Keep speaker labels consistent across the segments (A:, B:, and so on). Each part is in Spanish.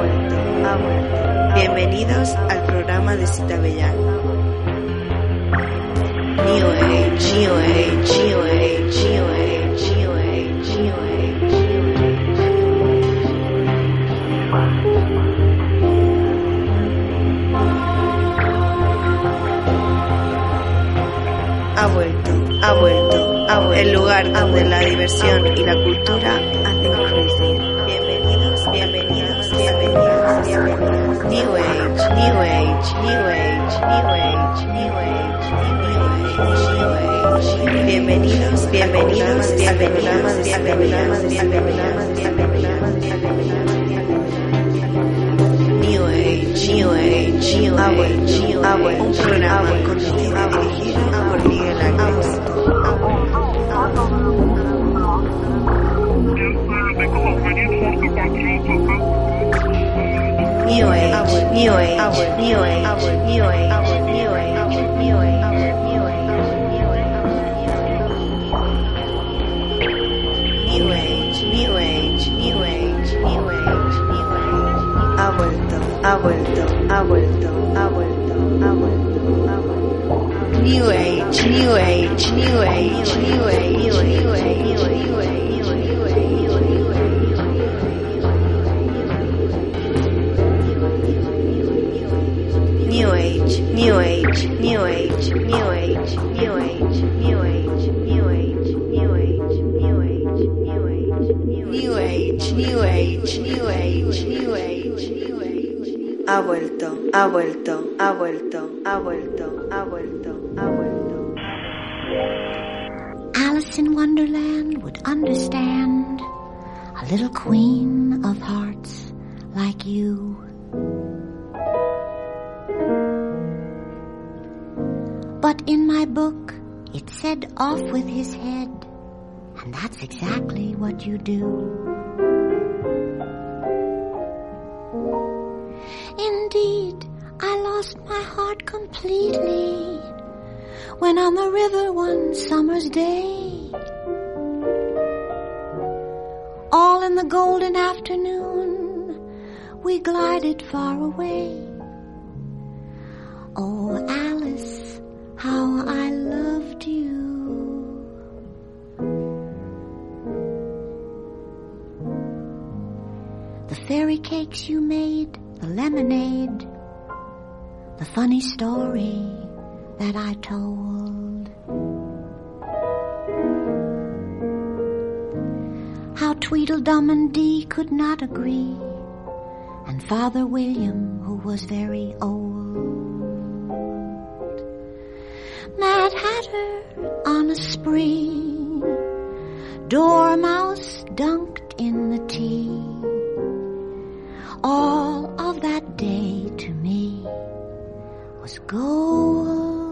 A: way. Ha vuelto, ha vuelto, ha vuelto, ha vuelto, ha vuelto.
B: Alice in Wonderland would understand a little queen of hearts like you. But in my book, it said off with his head, and that's exactly what you do. When on the river one summer's day. All in the golden afternoon, we glided far away. Oh, Alice, how I loved you. The fairy cakes you made, the lemonade, the funny story that I told. How Tweedledum and Dee could not agree, and Father William, who was very old. Mad Hatter on a spree, Dormouse dunked in the tea. All of that day to me was gold.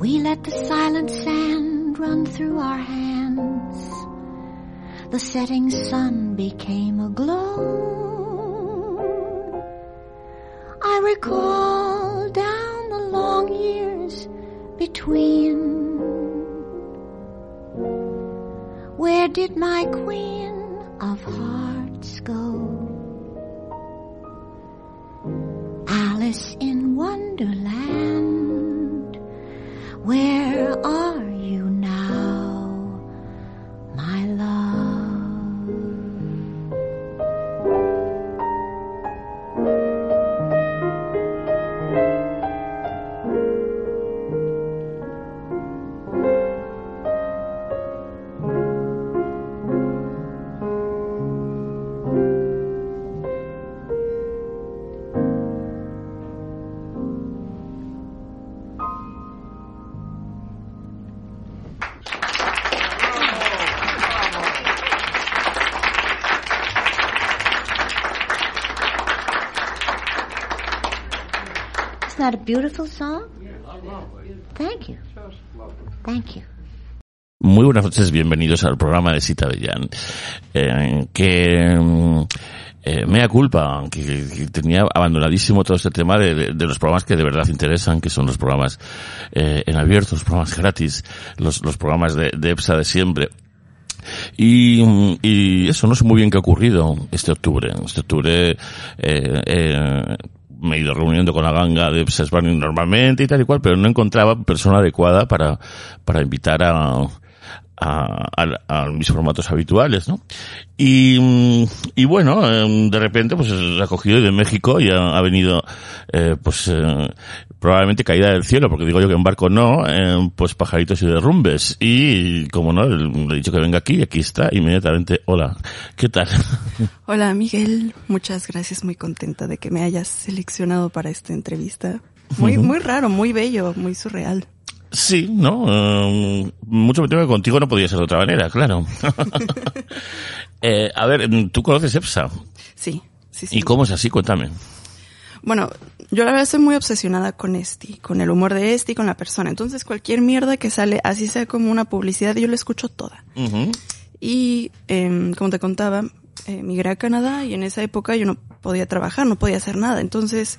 B: We let the silent sand run through our hands. The setting sun became a glow. I recall down the long years between. Where did my queen of hearts go? Alice in Wonderland, where are you now, my love? That a beautiful song? Thank you. Thank you.
C: Muy buenas noches, bienvenidos al programa de Cita Bellán, eh, que mm, eh, mea culpa, que, tenía abandonadísimo todo este tema de, de, los programas que de verdad interesan, que son los programas eh, en abierto, los programas gratis, los, los programas de, de EPSA de siempre. Y, y, eso, no sé muy bien qué ha ocurrido este octubre. Este octubre, eh, eh, me he ido reuniendo con la ganga de EPSA Burning normalmente y tal y cual, pero no encontraba persona adecuada para, para invitar a, a, mis formatos habituales, ¿no? Y, y bueno, de repente pues ha cogido de México y ha, ha venido, eh, pues eh, probablemente caída del cielo, porque digo yo que en barco no, eh, pues pajaritos y derrumbes. Y como no, le he dicho que venga aquí y aquí está inmediatamente. Hola, ¿qué tal?
D: Hola Miguel, muchas gracias, muy contenta de que me hayas seleccionado para esta entrevista. Muy, muy raro, muy bello, muy surreal.
C: Sí, ¿no? Um, mucho me temo que contigo no podía ser de otra manera, claro. eh, a ver, ¿tú conoces EPSA?
D: Sí, sí, sí.
C: ¿Y cómo es así? Cuéntame.
D: Bueno, yo la verdad estoy muy obsesionada con este, con el humor de este y con la persona. Entonces cualquier mierda que sale, así sea como una publicidad, yo la escucho toda.
C: Uh -huh.
D: Y, eh, como te contaba, eh, migré a Canadá y en esa época yo no podía trabajar, no podía hacer nada. Entonces,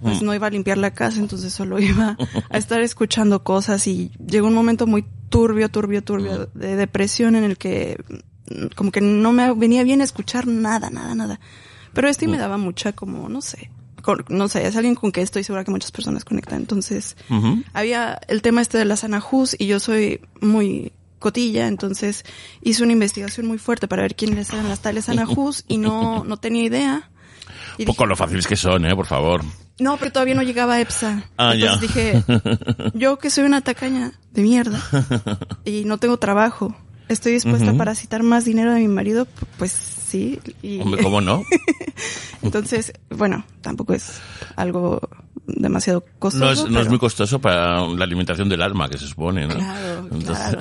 D: pues no iba a limpiar la casa, entonces solo iba a estar escuchando cosas y llegó un momento muy turbio, turbio, turbio de depresión en el que como que no me venía bien escuchar nada, nada, nada. Pero este me daba mucha como, no sé, con, no sé, es alguien con que estoy segura que muchas personas conectan. Entonces,
C: Uh -huh.
D: había el tema este de las anajus y yo soy muy cotilla, entonces hice una investigación muy fuerte para ver quiénes eran las tales anajus y no, no tenía idea.
C: Y Poco dije, lo fáciles que son, eh, por favor.
D: No, pero todavía no llegaba a EPSA.
C: Ah,
D: Entonces
C: ya.
D: dije, yo que soy una tacaña de mierda y no tengo trabajo, estoy dispuesta uh -huh. a parasitar más dinero de mi marido, pues sí. Y...
C: Hombre, ¿cómo no?
D: Entonces, bueno, tampoco es algo demasiado costoso.
C: No es,
D: pero...
C: no es muy costoso para la alimentación del alma, que se supone, ¿no?
D: Claro, Entonces... claro.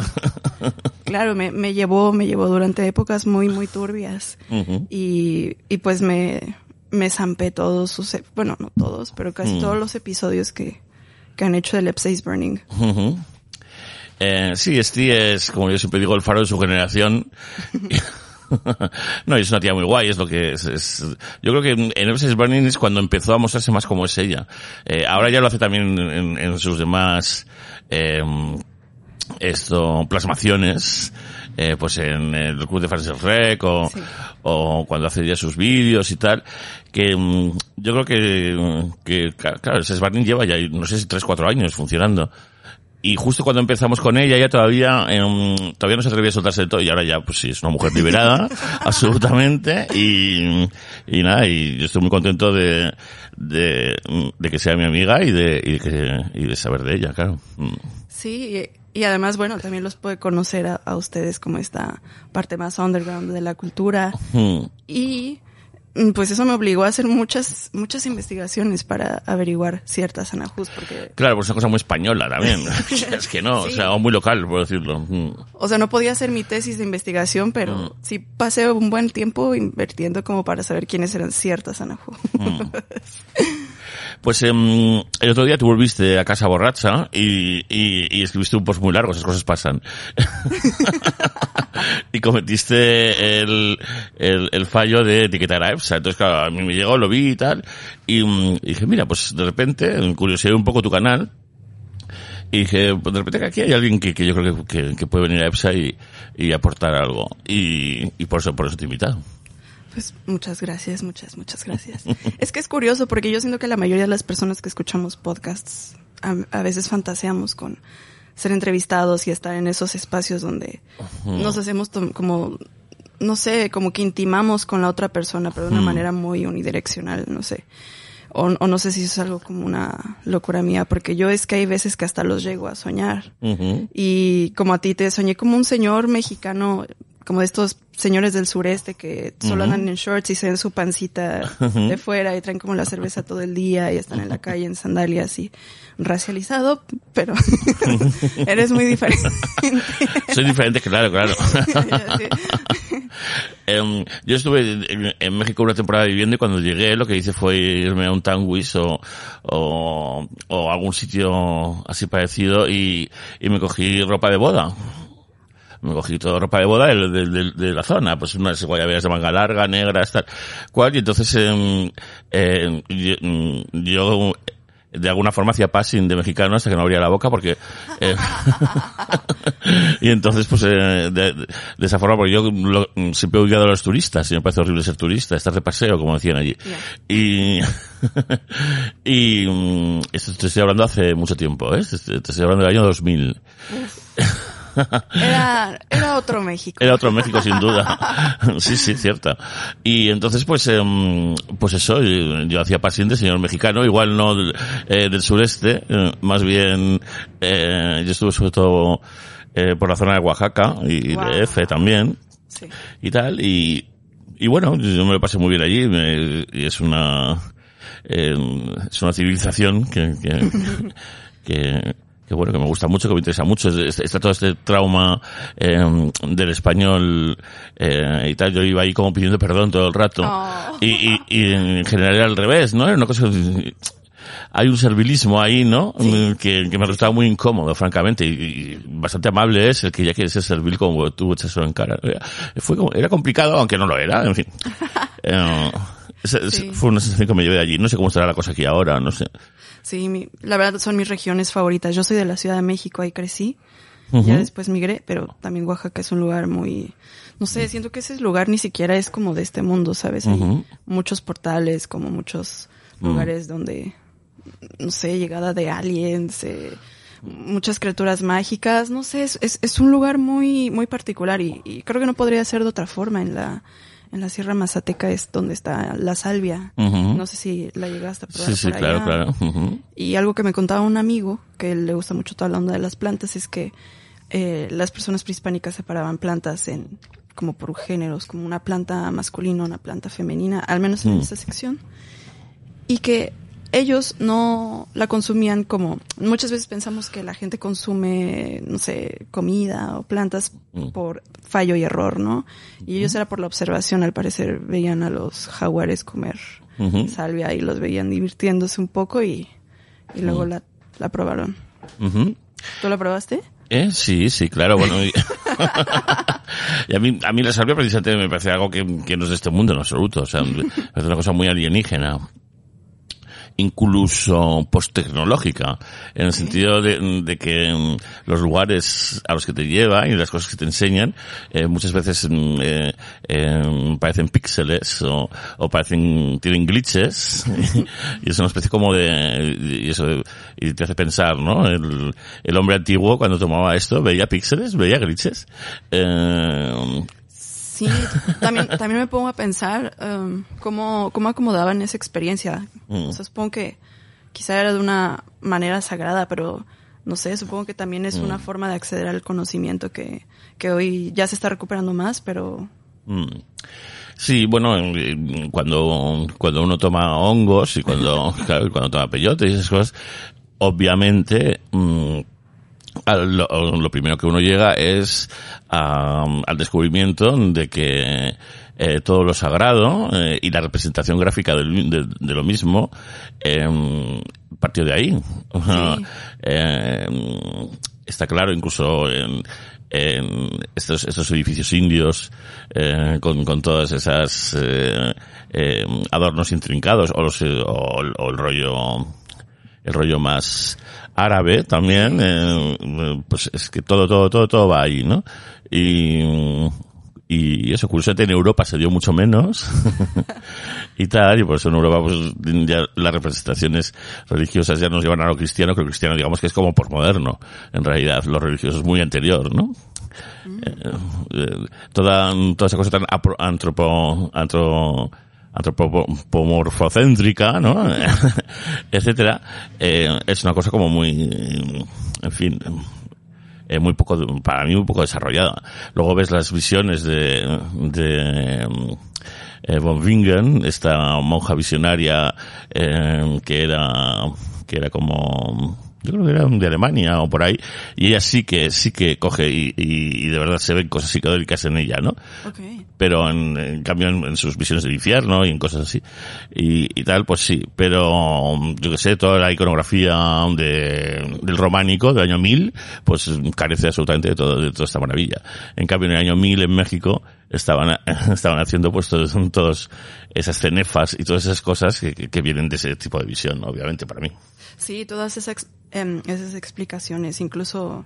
D: claro, me, me llevó, me llevó durante épocas muy, muy turbias.
C: Uh -huh.
D: y, y pues me, me zampé todos sus, bueno, no todos, pero casi
C: Mm.
D: todos los episodios que, que han hecho del Epsace Burning.
C: Uh -huh. Eh, sí, este es, como yo siempre digo, el faro de su generación. no, es una tía muy guay, es lo que es. es yo creo que en Epsace Burning es cuando empezó a mostrarse más como es ella. Eh, ahora ya lo hace también en, en sus demás, eh, esto, plasmaciones, eh, pues en el club de Francis Rec o,
D: Sí.
C: o cuando hace ya sus vídeos y tal, que mm, yo creo que, que claro, ese Barney lleva ya, no sé si tres, cuatro años funcionando. Y justo cuando empezamos con ella, ella todavía, em, todavía no se atrevía a soltarse de todo y ahora ya, pues sí, es una mujer liberada, absolutamente, y, y nada, y yo estoy muy contento de, de, de que sea mi amiga y de, y de, que, y de saber de ella, claro. Mm.
D: Sí, y, y además, bueno, también los puede conocer a, a ustedes como esta parte más underground de la cultura.
C: Mm.
D: Y pues eso me obligó a hacer muchas, muchas investigaciones para averiguar ciertas anajus, porque,
C: Claro, pues es una cosa muy española también. es que no, o sea, o muy local, por decirlo. Mm.
D: o sea, no podía hacer mi tesis de investigación, pero
C: Mm.
D: sí pasé un buen tiempo invirtiendo como para saber quiénes eran ciertas anajus.
C: Mm. Pues em, el otro día tú volviste a casa borracha y, escribiste un post muy largo, esas cosas pasan. y cometiste el, el, fallo de etiquetar a EPSA. Entonces, claro, a mí me llegó, lo vi y tal. Y, mm, y dije, mira, pues de repente, curiosidad un poco tu canal. Y dije, pues de repente que aquí hay alguien que, yo creo que, puede venir a EPSA y, aportar algo. Y, y por eso, por eso te he invitado.
D: Pues muchas gracias, muchas, muchas gracias. es que es curioso porque yo siento que la mayoría de las personas que escuchamos podcasts a, a veces fantaseamos con ser entrevistados y estar en esos espacios donde nos hacemos como, no sé, como que intimamos con la otra persona, pero de una
C: Mm.
D: manera muy unidireccional, no sé. O, o no sé si eso es algo como una locura mía, porque yo es que hay veces que hasta los llego a soñar. Y como a ti te soñé como un señor mexicano, como de estos señores del sureste que solo andan en shorts y se ven su pancita de fuera y traen como la cerveza todo el día y están en la calle en sandalias y racializado, pero eres muy diferente.
C: Soy diferente, claro, claro. Em, yo estuve en, en México una temporada viviendo y cuando llegué lo que hice fue irme a un Tanguis o, o, o algún sitio así parecido y, y me cogí ropa de boda. Me cogí toda ropa de boda de, de- de- de la zona, pues unas guayaberas de manga larga, negras, tal, cual, y entonces, em, eh, yo, yo, de alguna forma hacía passing de mexicano hasta que no abría la boca porque eh, y entonces pues eh, de, esa forma porque yo lo- siempre he odiado a los turistas y me parece horrible ser turista estar de paseo como decían allí. Y y mm, esto te estoy hablando hace mucho tiempo ¿eh? te te estoy hablando del año 2000
D: Era, era otro México.
C: Era otro México, sin duda. sí, sí, cierto. Y entonces, pues, em, pues eso, yo, yo hacía paciente, señor mexicano, igual no del, eh, del sureste, eh, más bien, eh, yo estuve sobre todo eh, por la zona de Oaxaca y
D: Guau.
C: de F también
D: Sí.
C: y tal, y, y bueno, yo me lo pasé muy bien allí, me- y es una, eh, es una civilización que, que, que, que bueno, que me gusta mucho, que me interesa mucho, Es- es- está todo este trauma eh, del español eh, y tal, yo iba ahí como pidiendo perdón todo el rato,
D: Oh.
C: y, y, y en general era al revés, ¿no? Era una cosa, hay un servilismo ahí, ¿no? Mm, Que, que me resultaba muy incómodo, francamente, y, y bastante amable es el que ya quiere ser servil como tú echas en cara. Fue como- era complicado, aunque no lo era, en fin. Eh,
D: Sí.
C: Fue una sensación que me llevé de allí. No sé cómo estará la cosa aquí ahora, no sé.
D: Sí, mi- la verdad son mis regiones favoritas. Yo soy de la Ciudad de México, ahí crecí. Ya después migré, pero también Oaxaca es un lugar muy, no sé, siento que ese lugar ni siquiera es como de este mundo, ¿sabes? Hay muchos portales, como muchos lugares donde, no sé, llegada de aliens, eh, muchas criaturas mágicas, no sé, es, es, es un lugar muy, muy particular y, y creo que no podría ser de otra forma en la, en la Sierra Mazateca es donde está la salvia. No sé si la llegaste a probar
C: Sí, sí,
D: por
C: claro,
D: allá.
C: claro.
D: Y algo que me contaba un amigo, que le gusta mucho toda la onda de las plantas, es que eh, las personas prehispánicas separaban plantas en como por géneros, como una planta masculina, una planta femenina, al menos en
C: Mm.
D: esta sección. Y que ellos no la consumían como muchas veces pensamos que la gente consume no sé comida o plantas
C: Mm.
D: por fallo y error no y ellos era por la observación al parecer veían a los jaguares comer salvia y los veían divirtiéndose un poco y, y luego la, la probaron. ¿Tú la probaste?
C: Eh, sí, sí, claro, bueno. Y, y a mí, a mí la salvia precisamente me parece algo que, que no es de este mundo en absoluto. O sea, parece una cosa muy alienígena. Incluso post-tecnológica, en el sentido de, de que mm, los lugares a los que te lleva y las cosas que te enseñan eh, muchas veces mm, eh, eh, parecen píxeles o, o parecen, tienen glitches y es una especie como de, y eso, y te hace pensar, ¿no? El, el hombre antiguo cuando tomaba esto veía píxeles, veía glitches.
D: Sí, también, también me pongo a pensar um, cómo, cómo acomodaban esa experiencia.
C: Mm.
D: O sea, supongo que quizá era de una manera sagrada, pero no sé, supongo que también es
C: Mm.
D: una forma de acceder al conocimiento que, que hoy ya se está recuperando más, pero
C: Mm. Sí, bueno, cuando, cuando uno toma hongos y cuando, claro, cuando toma peyote y esas cosas, obviamente, mm, lo, lo primero que uno llega es a- al descubrimiento de que eh, todo lo sagrado eh, y la representación gráfica de, de lo mismo eh, partió de ahí. Eh, está claro, incluso en, en estos, estos edificios indios eh, con, con todas esas eh, eh, adornos intrincados o, los, o el rollo el rollo más árabe también eh, pues es que todo todo todo todo va ahí no y y eso curiosamente en Europa se dio mucho menos y tal y por eso en Europa pues ya las representaciones religiosas ya nos llevan a lo cristiano que lo cristiano digamos que es como posmoderno en realidad lo religioso es muy anterior no eh, eh, toda, toda esa cosa tan apro- antropo, antro, antropomorfocéntrica, ¿no? etcétera, eh, es una cosa como muy, en fin, eh, muy poco, para mí muy poco desarrollada. Luego ves las visiones de, de eh, von Wingen, esta monja visionaria eh, que era, que era como yo creo que era de Alemania o por ahí, y ella sí que, sí que coge y, y, de verdad se ven cosas psicodélicas en ella, ¿no?
D: Okay.
C: Pero en, cambio en, sus visiones del infierno y en cosas así. Y, y tal, pues sí, pero yo que sé, toda la iconografía de, del románico del año 1000, pues carece absolutamente de, todo, de toda esta maravilla. En cambio en el año 1000 en México estaban, estaban haciendo pues todos, todos esas cenefas y todas esas cosas que, que vienen de ese tipo de visión, obviamente, para mí.
D: Sí, todas esas, eh, esas explicaciones, incluso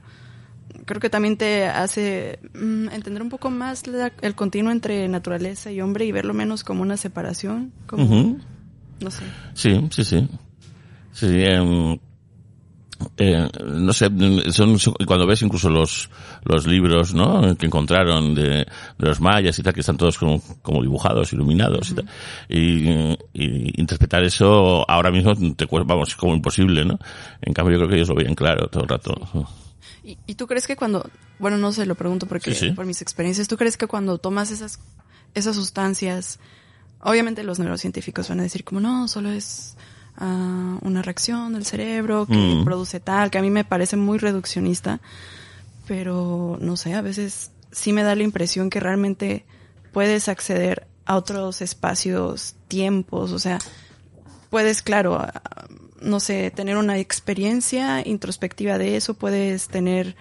D: creo que también te hace mm, entender un poco más la, el continuo entre naturaleza y hombre y verlo menos como una separación, como, uh -huh. no sé.
C: Sí, sí, sí. Sí, eh, eh, no sé, son, cuando ves incluso los, los libros, ¿no? Que encontraron de, de los mayas y tal, que están todos como, como dibujados, iluminados uh -huh. y tal. Y, y, interpretar eso ahora mismo te cuesta, vamos, como imposible, ¿no? En cambio yo creo que ellos lo veían claro todo el rato.
D: ¿Y, ¿Y, tú crees que cuando, bueno, no sé, lo pregunto porque,
C: sí, sí.
D: por mis experiencias, ¿tú crees que cuando tomas esas, esas sustancias, obviamente los neurocientíficos van a decir como, no, solo es uh, una reacción del cerebro que mm. produce tal, que a mí me parece muy reduccionista, pero no sé, a veces sí me da la impresión que realmente puedes acceder a otros espacios, tiempos, o sea, puedes, claro, no sé, tener una experiencia introspectiva de eso, puedes tener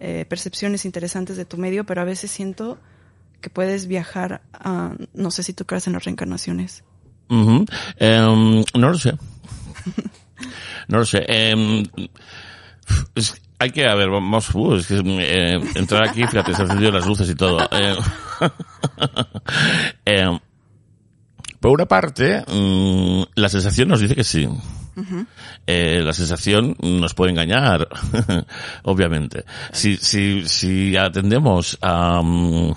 D: eh, percepciones interesantes de tu medio, pero a veces siento que puedes viajar a, no sé si tú crees en las reencarnaciones.
C: Uh -huh. um, no lo sé. No lo sé. Um, es, hay que, a ver, vamos, uh, es que eh, entrar aquí, fíjate, se han encendido las luces y todo. Eh, eh, por una parte, mmm, la sensación nos dice que sí. Uh -huh. eh, la sensación nos puede engañar, obviamente. Si, si, si atendemos a, um,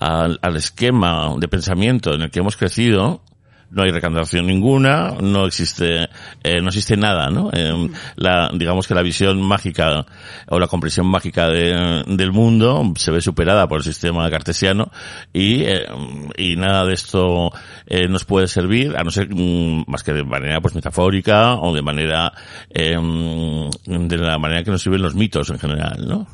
C: al, al esquema de pensamiento en el que hemos crecido, no hay recantación ninguna, no existe, eh, no existe nada, ¿no? Eh, la, digamos que la visión mágica o la comprensión mágica de, del mundo se ve superada por el sistema cartesiano y, eh, y nada de esto eh, nos puede servir, a no ser mm, más que de manera pues metafórica o de manera, eh, de la manera que nos sirven los mitos en general, ¿no?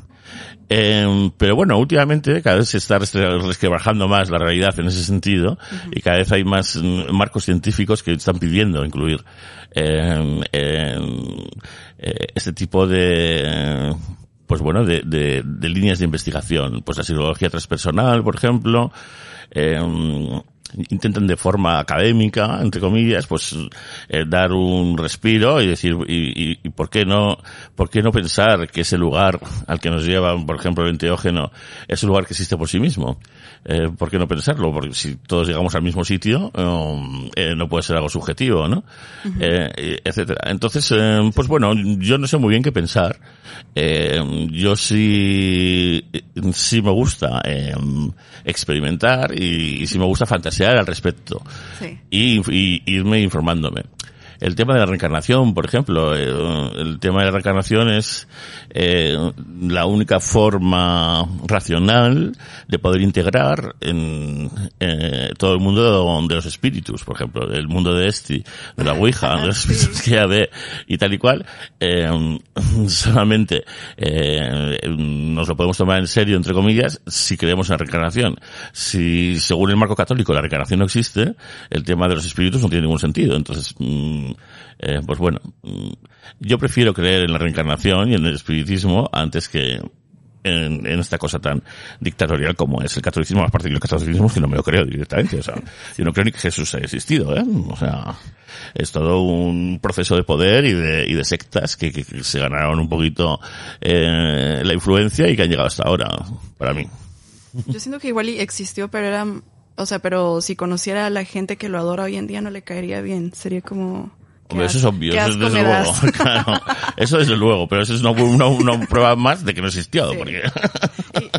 C: Eh, pero bueno, últimamente cada vez se está resquebrajando más la realidad en ese sentido y cada vez hay más marcos científicos que están pidiendo incluir eh, eh, este tipo de pues bueno, de, de, líneas de investigación. Pues la psicología transpersonal, por ejemplo, intentan de forma académica, entre comillas, pues eh, dar un respiro y decir, y, y, y, por qué no, por qué no pensar que ese lugar al que nos lleva, por ejemplo, el enteógeno, es un lugar que existe por sí mismo. Eh, ¿Por qué no pensarlo? Porque si todos llegamos al mismo sitio, um, eh, no puede ser algo subjetivo, ¿no? Uh -huh. etcétera. Entonces, pues bueno, yo no sé muy bien qué pensar. yo sí, sí me gusta experimentar y, y sí me gusta fantasear al respecto
D: sí.
C: y, y, irme informándome. El tema de la reencarnación, por ejemplo, eh, el tema de la reencarnación es eh, la única forma racional de poder integrar en eh, todo el mundo de los espíritus, por ejemplo, el mundo de Esti, de la Ouija, de los espíritus que ya ve y tal y cual. Eh, solamente eh, nos lo podemos tomar en serio, entre comillas, si creemos en la reencarnación. Si, según el marco católico, la reencarnación no existe, el tema de los espíritus no tiene ningún sentido. Entonces, mmm, eh, pues bueno, yo prefiero creer en la reencarnación y en el espiritismo antes que en, en, esta cosa tan dictatorial como es el catolicismo, más parte del catolicismo que no me lo creo directamente. O sea, yo no creo ni que Jesús haya existido, ¿eh? O sea, es todo un proceso de poder y de, y de sectas que, que, que se ganaron un poquito eh, la influencia y que han llegado hasta ahora, para mí.
D: Yo siento que igual existió, pero era, o sea, pero si conociera a la gente que lo adora hoy en día no le caería bien, sería como...
C: Hombre, eso es obvio, eso es desde luego, claro, eso desde luego, pero eso es una, una, una prueba más de que no existió. Sí. Porque...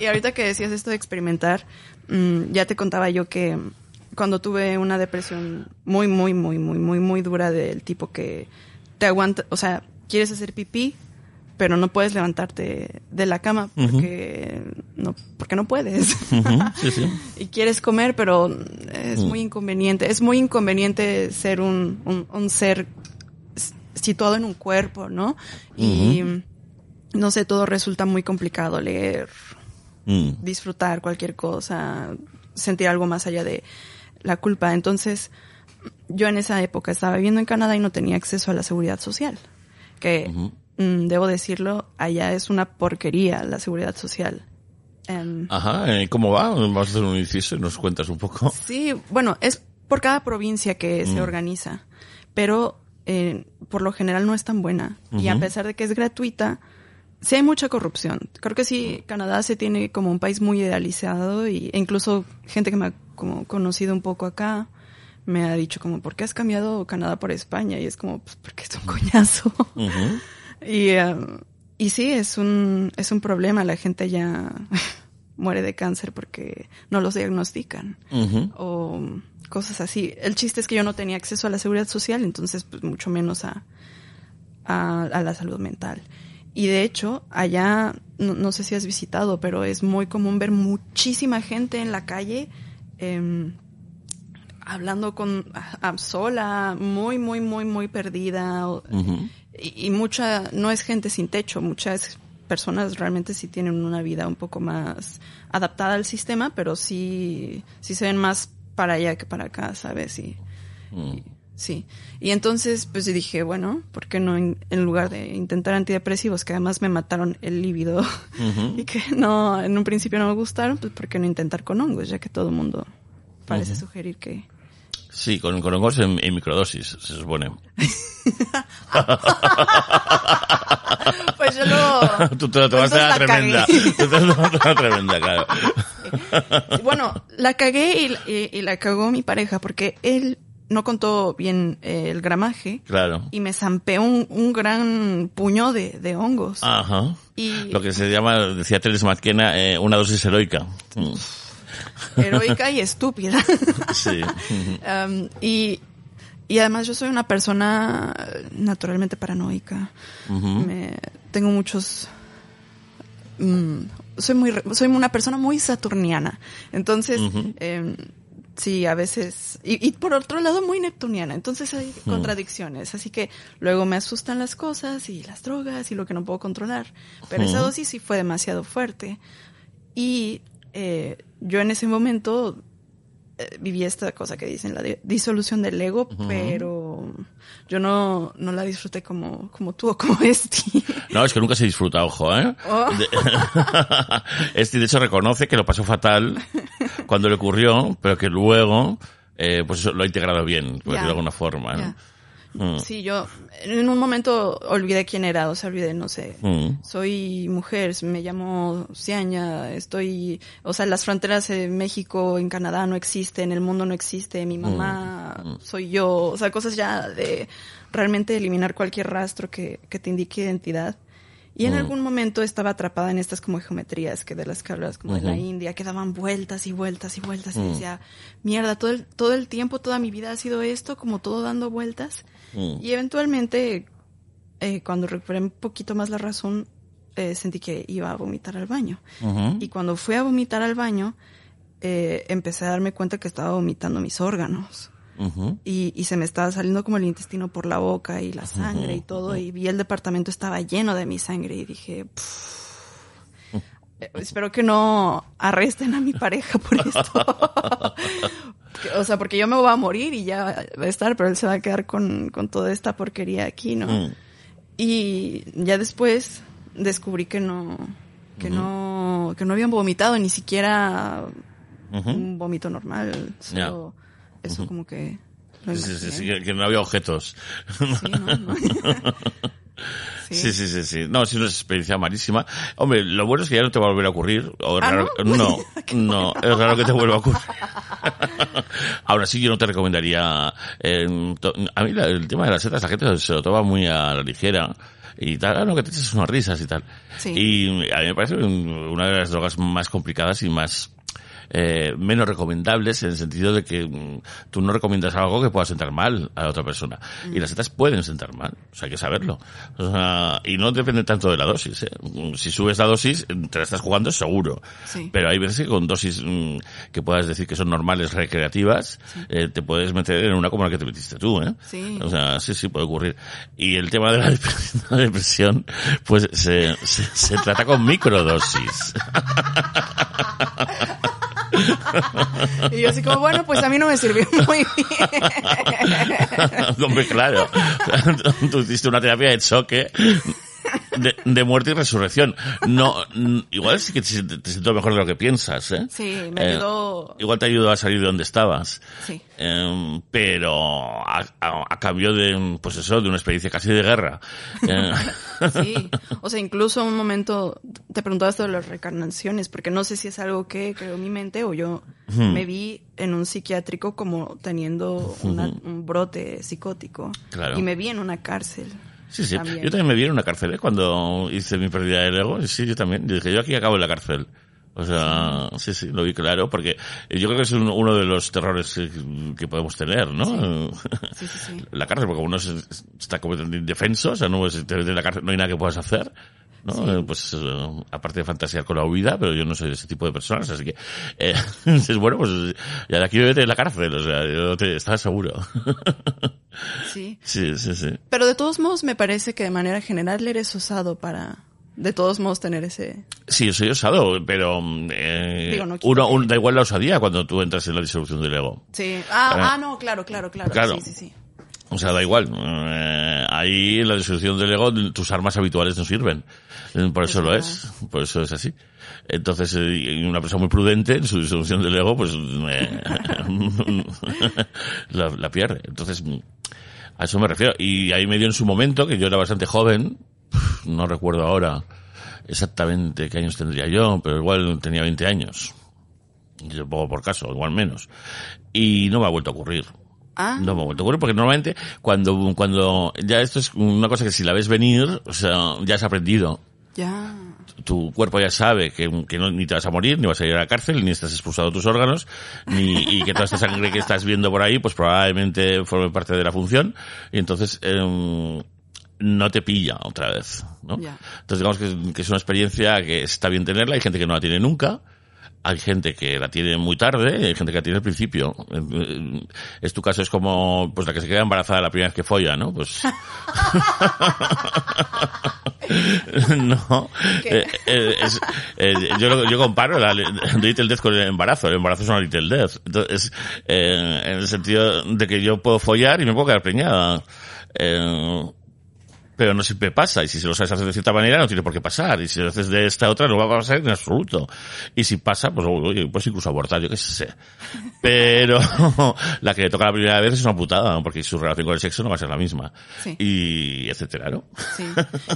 D: y, y, ahorita que decías esto de experimentar, mmm, ya te contaba yo que cuando tuve una depresión muy, muy, muy, muy, muy, muy dura del tipo que te aguanta, o sea, quieres hacer pipí, pero no puedes levantarte de la cama porque uh -huh. no porque no puedes
C: uh -huh. sí, sí.
D: y quieres comer pero es uh -huh. muy inconveniente es muy inconveniente ser un, un, un ser situado en un cuerpo, ¿no? Y no sé, todo resulta muy complicado leer,
C: Mm.
D: disfrutar cualquier cosa, sentir algo más allá de la culpa. Entonces, yo en esa época estaba viviendo en Canadá y no tenía acceso a la seguridad social, que mm, debo decirlo, allá es una porquería la seguridad social. Em,
C: Ajá, eh, ¿cómo va? Vamos a hacer un inciso y nos cuentas un poco.
D: Sí, bueno, es por cada provincia que se organiza, pero eh, por lo general no es tan buena. Y a pesar de que es gratuita, sí hay mucha corrupción. Creo que sí, Canadá se tiene como un país muy idealizado y, e incluso gente que me ha como conocido un poco acá me ha dicho como, ¿por qué has cambiado Canadá por España? Y es como, pues porque es un coñazo. Y, um, y sí, es un, es un problema. La gente ya muere de cáncer porque no los diagnostican o cosas así. El chiste es que yo no tenía acceso a la seguridad social, entonces pues mucho menos a, a, a la salud mental. Y de hecho, allá, no, no sé si has visitado, pero es muy común ver muchísima gente en la calle em, hablando con a- sola, muy, muy, muy, muy perdida. Y, y mucha, no es gente sin techo, muchas personas realmente sí tienen una vida un poco más adaptada al sistema, pero sí, sí se ven más para allá que para acá, ¿sabes? Y,
C: Mm.
D: sí. Y entonces, pues dije, bueno, ¿por qué no en, en lugar de intentar antidepresivos, que además me mataron el líbido y que no, en un principio no me gustaron, pues ¿por qué no intentar con hongos? Ya que todo el mundo parece sugerir que...
C: Sí, con, con hongos en, en microdosis, se supone.
D: Pues yo lo...
C: Tú te lo tomaste a la
D: la
C: tremenda. Tú te lo tomaste la tremenda, claro.
D: Bueno, la cagué y, y- y la cagó mi pareja porque él no contó bien eh, el gramaje
C: Claro.
D: y me zampeó un, un gran puño de, de hongos.
C: Ajá.
D: Y-
C: Lo que se llama, decía Teres McKenna, eh, una dosis heroica. Mm.
D: Heroica y estúpida.
C: Sí.
D: Um, y, y además yo soy una persona naturalmente paranoica. Me- tengo muchos... mm, soy muy soy una persona muy saturniana. Entonces, em, sí, a veces... Y, y por otro lado, muy neptuniana. Entonces hay contradicciones. Así que luego me asustan las cosas y las drogas y lo que no puedo controlar. Pero esa dosis sí fue demasiado fuerte. Y eh, yo en ese momento eh, viví esta cosa que dicen, la de- disolución del ego, pero yo no, no la disfruté como, como tú o como Esti.
C: No, es que nunca se disfruta, ojo, ¿eh?
D: Oh.
C: De- de hecho, reconoce que lo pasó fatal cuando le ocurrió, pero que luego, eh, pues eso lo ha integrado bien, por decirlo de alguna forma, ¿no? Mm.
D: Sí, yo en un momento olvidé quién era, o sea, olvidé, no sé.
C: Mm.
D: Soy mujer, me llamo Ciaña, estoy, o sea, las fronteras en México, en Canadá no existen, el mundo no existe, mi mamá soy yo, o sea, cosas ya de realmente eliminar cualquier rastro que, que te indique identidad. Y en algún momento estaba atrapada en estas como geometrías que de las que hablas, como de la India, que daban vueltas y vueltas y vueltas. Y decía, mierda, todo el, todo el tiempo, toda mi vida ha sido esto, como todo dando vueltas.
C: Mm.
D: Y eventualmente, eh, cuando recuperé un poquito más la razón, eh, sentí que iba a vomitar al baño. Y cuando fui a vomitar al baño, eh, empecé a darme cuenta que estaba vomitando mis órganos. Y, y se me estaba saliendo como el intestino por la boca y la sangre y todo. Y vi el departamento estaba lleno de mi sangre y dije, "Pff, eh, espero que no arresten a mi pareja por esto. O sea, porque yo me voy a morir y ya va a estar, pero él se va a quedar con, con toda esta porquería aquí, ¿no?
C: Mm.
D: Y ya después descubrí que no, que no, que no habían vomitado ni siquiera un vómito normal. Solo eso como que
C: Sí, sí, que no había objetos.
D: Sí, ¿no? ¿no?
C: Sí, sí, sí, sí. No, sí, una experiencia malísima. Hombre, lo bueno es que ya no te va a volver a ocurrir. O
D: ¿Ah,
C: raro,
D: no?
C: no, no, es raro que te vuelva a ocurrir. Ahora sí, yo no te recomendaría. eh, a mí la- el tema de las setas, la gente se lo toma muy a la ligera. Y tal, ah, no, que te eches unas risas y tal.
D: Sí.
C: Y a mí me parece un- una de las drogas más complicadas y más eh, menos recomendables en el sentido de que mm, tú no recomiendas algo que pueda sentar mal a la otra persona. Y las setas pueden sentar mal, o sea, hay que saberlo. O sea, y no depende tanto de la dosis. ¿eh? Si subes la dosis, te la estás jugando seguro.
D: Sí.
C: Pero hay veces que con dosis mm, que puedas decir que son normales, recreativas, eh, te puedes meter en una como la que te metiste tú. ¿eh?
D: Sí.
C: O sea, sí, sí, puede ocurrir. Y el tema de la depresión, pues se, se, se trata con microdosis.
D: Y yo así como, bueno, pues a mí no me sirvió muy bien.
C: Hombre, claro. Tú hiciste una terapia de choque de, de muerte y resurrección. No, igual sí que te, siento mejor de lo que piensas, ¿eh?
D: Sí, me
C: Eh,
D: ayudó.
C: igual te ayudó a salir de donde estabas.
D: Sí.
C: Em, pero a, a- a cambio de, pues eso, de una experiencia casi de guerra. Eh,
D: Sí, o sea, incluso un momento te preguntaba esto de las reencarnaciones, porque no sé si es algo que creó mi mente o yo me vi en un psiquiátrico como teniendo una- un brote psicótico
C: Claro.
D: y me vi en una cárcel.
C: Sí, sí.
D: También.
C: Yo también me vi en una cárcel ¿eh? cuando hice mi pérdida del ego. Sí, yo también. Yo dije, yo aquí acabo en la cárcel. O sea, sí, sí, lo vi claro, porque yo creo que es un- uno de los terrores eh, que podemos tener, ¿no?
D: Sí, sí, sí.
C: La cárcel, porque uno se- está completamente indefenso, o sea, no, es- en la cárcel, no hay nada que puedas hacer. ¿No? Eh, Pues eh, aparte de fantasear con la huida, pero yo no soy de ese tipo de personas, así que eh, es bueno, pues ya de aquí vete en la cárcel, o sea, yo te, estaba seguro.
D: Sí.
C: sí, sí, sí.
D: Pero de todos modos me parece que de manera general eres usado para, de todos modos, tener ese...
C: Sí, soy osado, pero eh,
D: Digo, no
C: uno, un- da igual la osadía cuando tú entras en la disolución del ego.
D: Sí. Ah,
C: Ah.
D: ah, no, claro, claro, claro.
C: Claro.
D: Sí, sí, sí.
C: O sea, da igual. Eh, ahí en la disolución del ego tus armas habituales no sirven. Eh, Por eso
D: Es
C: lo es. Por eso es así. Entonces, eh, una persona muy prudente en su disolución del ego, pues eh, la, la pierde. Entonces, a eso me refiero. Y ahí me dio en su momento, que yo era bastante joven, no recuerdo ahora exactamente qué años tendría yo, pero igual tenía 20 años. Yo pongo por caso, igual menos. Y no me ha vuelto a ocurrir.
D: Ah,
C: No me ha vuelto a ocurrir porque normalmente cuando, cuando ya esto es una cosa que si la ves venir, o sea, ya has aprendido.
D: Ya.
C: Tu cuerpo ya sabe que, que no, ni te vas a morir, ni vas a ir a la cárcel, ni estás expulsado tus órganos, ni, y que toda esta sangre que estás viendo por ahí, pues probablemente forme parte de la función, y entonces, em, no te pilla otra vez, ¿no?
D: Ya.
C: Entonces digamos que, que es una experiencia que está bien tenerla, hay gente que no la tiene nunca, hay gente que la tiene muy tarde y hay gente que la tiene al principio. Eh, Es tu caso, es como pues la que se queda embarazada la primera vez que folla, ¿no? Pues no. Eh, eh, es- eh, yo, comparo la li- Little Death con el embarazo. El embarazo es una Little Death. Entonces, eh, en el sentido de que yo puedo follar y me puedo quedar preñada. Eh, pero no siempre pasa. Y si se lo sabes hacer de cierta manera, no tiene por qué pasar. Y si lo haces de esta otra, no va a pasar en absoluto. Y si pasa, pues oye, pues incluso abortar, yo qué sé. Pero la que le toca la primera vez es una putada, porque su relación con el sexo no va a ser la misma.
D: Sí.
C: Y etcétera, ¿no?
D: Sí.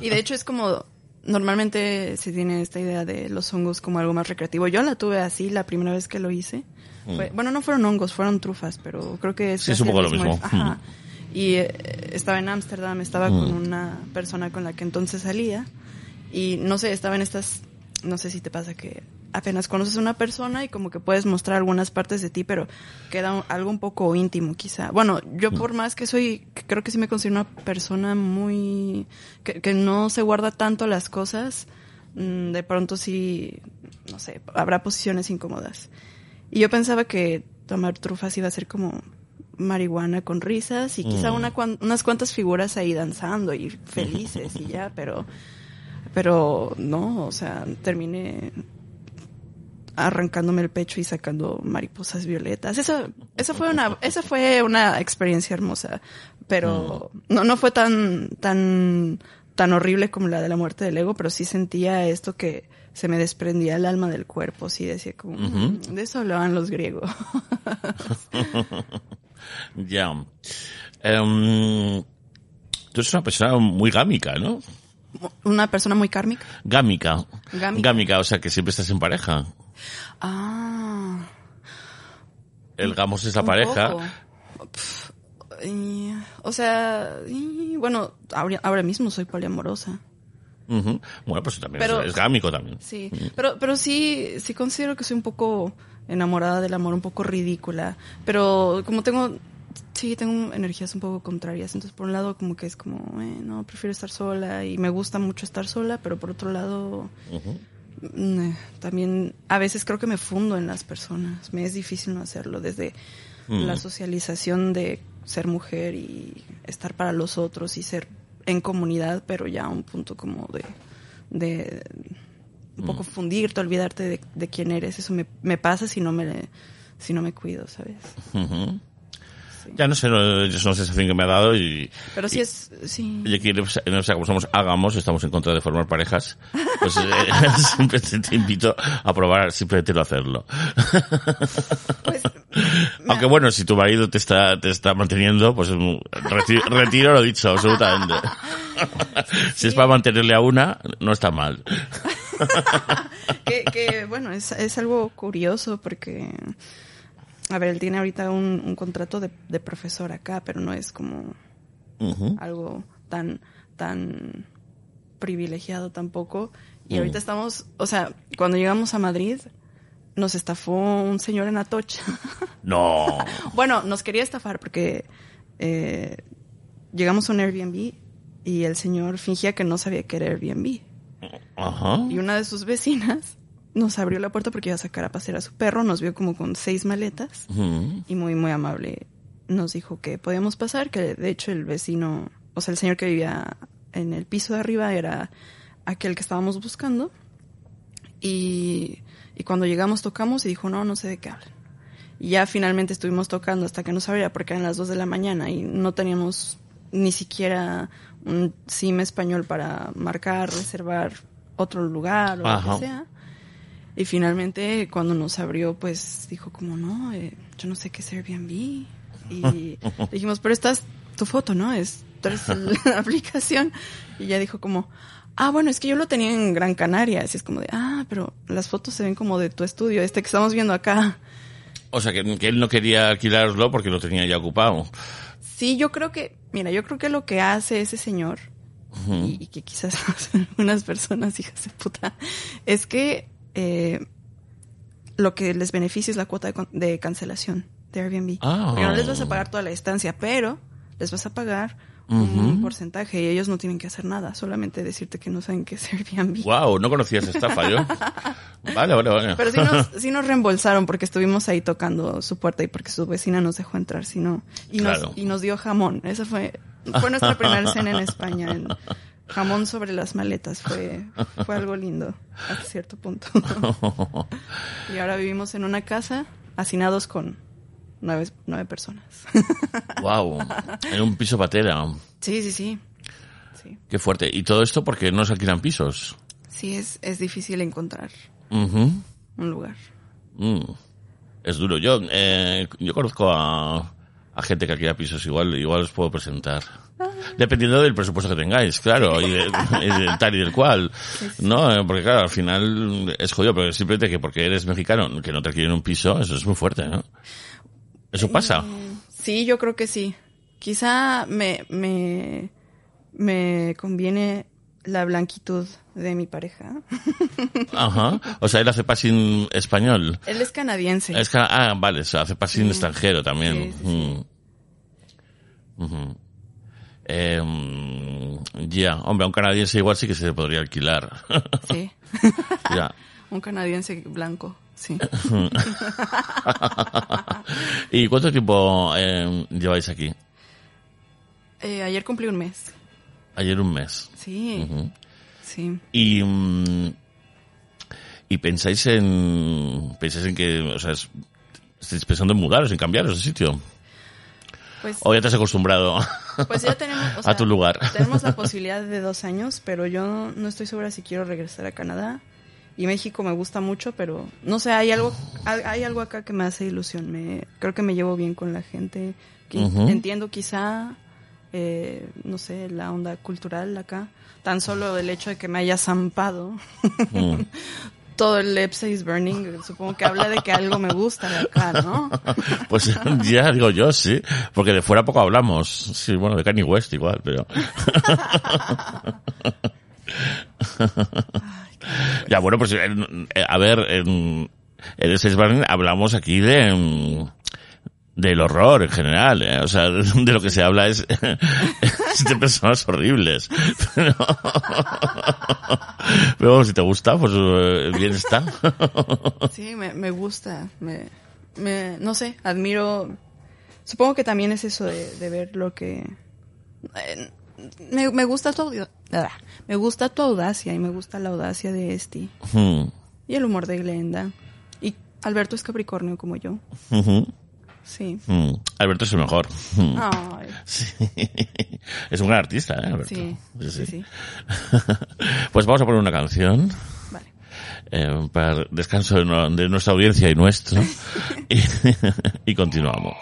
D: Y de hecho es como, normalmente se tiene esta idea de los hongos como algo más recreativo. Yo la tuve así la primera vez que lo hice. Fue- bueno, no fueron hongos, fueron trufas, pero creo que es
C: Mm. Sí, es un poco lo mismo. Mm.
D: Y eh, estaba en Ámsterdam, estaba con una persona con la que entonces salía. Y no sé, estaba en estas, no sé si te pasa que apenas conoces a una persona y como que puedes mostrar algunas partes de ti, pero queda un- algo un poco íntimo quizá. Bueno, yo por más que soy, creo que sí me considero una persona muy, que, que no se guarda tanto las cosas, mm, de pronto sí, no sé, habrá posiciones incómodas. Y yo pensaba que tomar trufas iba a ser como marihuana con risas y quizá
C: Mm.
D: una unas cuantas figuras ahí danzando y felices y ya, pero pero no, o sea, terminé arrancándome el pecho y sacando mariposas violetas. Esa, esa fue una, esa fue una experiencia hermosa, pero no, no fue tan, tan, tan horrible como la de la muerte del ego, pero sí sentía esto que se me desprendía el alma del cuerpo, sí decía como, "Mm, de eso hablaban los griegos.
C: Ya. Em, tú eres una persona muy gámica, ¿no?
D: una persona muy kármica.
C: Gámica.
D: Gámica.
C: o sea que siempre estás en pareja.
D: Ah.
C: El gamos es la pareja.
D: y, o sea, y, bueno, ahora, ahora mismo soy poliamorosa.
C: Ujú. Bueno, pues también
D: Pero-
C: es, es gámico también.
D: Sí, pero, pero sí, sí considero que soy un poco enamorada del amor, un poco ridícula. Pero como tengo, sí, tengo energías un poco contrarias. Entonces, por un lado, como que es como, eh, no, prefiero estar sola y me gusta mucho estar sola, pero por otro lado, eh, también a veces creo que me fundo en las personas. Me es difícil no hacerlo desde
C: Mm.
D: la socialización de ser mujer y estar para los otros y ser en comunidad, pero ya a un punto como de, de un poco fundirte, olvidarte de, de quién eres. Eso me, me pasa si no me, si no me cuido, ¿sabes? Sí.
C: Ya no sé, no, es una sensación que me ha dado y...
D: Pero sí
C: y-
D: es, sí.
C: Y aquí, en o sea, como somos hagamos, estamos en contra de formar parejas, pues eh, siempre te, te invito a probar simplemente no hacerlo.
D: Pues,
C: Aunque bueno, si tu marido te está, te está manteniendo, pues mm, reti- retiro lo dicho, absolutamente. Si es para mantenerle a una, no está mal.
D: que, que, bueno, es, es algo curioso porque, a ver, él tiene ahorita un, un contrato de, de profesor acá, pero no es como algo tan, tan privilegiado tampoco. Y ahorita estamos, o sea, cuando llegamos a Madrid, nos estafó un señor en Atocha.
C: No.
D: bueno, nos quería estafar porque eh, llegamos a un Airbnb y el señor fingía que no sabía que era Airbnb.
C: Ajá.
D: Y una de sus vecinas nos abrió la puerta porque iba a sacar a pasear a su perro, nos vio como con seis maletas y muy, muy amable nos dijo que podíamos pasar, que de hecho el vecino, o sea, el señor que vivía en el piso de arriba era aquel que estábamos buscando. Y, y cuando llegamos tocamos y dijo, no, no sé de qué hablan. Y ya finalmente estuvimos tocando hasta que nos abría porque eran las dos de la mañana y no teníamos ni siquiera un SIM español para marcar, reservar otro lugar o
C: Ajá.
D: lo que sea. Y finalmente cuando nos abrió, pues dijo como, no, eh, yo no sé qué es Airbnb. Y dijimos, pero esta es tu foto, ¿no? Es, tú eres la aplicación. Y ya dijo como, ah, bueno, es que yo lo tenía en Gran Canaria. Así es como de, ah, pero las fotos se ven como de tu estudio, este que estamos viendo acá.
C: O sea, que, que él no quería alquilarlo porque lo tenía ya ocupado.
D: Sí, yo creo que, mira, yo creo que lo que hace ese señor, y, y que quizás algunas personas, hijas de puta, es que eh, lo que les beneficia es la cuota de, de cancelación de Airbnb.
C: Ah.
D: Porque no les vas a pagar toda la estancia, pero les vas a pagar Un porcentaje y ellos no tienen que hacer nada, solamente decirte que no saben qué es Airbnb.
C: Wow, no conocía esa estafa yo. Vale, vale, vale.
D: Pero sí nos, sí nos reembolsaron porque estuvimos ahí tocando su puerta y porque su vecina nos dejó entrar, si no. Y,
C: Claro.
D: nos, y nos dio jamón. Esa fue, fue nuestra primera cena en España. jamón sobre las maletas. Fue, fue algo lindo hasta cierto punto. y ahora vivimos en una casa hacinados con nueve, nueve personas.
C: wow. En un piso patera.
D: sí, sí, sí. Sí,
C: Qué fuerte. Y todo esto porque no se alquilan pisos.
D: sí es, es difícil encontrar un lugar.
C: Mm. Es duro. Yo, eh, yo conozco a, a gente que alquila pisos. Igual, igual os puedo presentar. Dependiendo del presupuesto que tengáis, claro, y, de- y del tal y del cual. No, Eh, porque claro, al final es jodido, pero simplemente que porque eres mexicano, que no te alquilen un piso, eso es muy fuerte, ¿no? Eso pasa.
D: Sí, yo creo que sí. Quizá me, me, me conviene la blanquitud de mi pareja.
C: Ajá. O sea, él hace passing español.
D: Él es canadiense.
C: Es ah, vale, o sea, hace passing extranjero también.
D: Sí, sí,
C: Mm. Eh, mm, ya, hombre, a un canadiense igual sí que se podría alquilar.
D: Sí.
C: ya.
D: Un canadiense blanco. Sí.
C: ¿Y cuánto tiempo eh, lleváis aquí?
D: Eh, ayer cumplí un mes.
C: Ayer un mes.
D: Sí. Sí.
C: Y, mm, y pensáis en, pensáis en que, o sea, es- estáis pensando en mudaros, en cambiaros de sitio.
D: Pues,
C: O ya te has acostumbrado
D: pues ya tenemos, o
C: a tu lugar.
D: tenemos la posibilidad de dos años, pero yo no estoy segura si quiero regresar a Canadá. Y México me gusta mucho, pero no sé, hay algo, hay algo acá que me hace ilusión. Me, creo que me llevo bien con la gente. Que. Entiendo quizá, eh, no sé, la onda cultural acá. Tan solo el hecho de que me haya zampado
C: Mm.
D: todo el Lepsa is Burning, supongo que habla de que algo me gusta de acá, ¿no?
C: Pues ya digo yo, sí. Porque de fuera poco hablamos. Sí, bueno, de Kanye West igual, pero...
E: ya, bueno, pues eh, eh, a ver, en, en Burning hablamos aquí de mm, del horror en general, ¿eh? o sea, de lo que se habla es, es de personas horribles. Pero, pero si te gusta, pues eh, bien está.
D: Sí, me, me gusta. Me, me, no sé, admiro. Supongo que también es eso de, ver lo que. Me, me gusta tu me gusta tu audacia y me gusta la audacia de este
E: Hmm.
D: y el humor de Glenda y Alberto es Capricornio como yo sí
E: Hmm. Alberto es el mejor. Hmm.
D: Ay,
E: Sí. Es un gran artista, ¿eh, Alberto?
D: sí, sí, sí.
E: Pues vamos a poner una canción.
D: Vale.
E: eh, para descanso de, no- de nuestra audiencia y nuestro. y, y continuamos.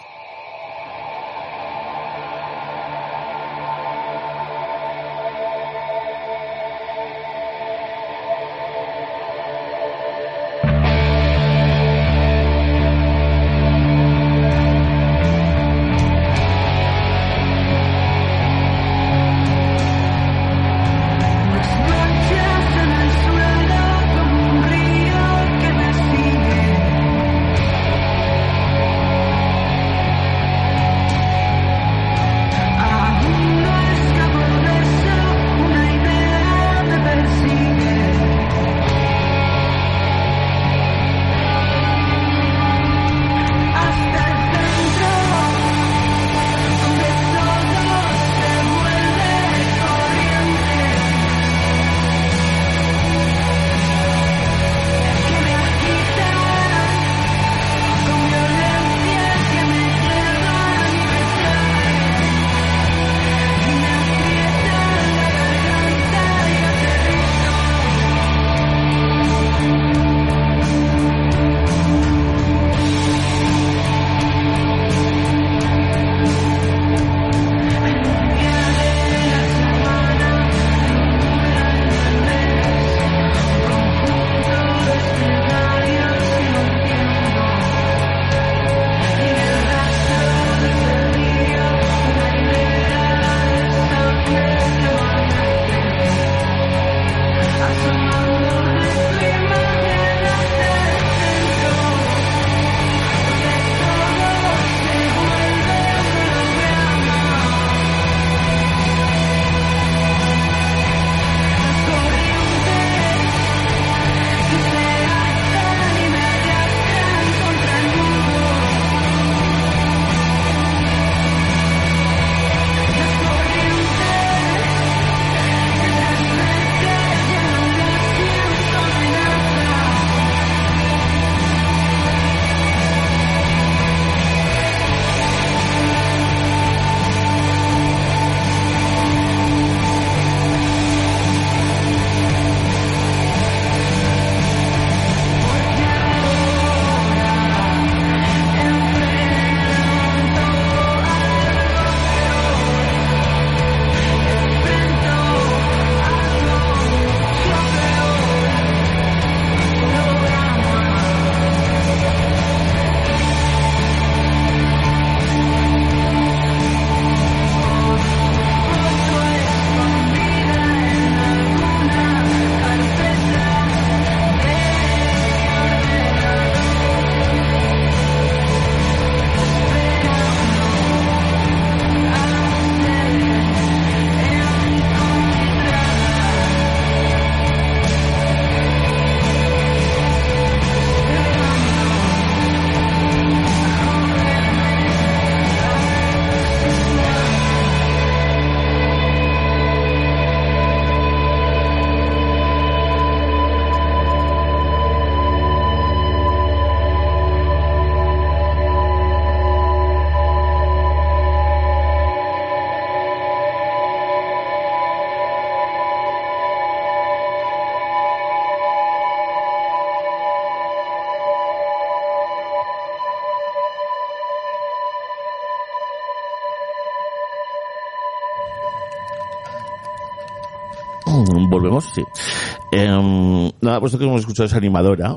E: Em, nada, pues lo que hemos escuchado es Animadora,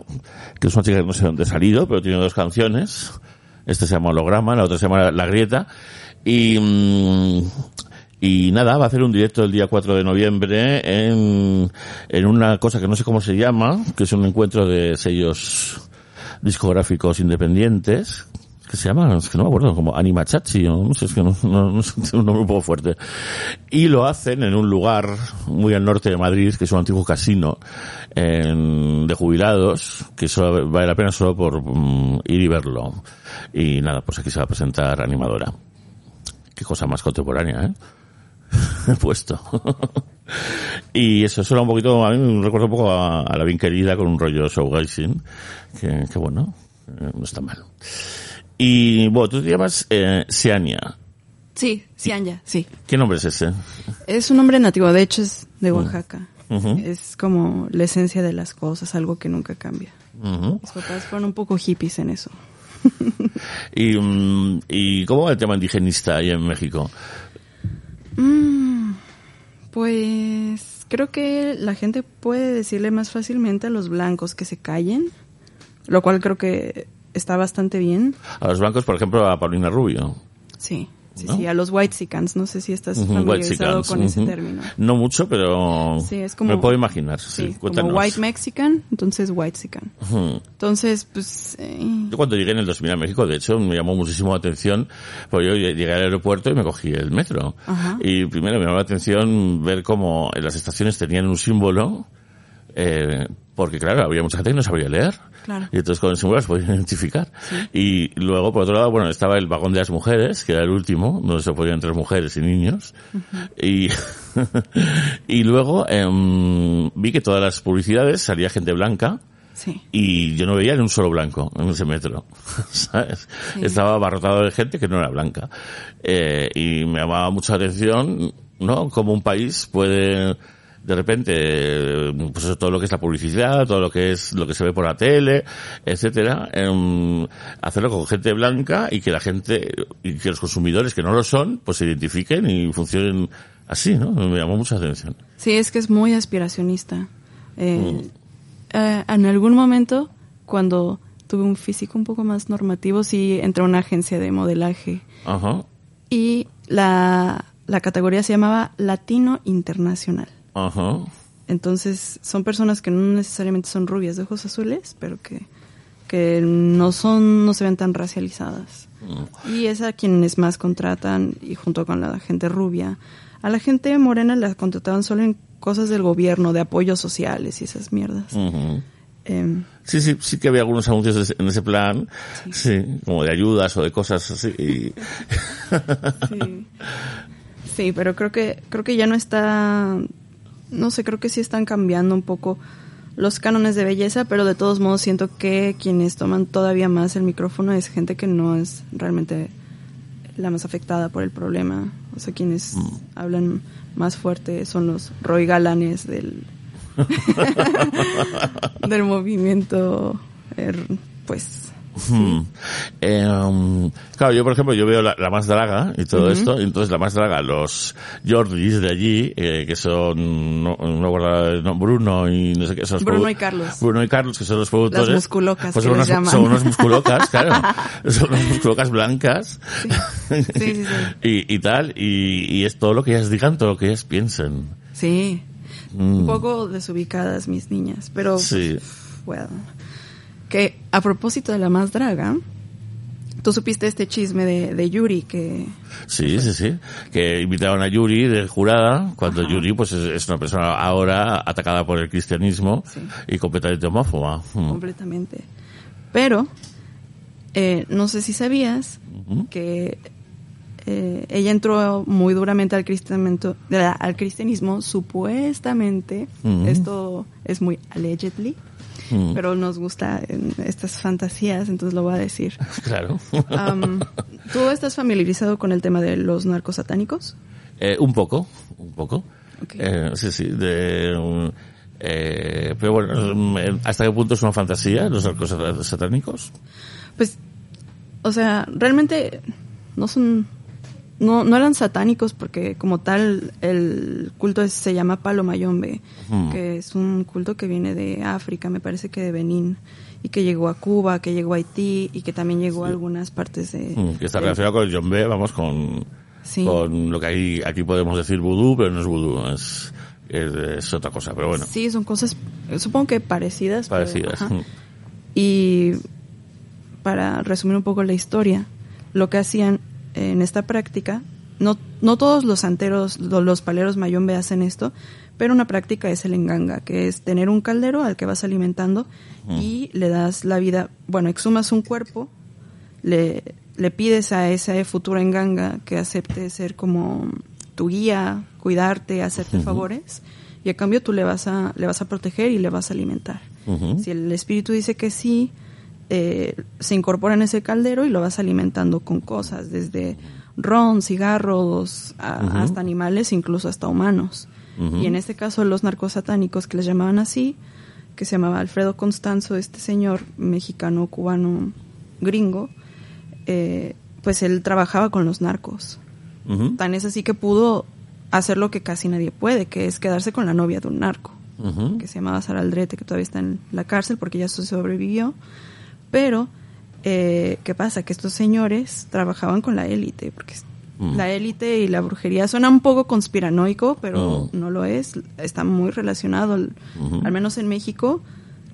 E: que es una chica que no sé dónde ha salido, pero tiene dos canciones. Esta se llama Holograma, la otra se llama La Grieta. Y, mm,
C: Y nada, va a hacer un directo el día 4 de noviembre en, en una cosa que no sé cómo se llama, que es un encuentro de sellos discográficos independientes, que se llama, es que no me acuerdo, como Anima Chachi, o no sé, es que no, no, no tiene un poco fuerte. Y lo hacen en un lugar muy al norte de Madrid, que es un antiguo casino de jubilados, que solo vale la pena solo por mm, ir y verlo. Y nada, pues aquí se va a presentar animadora. Qué cosa más contemporánea, ¿eh? He puesto. y eso suena un poquito, a mí me recuerda un poco a, la bien querida con un rollo showgazing, que, que bueno, eh, no está mal. Y bueno, tú te llamas eh, Seania.
D: Sí, Cianya, sí.
C: ¿Qué nombre es ese?
D: Es un nombre nativo, de hecho es de Oaxaca.
C: Ujú.
D: Es como la esencia de las cosas, algo que nunca cambia. Mis papás fueron un poco hippies en eso.
C: y, mm, ¿Y cómo va el tema indigenista ahí en México?
D: Mm, pues creo que la gente puede decirle más fácilmente a los blancos que se callen, lo cual creo que está bastante bien.
C: A los blancos, por ejemplo, a Paulina Rubio.
D: Sí, sí,
C: ¿No?
D: sí, a los whitexicans, no sé si estás familiarizado con ese término.
C: No mucho, pero
D: Sí, es como...
C: me puedo imaginar. Sí,
D: Sí, como white mexican, entonces whitexican.
C: Ujú.
D: Entonces, pues... eh,
C: Yo cuando llegué en el 2000 a México, de hecho, me llamó muchísimo la atención, porque yo llegué al aeropuerto y me cogí el metro. Y primero me llamó la atención ver cómo en las estaciones tenían un símbolo, eh, porque claro, había mucha gente que no sabía leer.
D: Claro.
C: Y entonces con el símbolo las podían identificar. Y luego, por otro lado, bueno, estaba el vagón de las mujeres, que era el último, donde se podían entrar mujeres y niños. Y, y luego em, vi que todas las publicidades salía gente blanca,
D: sí.
C: y yo no veía ni un solo blanco en ese metro, ¿sabes? Estaba abarrotado de gente que no era blanca. Eh, y me llamaba mucha atención, ¿no? Cómo un país puede, de repente, pues todo lo que es la publicidad, todo lo que es lo que se ve por la tele, etcétera, em, hacerlo con gente blanca y que la gente, y que los consumidores que no lo son, pues se identifiquen y funcionen así, ¿no? Me llamó mucha atención.
D: Sí, es que es muy aspiracionista. Eh, eh, en algún momento, cuando tuve un físico un poco más normativo, sí entré a una agencia de modelaje
C: Ajá,
D: y la, la categoría se llamaba Latino Internacional.
C: Ajá.
D: Entonces, son personas que no necesariamente son rubias de ojos azules, pero que, que no son, no se ven tan racializadas. Y es a quienes más contratan, y junto con la gente rubia. A la gente morena la contrataban solo en cosas del gobierno, de apoyos sociales y esas mierdas. Em,
C: Sí, sí, sí que había algunos anuncios en ese plan, sí. como de ayudas o de cosas así. y-
D: sí. Sí, pero creo que, creo que ya no está, no sé, creo que sí están cambiando un poco los cánones de belleza, pero de todos modos siento que quienes toman todavía más el micrófono es gente que no es realmente la más afectada por el problema. O sea, quienes hablan más fuerte son los Roy Galanes del, del movimiento, er, pues,
C: Hmm. Eh, um, claro, yo por ejemplo, yo veo la, la más draga y todo esto, y entonces la más draga, los Jordis de allí, eh, que son, no, no no, Bruno y no sé qué, son
D: Bruno y Carlos.
C: Bruno y Carlos, que son los productores.
D: Las musculocas
C: Pues son, unas, son unas musculocas, claro. son unas musculocas blancas.
D: sí, sí, sí.
C: y, y tal, y, y es todo lo que ellas digan, todo lo que ellas piensen.
D: Sí.
C: Mm.
D: Un poco desubicadas mis niñas, pero
C: Sí.
D: well, que a propósito de la más draga, tú supiste este chisme de, de Yuri que
C: Sí, sí, sí. Que invitaron a Yuri de jurada, cuando Yuri pues es, es una persona ahora atacada por el cristianismo
D: Sí.
C: y completamente homófoba. Mm.
D: completamente. Pero eh, no sé si sabías que eh, ella entró muy duramente al cristianismo, al cristianismo supuestamente. Esto es muy allegedly.
C: Mm.
D: Pero nos gusta en estas fantasías, entonces lo voy a decir.
C: Claro.
D: Am, ¿Tú estás familiarizado con el tema de los narcos satánicos?
C: Eh, un poco, un poco.
D: Ok.
C: Eh, sí, sí, de... un- eh, pero bueno, mm, ¿hasta qué punto es una fantasía los arcos sat- satánicos?
D: Pues, o sea, realmente no son, no, no eran satánicos porque como tal el culto es- se llama Palo Mayombe,
C: Ujú.
D: que es un culto que viene de África, me parece que de Benín, y que llegó a Cuba, que llegó a Haití y que también llegó a algunas partes de...
C: Mm, Que está relacionado con el B, vamos, con,
D: Sí.
C: con lo que aquí, aquí podemos decir vudú, pero no es vudú, es, es, es otra cosa, pero bueno,
D: Sí, son cosas, supongo que parecidas.
C: parecidas. Mm.
D: Y para resumir un poco la historia, lo que hacían en esta práctica, no, no todos los santeros, lo- los paleros mayombe hacen esto, pero una práctica es el enganga, que es tener un caldero al que vas alimentando y le das la vida, bueno, exhumas un cuerpo, le, le pides a ese futuro enganga que acepte ser como tu guía, cuidarte, hacerte favores, y a cambio tú le vas a, le vas a proteger y le vas a alimentar. Si el espíritu dice que sí, eh, se incorpora en ese caldero y lo vas alimentando con cosas, desde ron, cigarros, a-
C: Ujú.
D: hasta animales, incluso hasta humanos. Y en este caso los narcos satánicos que les llamaban así, que se llamaba Alfredo Constanzo, este señor mexicano, cubano, gringo, eh, pues él trabajaba con los narcos. Tan es así que pudo hacer lo que casi nadie puede, que es quedarse con la novia de un narco que se llamaba Sara Aldrete, que todavía está en la cárcel porque ya se sobrevivió. Pero, eh, ¿qué pasa? Que estos señores trabajaban con la élite, porque
C: Mm.
D: la élite y la brujería suena un poco conspiranoico, pero no lo es. Está muy relacionado, al, menos en México,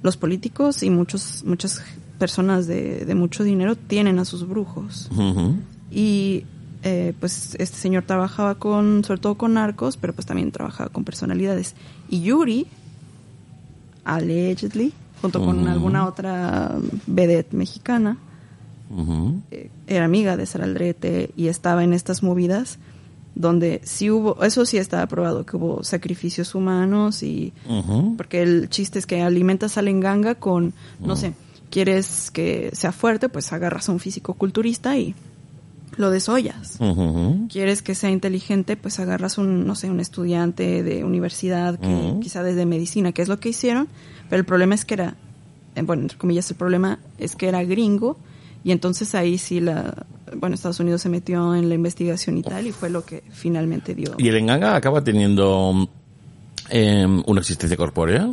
D: los políticos y muchos, muchas personas de, de mucho dinero tienen a sus brujos. Y eh, pues este señor trabajaba con, sobre todo con narcos, pero pues también trabajaba con personalidades. Y Yuri, allegedly, junto con alguna otra vedette mexicana, eh, era amiga de Sara Aldrete y estaba en estas movidas donde sí hubo, eso sí estaba probado, que hubo sacrificios humanos y porque el chiste es que alimentas al enganga con, no sé, quieres que sea fuerte, pues agarras a un físico culturista y lo desollas. Quieres que sea inteligente, pues agarras un, no sé, un estudiante de universidad, que quizá desde medicina, que es lo que hicieron, pero el problema es que era, eh, bueno, entre comillas, el problema es que era gringo, y entonces ahí sí la, bueno, Estados Unidos se metió en la investigación y tal, y fue lo que finalmente dio.
C: ¿Y el enganga acaba teniendo eh, una existencia corpórea?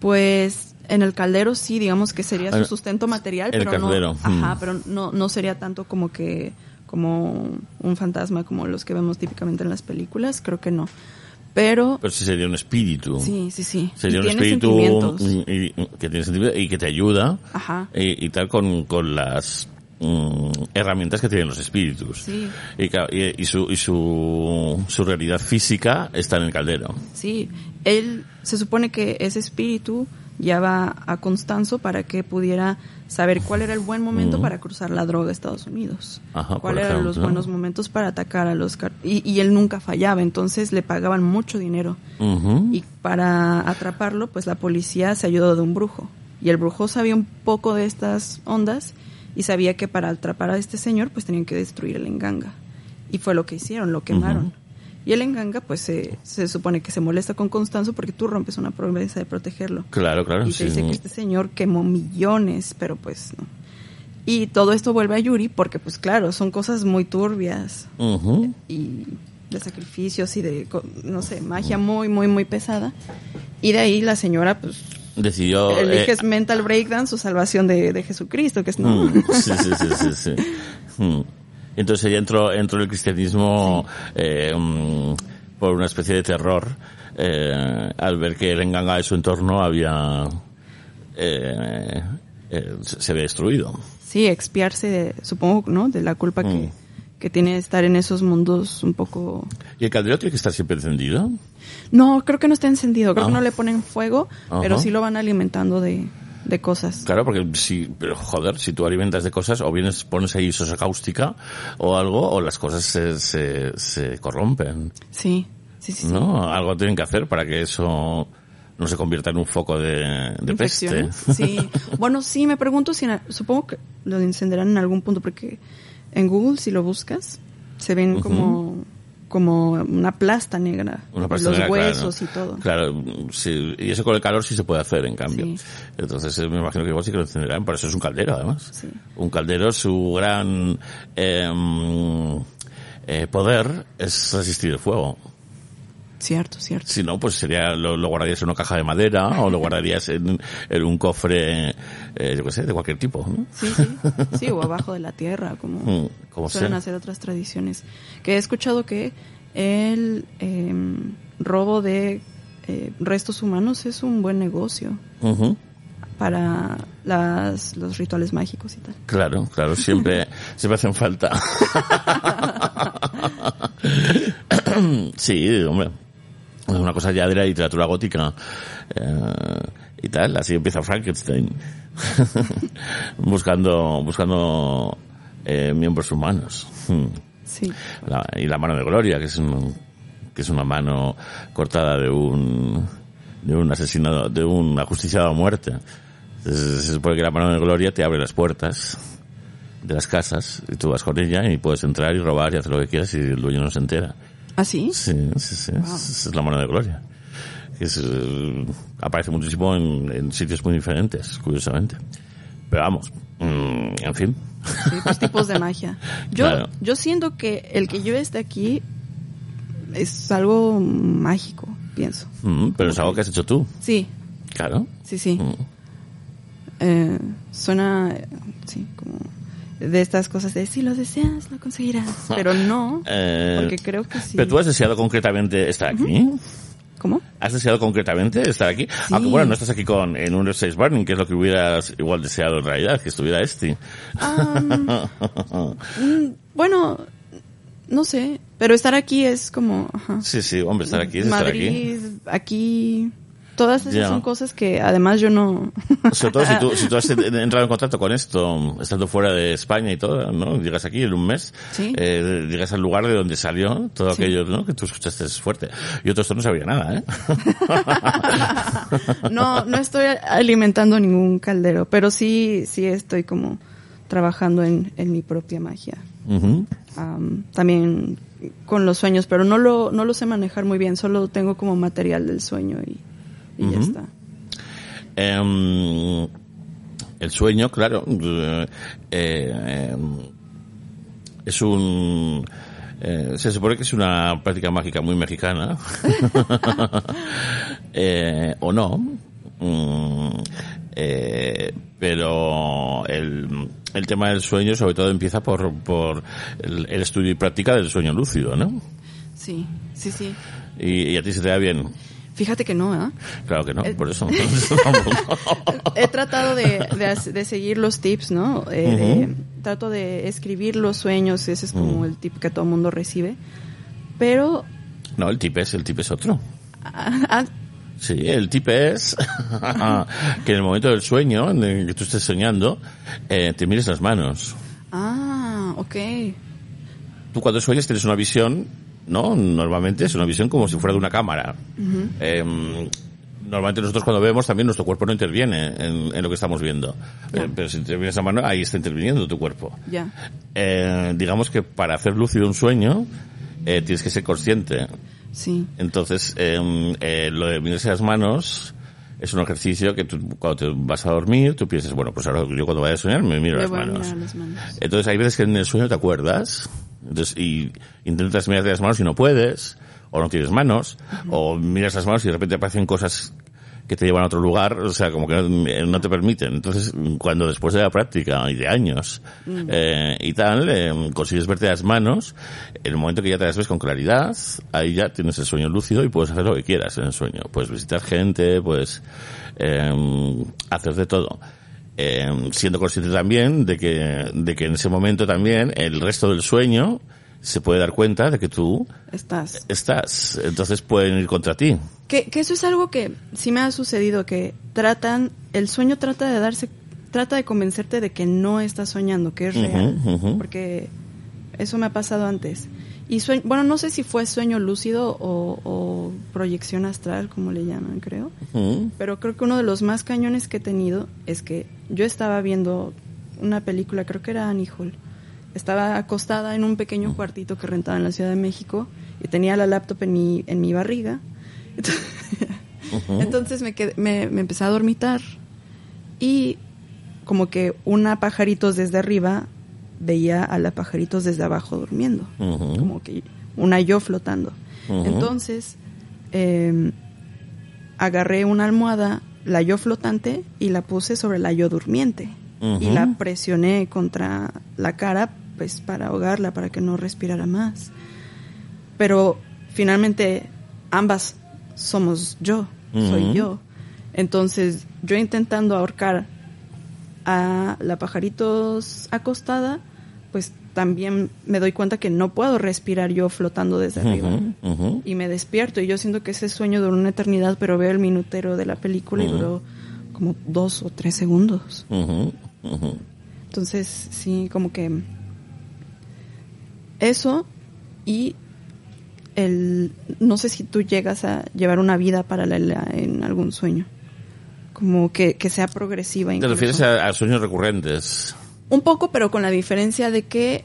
D: Pues en el caldero sí, digamos que sería su sustento material,
C: el
D: pero
C: caldero,
D: no, ajá,
C: mm.
D: pero no, no sería tanto como que como un fantasma como los que vemos típicamente en las películas, creo que no. Pero
C: Pero sí sería un espíritu.
D: sí, sí, sí.
C: Sería
D: Y
C: un espíritu y- que tiene sentimientos y que te ayuda
D: Ajá.
C: y, y tal con, con las mm, herramientas que tienen los espíritus.
D: Sí.
C: Y, y- y su, y su, su realidad física está en el caldero.
D: Sí, él se supone que ese espíritu lleva a Constanzo para que pudiera saber cuál era el buen momento para cruzar la droga a Estados Unidos.
C: Ajá,
D: cuál eran los buenos momentos para atacar a los y, y él nunca fallaba, entonces le pagaban mucho dinero. Y para atraparlo, pues la policía se ayudó de un brujo. Y el brujo sabía un poco de estas ondas y sabía que para atrapar a este señor, pues tenían que destruir el enganga. Y fue lo que hicieron, lo quemaron. Y el enganga, pues se, se supone que se molesta con Constanzo porque tú rompes una promesa de protegerlo.
C: Claro, claro.
D: y se
C: sí.
D: dice que este señor quemó millones, pero pues no. Y todo esto vuelve a Yuri porque, pues claro, son cosas muy turbias
C: Ujú.
D: y de sacrificios y de, no sé, magia muy, muy, muy pesada. Y de ahí la señora, pues,
C: Decidió...
D: elige
C: eh,
D: mental breakdown, su salvación de, de Jesucristo, que es no.
C: Mm, sí, sí, sí, sí, sí. Mm. Entonces ella entró, entró en el cristianismo eh, mm, por una especie de terror eh, al ver que el enganga de su entorno había eh, se había destruido.
D: Sí, expiarse, de- supongo, ¿no? De la culpa
C: Mm.
D: que, que tiene estar en esos mundos un poco...
C: ¿Y el caldero tiene que estar siempre encendido?
D: No, creo que no está encendido, creo
C: Ah.
D: que no le ponen fuego, pero sí lo van alimentando de, de cosas.
C: Claro, porque si, pero joder, si tú alimentas de cosas, o bien pones ahí sosa cáustica o algo, o las cosas se, se, se corrompen.
D: Sí, sí, sí. sí.
C: ¿No? Algo tienen que hacer para que eso no se convierta en un foco de, de peste.
D: Sí. Bueno, sí, me pregunto si, en- supongo que lo encenderán en algún punto, porque en Google, si lo buscas, se ven como, como una plasta negra.
C: Una
D: de
C: pasta
D: los
C: negra,
D: huesos
C: claro.
D: y todo.
C: Claro, sí, y eso con el calor sí se puede hacer, en cambio.
D: Sí.
C: Entonces eh, me imagino que igual sí que lo encenderán, por eso es un caldero, además.
D: Sí.
C: Un caldero, su gran em, eh, poder es resistir el fuego.
D: Cierto, cierto.
C: Si no, pues sería, lo, lo guardarías en una caja de madera o lo guardarías en, en un cofre, eh, yo qué sé, de cualquier tipo. ¿no?
D: Sí, sí. Sí, o abajo de la tierra, como
C: Mm, como
D: suelen
C: sea.
D: hacer otras tradiciones. Que he escuchado que el em, robo de eh, restos humanos es un buen negocio
C: Ujú.
D: para las, los rituales mágicos y tal.
C: Claro, claro, siempre, siempre hacen falta. sí, hombre. Es una cosa ya de la literatura gótica. eh, y tal, así empieza Frankenstein. buscando, buscando eh, miembros humanos.
D: Sí.
C: La- y la mano de Gloria, que es un, que es una mano cortada de un, de un asesino, de un ajusticiado a muerte. Entonces, se supone que la mano de Gloria te abre las puertas de las casas y tú vas con ella y puedes entrar y robar y hacer lo que quieras y el dueño no se entera.
D: ¿Ah, sí?
C: Sí, sí, sí. Esa es la mano de Gloria. Es, eh, aparece muchísimo en, en sitios muy diferentes, curiosamente. Pero vamos, mm, en fin.
D: Sí, pues tipos de magia. Yo,
C: Claro.
D: yo siento que el que yo esté aquí es algo mágico, pienso.
C: Mm, pero es algo que has hecho tú,
D: Sí,
C: claro.
D: sí, sí.
C: Mm.
D: Eh, suena, sí, como de estas cosas de si lo deseas, lo conseguirás. Pero no,
C: Eh,
D: porque creo que sí.
C: Pero tú has deseado concretamente estar aquí.
D: ¿Cómo?
C: ¿Has deseado concretamente estar aquí? Aunque bueno, no estás aquí con en un Stage Burning, que es lo que hubieras igual deseado en realidad, que estuviera este.
D: Mm, bueno, no sé, pero estar aquí es como, ajá.
C: sí, sí, hombre, estar aquí es estar aquí.
D: Madrid, aquí. Todas esas son cosas que además yo no...
C: Sobre todo si tú, si tú has entrado en contacto con esto, estando fuera de España y todo, ¿no? Llegas aquí en un mes,
D: Sí.
C: eh, llegas al lugar de donde salió todo
D: Sí.
C: aquello, ¿no? Que tú escuchaste es fuerte. Yo todo esto no sabía nada, ¿eh?
D: no, no estoy alimentando ningún caldero, pero sí, sí estoy como trabajando en, en mi propia magia. También con los sueños, pero no lo, no lo sé manejar muy bien, solo tengo como material del sueño y, y ya está.
C: Em, el sueño, claro, eh, eh, em, es un... eh, se supone que es una práctica mágica muy mexicana, Eh, o no, Mm, eh, pero el, el tema del sueño sobre todo empieza por, por el, el estudio y práctica del sueño lúcido, ¿no?
D: Sí, sí, sí.
C: Y, y a ti se te da bien.
D: Fíjate que no, ¿ah?
C: Claro que no,
D: Eh,
C: por eso.
D: He tratado de, de, de seguir los tips, ¿no? Eh, de- trato de escribir los sueños, ese es como el tip que todo el mundo recibe. Pero,
C: no, el tip es, el tip es otro.
D: ah, ah,
C: Sí, el tip es que en el momento del sueño, en el que tú estés soñando, eh, te mires las manos.
D: ah, ok.
C: Tú cuando sueñas tienes una visión, ¿no? Normalmente es una visión como si fuera de una cámara. Em, normalmente nosotros cuando vemos también nuestro cuerpo no interviene en, en lo que estamos viendo. Eh, pero si te miras la mano, ahí está interviniendo tu cuerpo. Eh, digamos que para hacer lúcido un sueño, eh, tienes que ser consciente.
D: Sí.
C: Entonces, eh, eh, lo de mirarse las manos es un ejercicio que tú, cuando te vas a dormir, tú piensas, bueno, pues ahora yo cuando vaya a soñar me miro manos.
D: las manos.
C: Entonces hay veces que en el sueño te acuerdas, entonces, y intentas mirarte las manos y no puedes, o no tienes manos, o miras las manos y de repente aparecen cosas que te llevan a otro lugar, o sea, como que no, no te permiten. Entonces, cuando después de la práctica y de años eh, y tal, eh, consigues verte las manos, en el momento que ya te las ves con claridad, ahí ya tienes el sueño lúcido y puedes hacer lo que quieras en el sueño. Puedes visitar gente, puedes eh, hacer de todo. Eh, siendo consciente también de que, de que en ese momento también el resto del sueño se puede dar cuenta de que tú
D: Estás.
C: estás, entonces pueden ir contra ti.
D: Que, que eso es algo que sí me ha sucedido, que tratan, el sueño trata de darse, trata de convencerte de que no estás soñando, que es real. Porque eso me ha pasado antes. Y sueño, bueno, no sé si fue sueño lúcido o, o proyección astral, como le llaman, creo. Pero creo que uno de los más cañones que he tenido es que yo estaba viendo una película, creo que era Annie Hall. Estaba acostada en un pequeño cuartito que rentaba en la Ciudad de México y tenía la laptop en mi, en mi barriga. Entonces me, quedé- me, me empecé a dormitar y como que una pajaritos desde arriba veía a la pajaritos desde abajo durmiendo como que una yo flotando. Entonces, eh, agarré una almohada, la yo flotante, y la puse sobre la yo durmiente. Y la presioné contra la cara, pues para ahogarla, para que no respirara más. Pero finalmente ambas somos yo, soy yo. Entonces, yo intentando ahorcar a la pajaritos acostada, pues también me doy cuenta que no puedo respirar yo flotando desde arriba. Y me despierto y yo siento que ese sueño duró una eternidad, pero veo el minutero de la película y duró como dos o tres segundos. Entonces, sí, como que eso y el no sé si tú llegas a llevar una vida paralela en algún sueño. Como que, que sea progresiva.
C: ¿Te refieres a, a sueños recurrentes?
D: Un poco, pero con la diferencia de que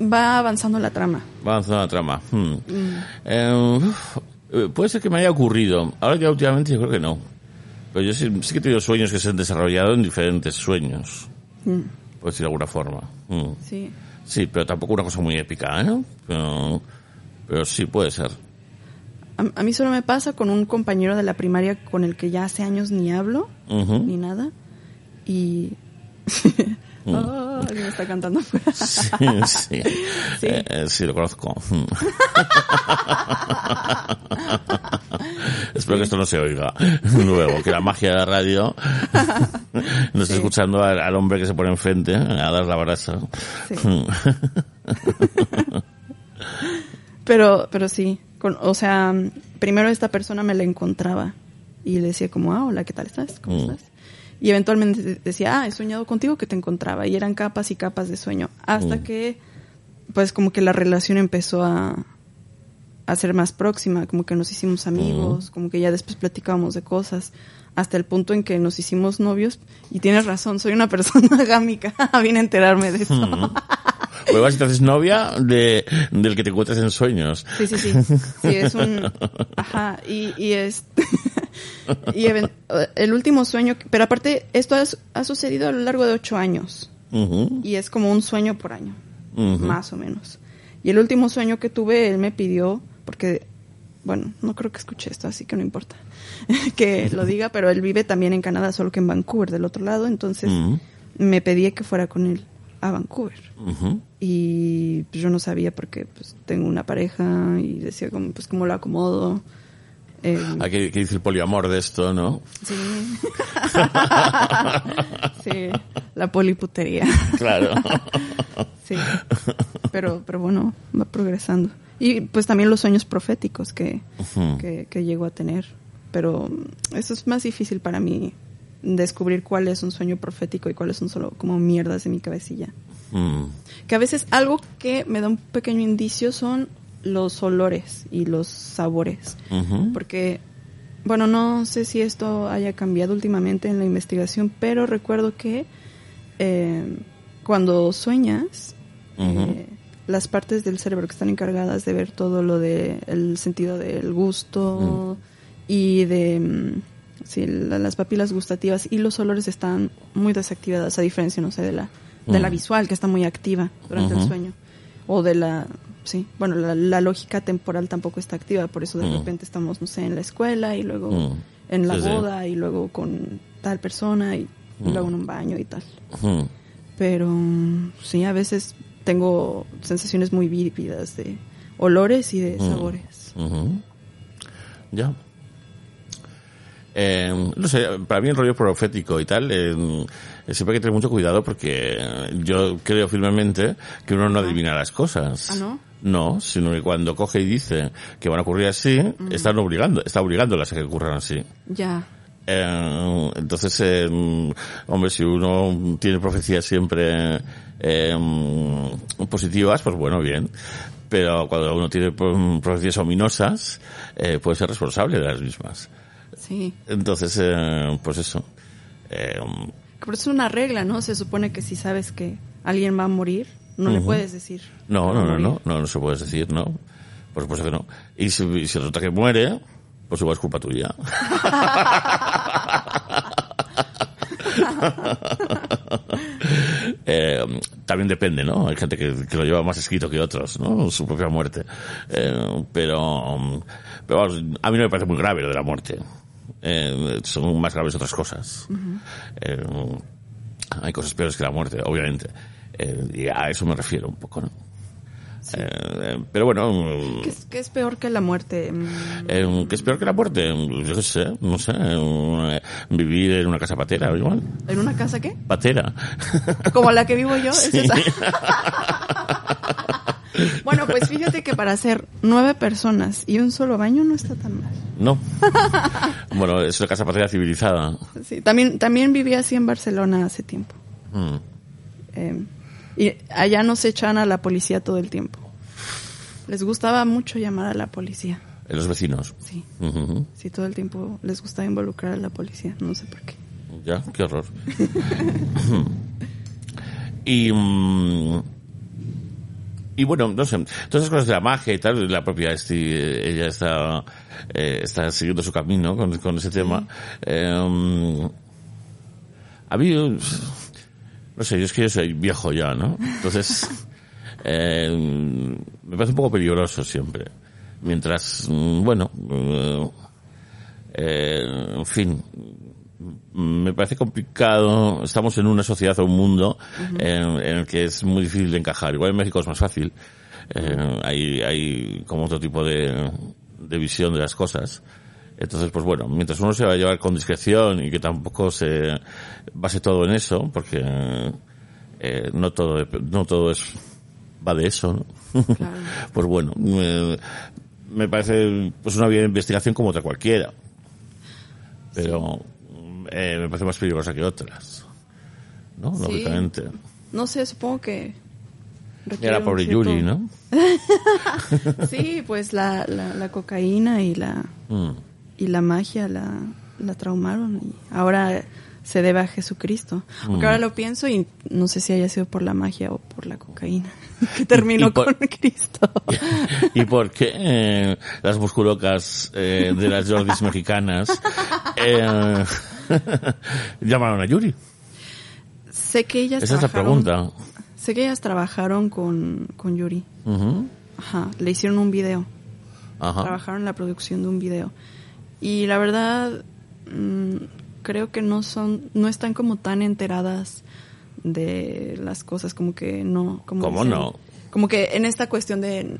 D: va avanzando la trama.
C: Va avanzando la trama. Hmm. Eh, uf, eh, puede ser que me haya ocurrido. Ahora ya últimamente yo creo que no. Pero yo sí, sí que he tenido sueños que se han desarrollado en diferentes sueños.
D: Mm,
C: Por decir de alguna forma. Hmm.
D: Sí.
C: Sí, pero tampoco una cosa muy épica, ¿eh? Pero, pero sí puede ser.
D: A, a mí solo me pasa con un compañero de la primaria con el que ya hace años ni hablo,
C: Ujú.
D: ni nada. Y... Ah, alguien me está cantando afuera.
C: Sí, sí.
D: Sí.
C: Eh, sí, lo conozco. Hmm. Espero que esto no se oiga luego, que la magia de la radio no esté
D: Sí.
C: escuchando al, al hombre que se pone enfrente a dar la brasa.
D: Sí.
C: Hmm.
D: Pero, pero sí, con, o sea, primero esta persona me la encontraba y le decía como, ah, hola, ¿qué tal estás? ¿Cómo
C: Mm.
D: estás? Y eventualmente de- decía, ah, he soñado contigo que te encontraba. Y eran capas y capas de sueño. Hasta
C: Mm.
D: que, pues como que la relación empezó a, a ser más próxima, como que nos hicimos amigos, como que ya después platicábamos de cosas, hasta el punto en que nos hicimos novios. Y tienes razón, soy una persona gámica, vine a enterarme de eso.
C: Pues vas haces novia de, del que te encuentras en sueños.
D: Sí, sí, sí. Sí, es un... Ajá, y, y es... y even- el último sueño... Pero aparte, esto ha, ha sucedido a lo largo de ocho años. Y es como un sueño por año, más o menos. Y el último sueño que tuve, él me pidió, porque... Bueno, no creo que escuche esto, así que no importa que lo diga, pero él vive también en Canadá, solo que en Vancouver, del otro lado. Entonces, me pedía que fuera con él a Vancouver y pues, yo no sabía porque pues tengo una pareja y decía como pues cómo lo acomodo Eh,
C: ¿qué, qué dice el poliamor de esto, no?
D: sí. Sí la poliputería.
C: Claro.
D: sí. Pero pero bueno va progresando. Y pues también los sueños proféticos que que, que llego a tener. Pero eso es más difícil para mí descubrir cuál es un sueño profético y cuáles son solo como mierdas de mi cabecilla.
C: Mm.
D: que a veces algo que me da un pequeño indicio son los olores y los sabores. Porque, bueno, no sé si esto haya cambiado últimamente en la investigación, pero recuerdo que eh, cuando sueñas, eh, las partes del cerebro que están encargadas de ver todo lo de el sentido del gusto y de mm, sí, la- las papilas gustativas y los olores están muy desactivadas a diferencia no sé de la de la
C: Mm.
D: visual que está muy activa durante el sueño o de la sí bueno la, la lógica temporal tampoco está activa por eso de
C: Mm.
D: repente estamos no sé en la escuela y luego
C: Mm.
D: en la
C: Sí, sí.
D: boda y luego con tal persona y,
C: Mm.
D: luego en un baño y tal pero sí, a veces tengo sensaciones muy vívidas de olores y de sabores.
C: Ya. Eh, no sé, para mí el rollo profético y tal, eh, siempre hay que tener mucho cuidado porque yo creo firmemente que uno no adivina las cosas.
D: ¿Ah, no?
C: No, sino que cuando coge y dice que van a ocurrir así, están obligando, está obligándolas a que ocurran así.
D: Ya,
C: Eh, entonces, eh, hombre, si uno tiene profecías siempre eh, positivas, pues bueno, bien. Pero cuando uno tiene pro- profecías ominosas, eh, puede ser responsable de las mismas.
D: sí.
C: Entonces, eh, pues eso.
D: Pero es una regla, ¿no? Se supone que si sabes que alguien va a morir, no le
C: Ujú.
D: puedes decir.
C: no, no, no, no, no, no se puede decir, no. Por supuesto que no. Y si, y si resulta que muere, pues igual es culpa tuya. Eh, también depende, ¿no? Hay gente que, que lo lleva más escrito que otros, ¿no? Su propia muerte. Eh, pero, pero vamos, a mí no me parece muy grave lo de la muerte. Eh, son más graves otras cosas. Hay cosas peores que la muerte, obviamente. Eh, y a eso me refiero un poco, ¿no? Eh, pero bueno,
D: ¿Qué es, qué es peor que la muerte? Mm,
C: eh, ¿qué es peor que la muerte? Yo qué sé, no sé. eh, vivir en una casa patera, igual.
D: ¿En una casa qué?
C: Patera.
D: Como la que vivo yo. ¿es
C: Sí.
D: esa? bueno, pues fíjate que para hacer nueve personas y un solo baño no está tan mal.
C: No. bueno, es una casa patera civilizada.
D: Sí, también, también viví así en Barcelona hace tiempo.
C: Mm.
D: Y allá nos echan a la policía todo el tiempo. Les gustaba mucho llamar a la policía.
C: Los vecinos.
D: Sí, sí, todo el tiempo les gustaba involucrar a la policía. No sé por qué.
C: Ya, qué horror. y, mm, y bueno, no sé, todas esas cosas de la magia y tal, la propia Esti, eh, ella está, eh, está siguiendo su camino con, con ese tema. Eh, a mí, no sé, yo es que yo soy viejo ya, ¿no? Entonces, eh, me parece un poco peligroso siempre. Mientras, mm, bueno, eh, eh, en fin, me parece complicado. Estamos en una sociedad o un mundo en, en el que es muy difícil de encajar. Igual en México es más fácil. Eh, hay, hay como otro tipo de, de visión de las cosas. Entonces, pues bueno, mientras uno se va a llevar con discreción y que tampoco se base todo en eso, porque eh, no todo no todo es va de eso, ¿no?
D: Claro.
C: pues bueno, me, me parece pues una bien investigación como otra cualquiera pero eh, me parece más peligrosa que otras. ¿No?
D: Sí.
C: Lógicamente.
D: No sé, supongo que... Un
C: pobre
D: cierto-
C: Yuri, ¿no?
D: Sí, pues la, la, la cocaína y la,
C: Mm.
D: Y la magia la, la traumaron y ahora se debe a Jesucristo. Aunque
C: Mm.
D: ahora lo pienso y no sé si haya sido por la magia o por la cocaína que terminó
C: por-
D: con Cristo.
C: ¿Y por qué eh, las musculocas eh, de las Jordis mexicanas eh, llamaron a Yuri?
D: sé que ellas
C: Esa es la pregunta.
D: Sé que ellas trabajaron con, con Yuri.
C: Ujú.
D: Ajá, le hicieron un video.
C: Ajá.
D: trabajaron en la producción de un video. Y la verdad, mm, creo que no son, no están como tan enteradas de las cosas, como que no. Como
C: ¿Cómo
D: dicen-
C: no?
D: Como que en esta cuestión de,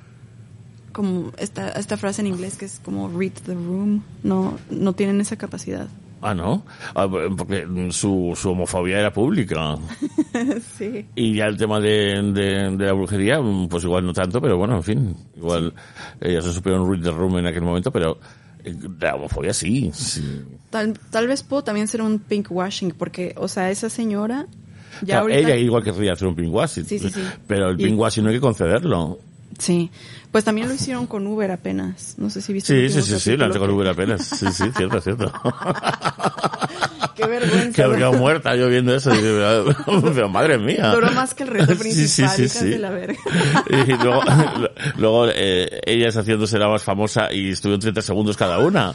D: como esta, esta frase en inglés que es como read the room, no, no tienen esa capacidad.
C: Ah, ¿no? Ah, porque su, su homofobia era pública.
D: sí.
C: Y ya el tema de, de, de la brujería, pues igual no tanto, pero bueno, en fin. Igual ellas no supieron read the room en aquel momento, pero la homofobia sí. sí.
D: Tal, tal vez puedo también ser un pink washing, porque, o sea, esa señora ya
C: Claro,
D: ahorita...
C: Ella igual querría hacer un pinkwashing.
D: Sí, sí, sí.
C: Pero el
D: Y-
C: pinkwashing no hay que concederlo.
D: Sí, pues también lo hicieron con Uber apenas. No sé si viste.
C: Sí, sí, sí, sí, lo han hecho con Uber apenas. Sí, sí, cierto, cierto.
D: Qué vergüenza.
C: que habría muerta yo viendo eso. y digo, pero madre mía.
D: Duró más que el reto principal,
C: sí, sí, sí.
D: de la verga.
C: Y luego, luego eh, ellas haciéndose la más famosa y estuvieron 30 segundos cada una.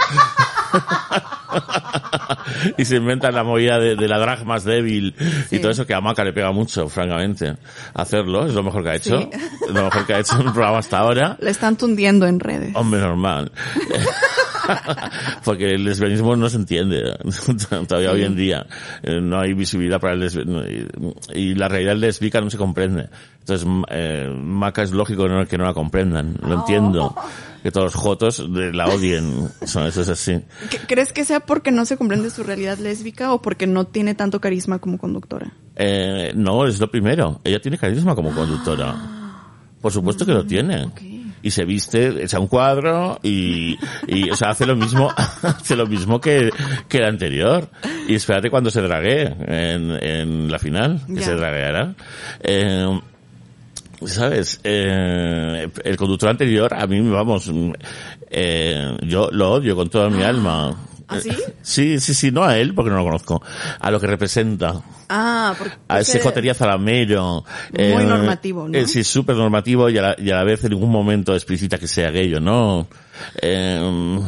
C: y se inventan la movida de, de la drag más débil y todo eso que a Maca le pega mucho, francamente. Hacerlo es lo mejor que ha hecho.
D: Sí.
C: Lo mejor que ha hecho en el programa hasta ahora.
D: La están tundiendo en redes.
C: Hombre, normal. Porque el lesbianismo no se entiende todavía hoy en día. Eh, No hay visibilidad para el lesbianismo. Y la realidad lésbica no se comprende. Entonces, eh, Maca es lógico no- que no la comprendan. Lo entiendo. Que todos los jotos de- la odien. Eso, eso es así.
D: ¿Qué- ¿Crees que sea porque no se comprende su realidad lésbica o porque no tiene tanto carisma como conductora?
C: Eh, no, es lo primero. Ella tiene carisma como conductora. Por supuesto que lo tiene. Y se viste, echa un cuadro y, y o sea, hace lo mismo, hace lo mismo que, que el anterior. Y espérate cuando se drague en, en la final, que se dragueará. Eh, ¿Sabes? Eh, el conductor anterior, a mí, vamos, eh, yo lo odio con toda mi alma.
D: ¿Ah, sí?
C: Eh, Sí, sí, sí, no a él, porque no lo conozco. A lo que representa
D: Ah, porque...
C: a ese jotería zalamero. eh,
D: Muy normativo, ¿no?
C: sí, súper normativo y a, la, y a la vez en ningún momento explicita que sea gay o no. Eh,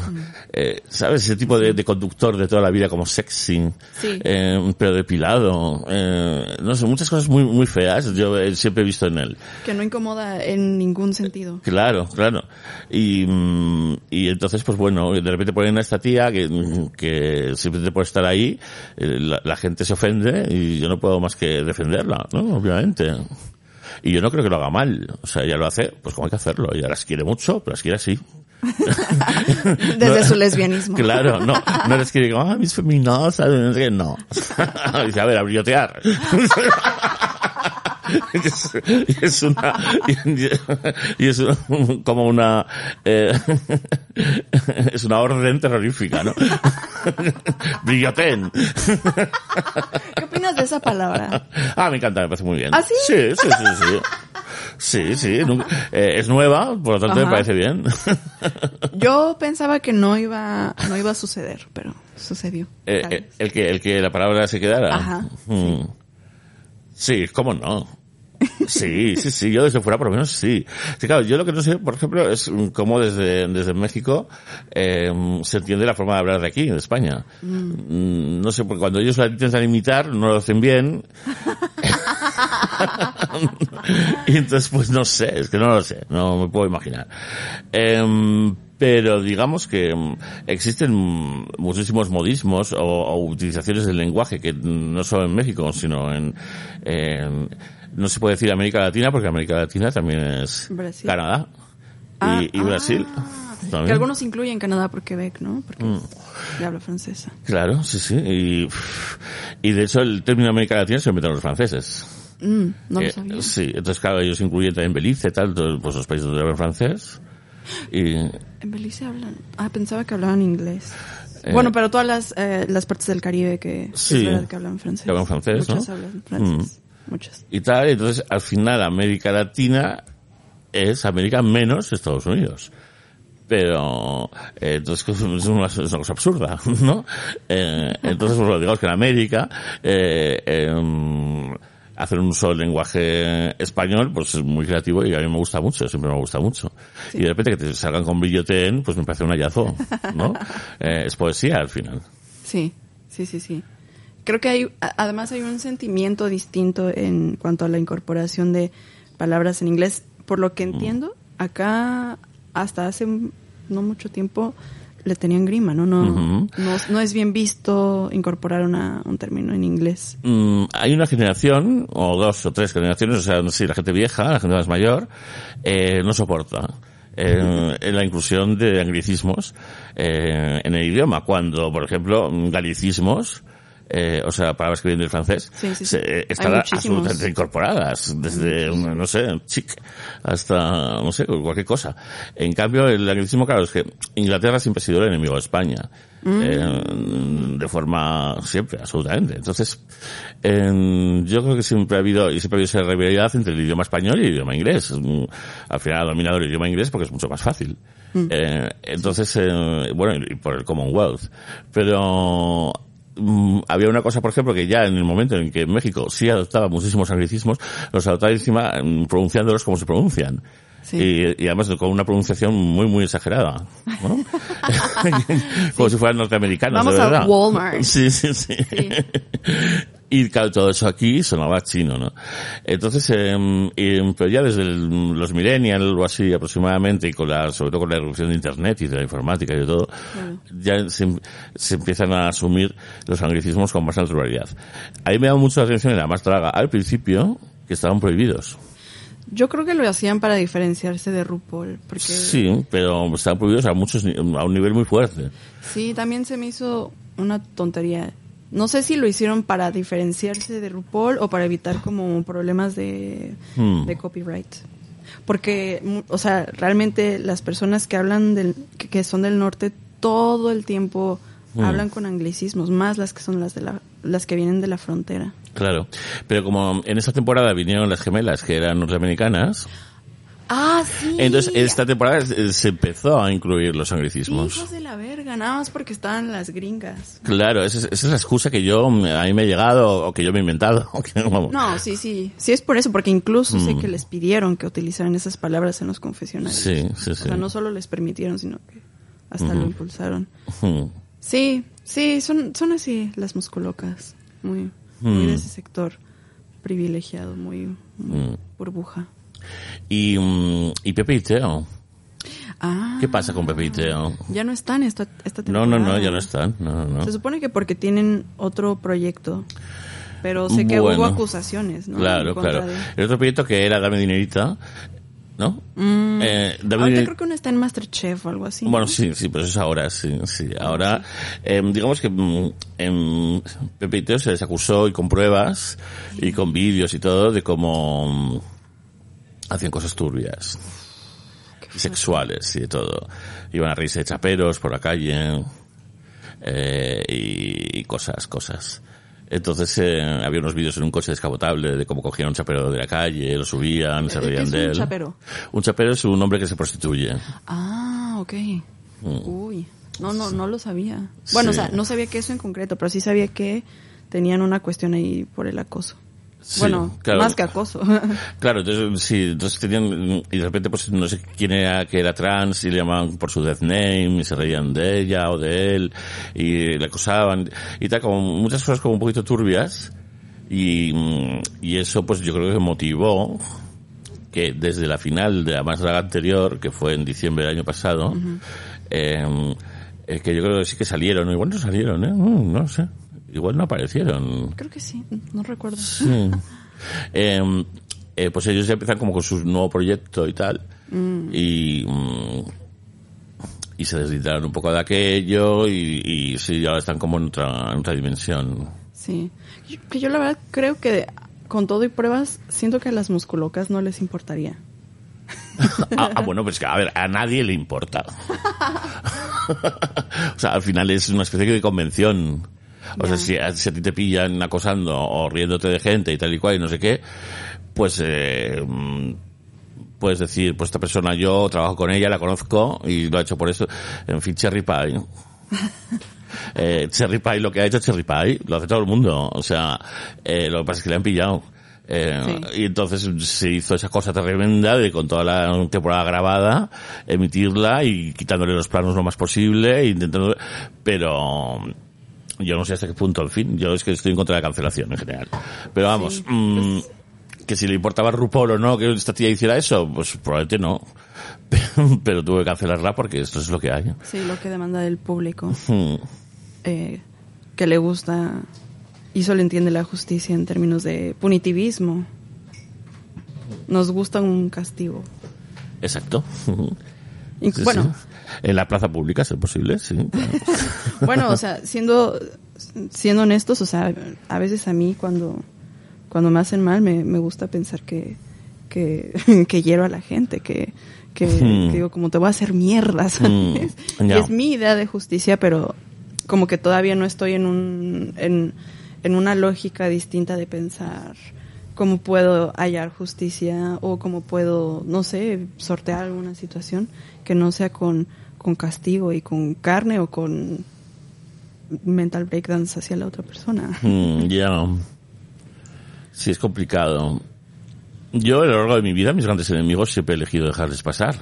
C: eh, ¿Sabes? Ese tipo de, de conductor de toda la vida como sexy,
D: Sí.
C: eh, pero depilado. Eh, no sé, muchas cosas muy, muy feas yo eh, siempre he visto en él.
D: Que no incomoda en ningún sentido.
C: Claro, claro. Y, mm, y entonces, pues bueno, de repente ponen a esta tía que, que simplemente por estar ahí, eh, la, la gente se ofende y yo no puedo más que defenderla, ¿no? Obviamente. Y yo no creo que lo haga mal. O sea, ella lo hace, pues como hay que hacerlo. Ella las quiere mucho, pero las quiere así.
D: Desde
C: No.
D: su lesbianismo.
C: Claro, no, no les quiere como, ah, mis feminazas, no no. A ver, a brillotear. Y es, es una, y, es como una, eh, es una orden terrorífica, ¿no? Brilloten.
D: ¿Qué opinas de esa palabra?
C: Ah, me encanta, me parece muy bien.
D: ¿Ah, sí?
C: Sí, sí, sí, sí. Sí, sí, nunca- eh, es nueva, por lo tanto me
D: Ajá.
C: parece bien.
D: Yo pensaba que no iba, no iba a suceder, pero sucedió.
C: Eh, el que el que la palabra se quedara.
D: Ajá,
C: Mm. Sí, cómo no. Sí, sí, sí, yo desde fuera por lo menos sí. Sí, claro, yo lo que no sé, por ejemplo, es mm, cómo desde, desde México eh, se entiende la forma de hablar de aquí, en España. Mm, No sé, porque cuando ellos la intentan imitar, no lo hacen bien. y entonces, pues no sé, es que no lo sé, no me puedo imaginar. Em, pero digamos que mm, existen mm, muchísimos modismos o, o utilizaciones del lenguaje que mm, no solo en México, sino en, en- no se puede decir América Latina porque América Latina también es
D: Brasil.
C: Canadá y,
D: Ah,
C: y Brasil.
D: ah,
C: también.
D: Que algunos incluyen Canadá por Quebec, ¿no? Porque
C: Mm.
D: ya habla francesa.
C: Claro, sí, sí. Y, y de hecho el término América Latina se lo inventaron los franceses.
D: Mm, no lo
C: Eh,
D: sabía.
C: sí, entonces claro, ellos incluyen también Belice, tal, todos pues, los países donde hablan francés. Y
D: En Belice hablan. Ah, pensaba que hablaban inglés.
C: Eh,
D: bueno, pero todas las, eh, las partes del Caribe que
C: Sí.
D: es verdad que hablan francés.
C: Que hablan francés,
D: Muchas
C: ¿no? Mm.
D: hablan francés. Muchas.
C: y tal, entonces al final América Latina es América menos Estados Unidos. Pero, eh, entonces es una, es una cosa absurda, ¿no? Eh, entonces, pues, digamos que en América, eh, em, hacer un solo lenguaje español, pues es muy creativo y a mí me gusta mucho, siempre me gusta mucho. Y de repente que te salgan con brilloten, pues me parece un hallazgo, ¿no? Eh, es poesía al final.
D: Sí, sí, sí, sí. Creo que hay, además hay un sentimiento distinto en cuanto a la incorporación de palabras en inglés. Por lo
C: Mm.
D: que entiendo, acá hasta hace no mucho tiempo le tenían grima, ¿no? No, no, no es bien visto incorporar una, un término en inglés.
C: Mm, hay una generación, o dos o tres generaciones, o sea, no sé, la gente vieja, la gente más mayor, eh, no soporta eh, la inclusión de anglicismos eh, en el idioma, cuando, por ejemplo, galicismos, eh, o sea, palabras que vienen del francés,
D: Sí, sí, sí.
C: se- eh,
D: muchísimos.
C: absolutamente incorporadas, desde, no sé, chic, hasta, no sé, cualquier cosa. En cambio, el anglicismo, claro, es que Inglaterra siempre ha sido el enemigo de España. eh, de forma siempre, absolutamente. Entonces, eh, yo creo que siempre ha habido, y siempre ha habido esa rivalidad entre el idioma español y el idioma inglés. Mm, Al final ha dominado el idioma inglés porque es mucho más fácil. Eh, entonces, bueno, y por el Commonwealth. Pero, mm, había una cosa, por ejemplo, que ya en el momento en que México sí adoptaba muchísimos anglicismos, los adoptaba encima mm, pronunciándolos como se pronuncian.
D: Sí.
C: Y, y además con una pronunciación muy, muy exagerada. ¿no? como si fueran norteamericanos,
D: Vamos
C: de
D: a. Walmart.
C: Sí, sí, sí.
D: Sí.
C: Y claro, todo eso aquí sonaba chino, ¿no? Entonces, eh, pero ya desde el- los millennials o así aproximadamente, y con la, sobre todo con la evolución de Internet y de la informática y de todo, ya se, se empiezan a asumir los anglicismos con más naturalidad. Ahí me da mucho la atención en la más draga al principio, que estaban prohibidos.
D: Yo creo que lo hacían para diferenciarse de RuPaul, porque
C: Sí, pero estaban prohibidos a muchos, a un nivel muy fuerte.
D: Sí, también se me hizo una tontería. No sé si lo hicieron para diferenciarse de RuPaul o para evitar como problemas de,
C: Hmm.
D: de copyright. Porque, o sea, realmente las personas que hablan del, que, que son del norte todo el tiempo
C: Hmm.
D: hablan con anglicismos, más las que son las de la, las que vienen de la frontera.
C: Claro. Pero como en esta temporada vinieron las gemelas que eran norteamericanas,
D: Ah, sí.
C: entonces esta temporada se empezó a incluir los anglicismos.
D: hijos de la verga, nada más porque estaban las gringas.
C: Claro, esa es, esa es la excusa que yo, a mí me ha llegado, o que yo me he inventado. o que.
D: No, sí, sí. Sí es por eso, porque incluso sé
C: Mm.
D: que les pidieron que utilizaran esas palabras en los confesionarios.
C: Sí, sí,
D: O
C: sí.
D: sea, no solo les permitieron, sino que hasta lo impulsaron.
C: Mm.
D: Sí, sí, son, son así las musculocas. Muy, muy
C: Mm.
D: de ese sector privilegiado, muy, muy
C: Mm.
D: burbuja.
C: Y, mm, y Pepe y Teo.
D: Ah.
C: ¿Qué pasa con Pepe y Teo?
D: Ya no están esta, esta
C: No,
D: temporada.
C: no, no, ya no están. No, no.
D: Se supone que porque tienen otro proyecto. Pero sé que
C: Bueno.
D: hubo acusaciones, ¿no?
C: Claro, claro.
D: de-
C: El otro proyecto que era Dame Dinerita, ¿no?
D: Mm,
C: Eh,
D: ahorita creo que uno está en Masterchef o algo así.
C: Bueno,
D: ¿no?
C: sí, sí, pero eso es ahora, sí, sí. Ahora, eh, digamos que mm, en Pepe y Teo se les acusó y con pruebas y con vídeos y todo de cómo hacían cosas turbias. Sexuales y de todo. Iban a reírse de chaperos por la calle eh, y, y cosas, cosas. Entonces eh, había unos vídeos en un coche descapotable de cómo cogían un chapero de la calle, lo subían, se
D: ¿Qué
C: reían de
D: un
C: él.
D: chapero?
C: Un chapero es un hombre que se prostituye.
D: Ah, ok.
C: Mm.
D: Uy, no, no, no lo sabía. Bueno,
C: Sí.
D: o sea, no sabía que eso en concreto, pero sí sabía que tenían una cuestión ahí por el acoso.
C: Sí,
D: bueno,
C: claro.
D: más que acoso.
C: Claro, entonces sí, entonces tenían y de repente pues no sé quién era que era trans y le llamaban por su death name y se reían de ella o de él y le acosaban y tal como muchas cosas como un poquito turbias y, y eso pues yo creo que motivó que desde la final de la más larga anterior que fue en diciembre del año pasado eh, eh, que yo creo que sí que salieron igual no salieron ¿eh? Mm, no sé igual no aparecieron
D: Creo que sí, no recuerdo.
C: Sí. Eh, eh, pues ellos ya empiezan como con su nuevo proyecto y tal. Y, mm, y se deslindaron un poco de aquello y, y sí, ahora están como en otra, en otra dimensión.
D: Sí. Yo- que yo la verdad creo que con todo y pruebas, siento que a las musculocas no les importaría.
C: ah, ah, bueno, pues que a ver, a nadie le importa. o sea, al final es una especie de convención. O sea, si a, si a ti te pillan acosando o riéndote de gente y tal y cual y no sé qué, pues eh, mm, puedes decir, pues esta persona yo trabajo con ella, la conozco y lo ha hecho por eso. En fin, Cherry Pie. eh, Cherry Pie, lo que ha hecho Cherry Pie, lo hace todo el mundo. O sea, eh, lo que pasa es que le han pillado. Eh,
D: Sí.
C: Y entonces se hizo esa cosa tremenda de con toda la temporada grabada, emitirla y quitándole los planos lo más posible, intentando, pero yo no sé hasta qué punto, en fin, yo es que estoy en contra de la cancelación en general. Pero vamos,
D: Sí,
C: mm, que si le importaba a RuPaul o no que esta tía hiciera eso, pues probablemente no. Pero, pero tuve que cancelarla porque esto es lo que hay.
D: Sí, lo que demanda el público,
C: Mm,
D: eh, que le gusta y solo entiende la justicia en términos de punitivismo. Nos gusta un castigo.
C: Exacto.
D: Y,
C: Sí,
D: bueno,
C: sí. En la plaza pública, es posible, sí. claro.
D: bueno, o sea, siendo, siendo honestos, o sea, a veces a mí cuando, cuando me hacen mal me, me gusta pensar que, que, que hiero a la gente, que, que,
C: Hmm.
D: que digo como te voy a hacer mierda.
C: Hmm, ya.
D: es mi idea de justicia, pero como que todavía no estoy en un, en, en una lógica distinta de pensar cómo puedo hallar justicia o cómo puedo, no sé, sortear alguna situación que no sea con, con castigo y con carne o con mental breakdowns hacia la otra persona.
C: Mm, ya. Sí, es complicado. Yo, a lo largo de mi vida, mis grandes enemigos siempre he elegido dejarles pasar.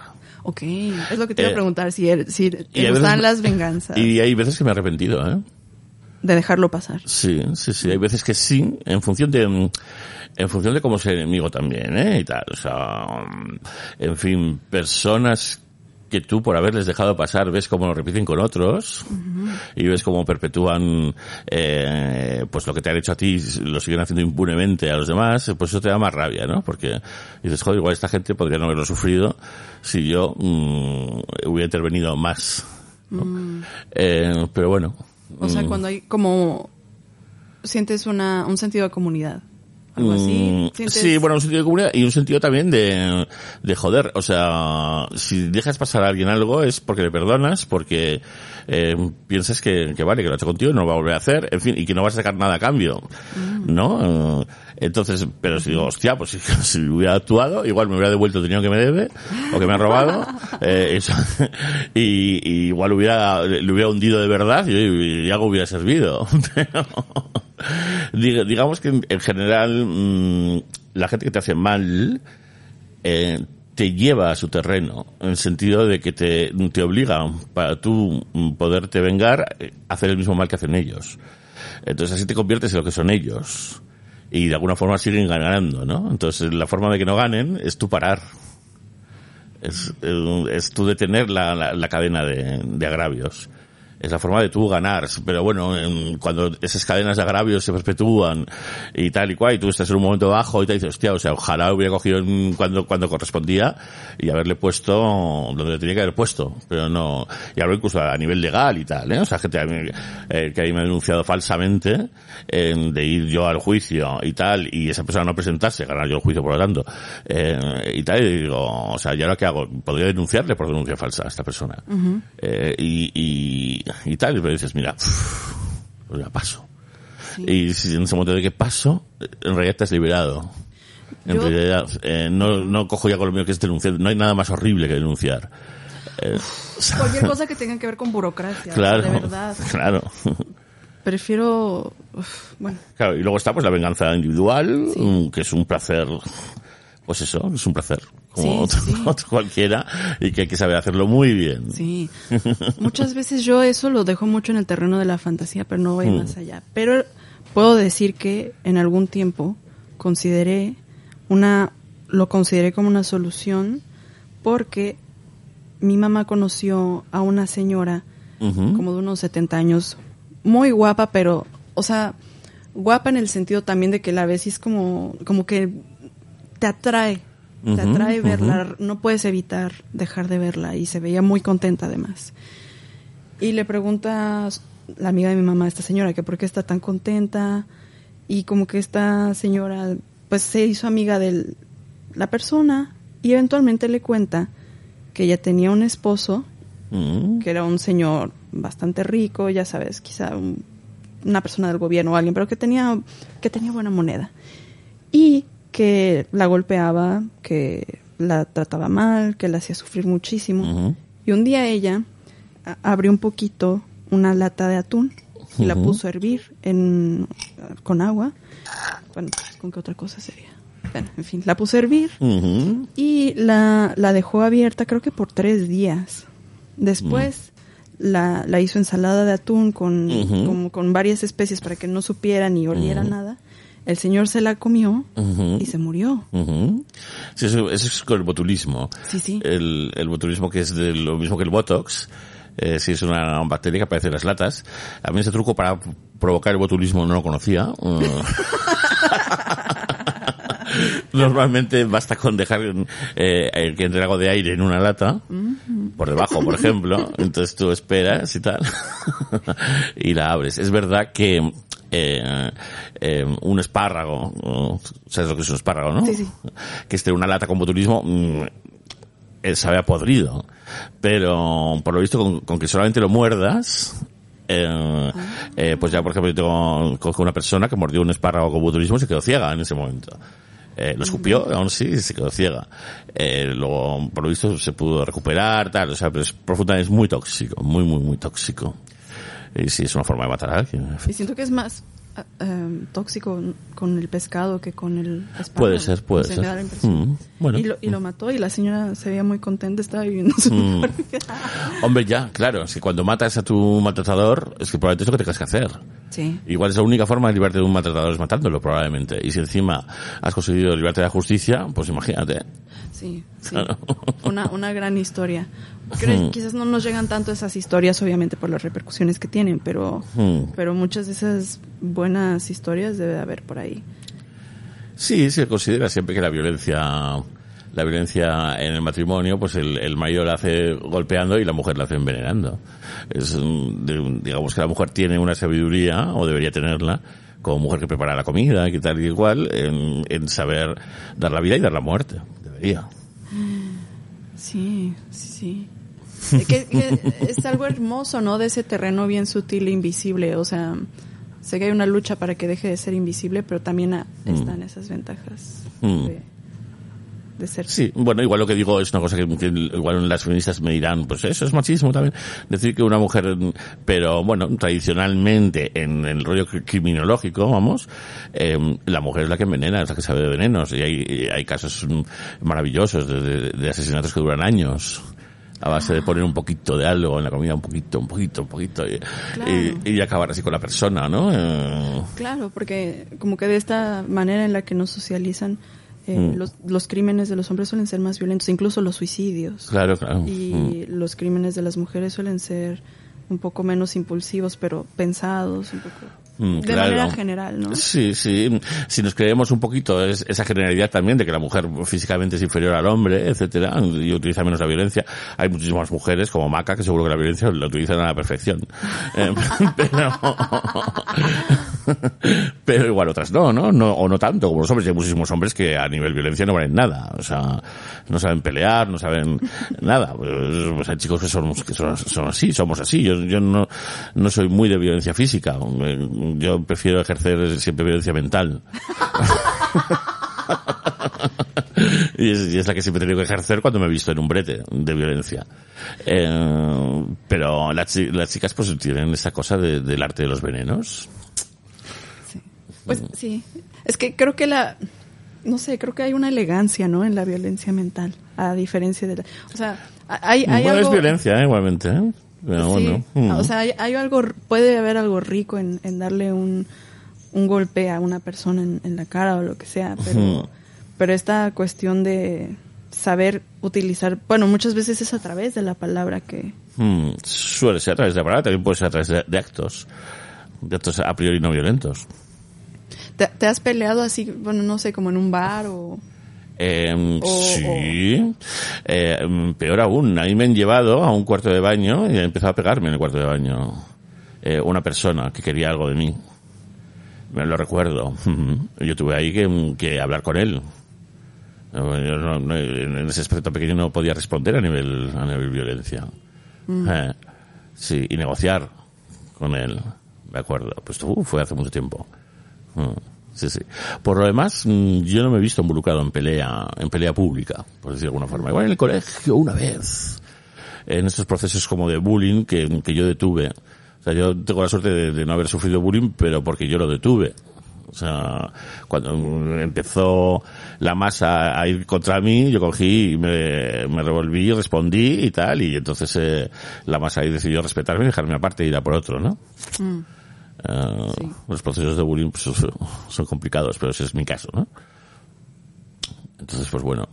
D: Ok, es lo que te iba
C: Eh,
D: a preguntar, si, er- si te
C: veces
D: las venganzas
C: Y hay veces que me he arrepentido, ¿eh?
D: De dejarlo pasar.
C: Sí, sí, sí. Hay veces que sí, en función de, mm, en función de cómo es el enemigo también, ¿eh? Y tal. O sea, mm, en fin, personas que tú por haberles dejado pasar ves cómo lo repiten con otros y ves cómo perpetúan eh, pues lo que te han hecho a ti lo siguen haciendo impunemente a los demás pues eso te da más rabia ¿no? porque dices joder igual esta gente podría no haberlo sufrido si yo mm, hubiera intervenido más ¿no? Eh, pero bueno
D: O sea,
C: mm,
D: cuando hay como sientes una, un sentido de comunidad. Algo
C: Mm,
D: así. sientes-
C: Sí, bueno, un sentido de comunidad y un sentido también de, de joder. O sea, si dejas pasar a alguien algo es porque le perdonas, porque eh, piensas que, que vale, que lo ha hecho contigo y no lo va a volver a hacer, en fin, y que no vas a sacar nada a cambio. ¿No? Eh, entonces, pero si digo, hostia, pues si, si hubiera actuado, igual me hubiera devuelto el dinero que me debe, o que me ha robado, eh, eso, y, y igual hubiera, le hubiera hundido de verdad y, y algo hubiera servido. Pero, digamos que en, en general mm, la gente que te hace mal eh, te lleva a su terreno, en el sentido de que te, te obliga, para tú mm, poderte vengar, eh, a hacer el mismo mal que hacen ellos. Entonces así te conviertes en lo que son ellos. Y de alguna forma siguen ganando, ¿no? Entonces la forma de que no ganen es tú parar. Es, es tú detener la, la, la cadena de, de agravios es la forma de tú ganar. Pero bueno, en- cuando esas cadenas de agravios se perpetúan y tal y cual, y tú estás en un momento bajo y te dices, hostia, o sea, ojalá hubiera cogido en- cuando, cuando correspondía y haberle puesto donde tenía que haber puesto. Pero no, y hablo incluso a nivel legal y tal, ¿eh? O sea, gente eh, que ahí me ha denunciado falsamente, eh, de ir yo al juicio y tal, y esa persona no presentarse, ganar yo el juicio por lo tanto, eh, y tal, y digo, o sea, ¿y ahora qué hago? Podría denunciarle por denuncia falsa a esta persona. Eh, y, y, y tal, y me dices, mira, pues ya paso. Y si en ese momento de que paso, en realidad has liberado. En
D: Yo-
C: realidad, eh, no, no cojo ya con lo mío que es denunciar. No hay nada más horrible que denunciar. Eh,
D: Cualquier cosa que tenga que ver con burocracia.
C: claro,
D: De verdad.
C: claro.
D: Prefiero. uf, bueno,
C: Claro, y luego está pues la venganza individual, mm, que es un placer, pues eso, es un placer, como
D: Sí,
C: otro,
D: sí.
C: otro cualquiera, y que hay que saber hacerlo muy bien.
D: sí. Muchas veces yo eso lo dejo mucho en el terreno de la fantasía, pero no voy
C: Mm.
D: más allá. Pero puedo decir que en algún tiempo consideré una. Lo consideré como una solución porque mi mamá conoció a una señora como de unos 70 años, muy guapa, pero, o sea, guapa en el sentido también de que la ves y es como, como que te atrae, te
C: Ujú,
D: atrae verla, no puedes evitar dejar de verla y se veía muy contenta además. Y le pregunta la amiga de mi mamá a esta señora que por qué está tan contenta y como que esta señora pues se hizo amiga de la persona y eventualmente le cuenta que ella tenía un esposo
C: Mm.
D: que era un señor bastante rico, ya sabes, quizá un- una persona del gobierno o alguien, pero que tenía, que tenía buena moneda. Y que la golpeaba, que la trataba mal, que la hacía sufrir muchísimo. Y un día ella abrió un poquito una lata de atún y la puso a hervir en, con agua. Bueno, ¿con qué otra cosa sería? Bueno, en fin, la puso a hervir y la, la dejó abierta creo que por tres días. Después la, la hizo ensalada de atún con, como con varias especies para que no supiera ni oliera nada. El señor se la comió
C: Ujú.
D: y se murió.
C: Ujú. Sí, eso, eso es con el botulismo.
D: Sí, sí.
C: El, el botulismo que es de lo mismo que el botox. Eh, si es una bacteria que aparece en las latas. A mí ese truco para provocar el botulismo no lo conocía. Normalmente basta con dejar eh, el que entre algo de aire en una lata, por debajo, por ejemplo. Entonces tú esperas y tal. y la abres. Es verdad que eh, eh, un espárrago, ¿sabes lo que es un espárrago, no?
D: Sí, sí.
C: Que esté una lata con botulismo, mm, eh, sabe a podrido. Pero por lo visto con, con que solamente lo muerdas, eh, eh, pues ya por ejemplo yo tengo conozco una persona que mordió un espárrago con botulismo y se quedó ciega en ese momento. Eh, lo escupió, aún sí, se quedó ciega. Eh, luego, por lo visto, se pudo recuperar, tal, o sea, pero es profundamente, es muy tóxico, muy, muy, muy tóxico. Y sí, es una forma de matar a alguien.
D: Y siento que es más ah, em, tóxico con el pescado que con el espárrago.
C: Puede ser, puede ser.
D: me da la impresión.
C: Mm, bueno.
D: y, lo, y lo mató y la señora se veía muy contenta, estaba viviendo su
C: Mm. Hombre, ya, claro, si cuando matas a tu maltratador, es que probablemente es lo que tengas que hacer.
D: Sí.
C: Igual es la única forma de librarte de un maltratador es matándolo, probablemente. Y si encima has conseguido librarte de la justicia, pues imagínate.
D: Sí, sí.
C: Claro.
D: Una, una gran historia. Creo-
C: Hmm.
D: Quizás no nos llegan tanto esas historias, obviamente, por las repercusiones que tienen, pero,
C: Hmm.
D: pero muchas de esas buenas historias debe de haber por ahí.
C: Sí, se considera siempre que la violencia, la violencia en el matrimonio, pues el, el marido la hace golpeando y la mujer la hace envenenando. Es, mm, digamos que la mujer tiene una sabiduría, o debería tenerla, como mujer que prepara la comida, y tal y igual, en, en saber dar la vida y dar la muerte. Debería.
D: Sí, sí, sí. Que- que es algo hermoso, ¿no? De ese terreno bien sutil e invisible. O sea, sé que hay una lucha para que deje de ser invisible, pero también ah, están esas ventajas
C: Mm.
D: de, de ser.
C: Sí, bueno, igual lo que digo es una cosa que, que igual las feministas me dirán, pues eso es machismo también, decir que una mujer, pero bueno, tradicionalmente en el rollo cri- criminológico, vamos, eh, la mujer es la que envenena, es la que sabe de venenos, y hay, hay casos maravillosos de, de- de asesinatos que duran años. A base de poner un poquito de algo en la comida, un poquito, un poquito, un poquito, y,
D: Claro.
C: y- y acabar así con la persona, ¿no? Eh,
D: Claro, porque como que de esta manera en la que nos socializan, eh,
C: Mm.
D: los, los crímenes de los hombres suelen ser más violentos, incluso los suicidios.
C: claro, claro. Mm.
D: Y los crímenes de las mujeres suelen ser un poco menos impulsivos, pero pensados, un poco
C: Mm,
D: de
C: claro.
D: manera general, ¿no?
C: Sí, sí. Si nos creemos un poquito es- esa generalidad también de que la mujer físicamente es inferior al hombre, etcétera, y utiliza menos la violencia, hay muchísimas mujeres como Maca que seguro que la violencia la utilizan a la perfección. Eh, pero, pero igual otras no, ¿no? no, o no tanto como los hombres. Hay muchísimos hombres que a nivel violencia no valen nada, o sea, no saben pelear, no saben nada. Pues, hay chicos que son, que son, son así, somos así. Yo, yo no, no soy muy de violencia física. Yo prefiero ejercer siempre violencia mental. y, es, y es la que siempre he tenido que ejercer cuando me he visto en un brete de violencia. Eh, pero las, chi- las chicas pues tienen esa cosa de- del arte de los venenos.
D: Pues sí. Es que creo que la. No sé, creo que hay una elegancia, ¿no? En la violencia mental, a diferencia de la. O sea, hay, hay
C: bueno,
D: algo.
C: es violencia, ¿eh? igualmente. ¿eh? Pero
D: Sí.
C: bueno. mm.
D: O sea, hay, hay algo, puede haber algo rico en, en darle un, un golpe a una persona en, en la cara o lo que sea, pero, pero esta cuestión de saber utilizar, bueno, muchas veces es a través de la palabra que,
C: Mm, suele ser a través de la palabra, también puede ser a través de, de actos. De actos a priori no violentos.
D: te, te has peleado así, bueno, no sé, como en un bar o...
C: Eh, sí. Eh, peor aún, a mí me han llevado a un cuarto de baño y ha empezado a pegarme en el cuarto de baño. Eh, una persona que quería algo de mí. Me lo recuerdo. Yo tuve ahí que, que hablar con él. Yo no- no- en ese aspecto pequeño no podía responder a nivel, a nivel violencia. Eh, sí, y negociar con él. De acuerdo. Pues uh, fue hace mucho tiempo. Mm, Sí, sí. Por lo demás, mm, yo no me he visto involucrado en pelea, en pelea pública, por decir de alguna forma. Igual en el colegio una vez. En estos procesos como de bullying que, que yo detuve. O sea, yo tengo la suerte de, de no haber sufrido bullying, pero porque yo lo detuve. O sea, cuando mm, empezó la masa a ir contra mí, yo cogí y me, me revolví, respondí y tal, y entonces eh, la masa ahí decidió respetarme y dejarme aparte y ir a por otro, ¿no? Eh,
D: Sí.
C: Los procesos de bullying pues, son, complicados, pero ese es mi caso, ¿no? Entonces, pues bueno,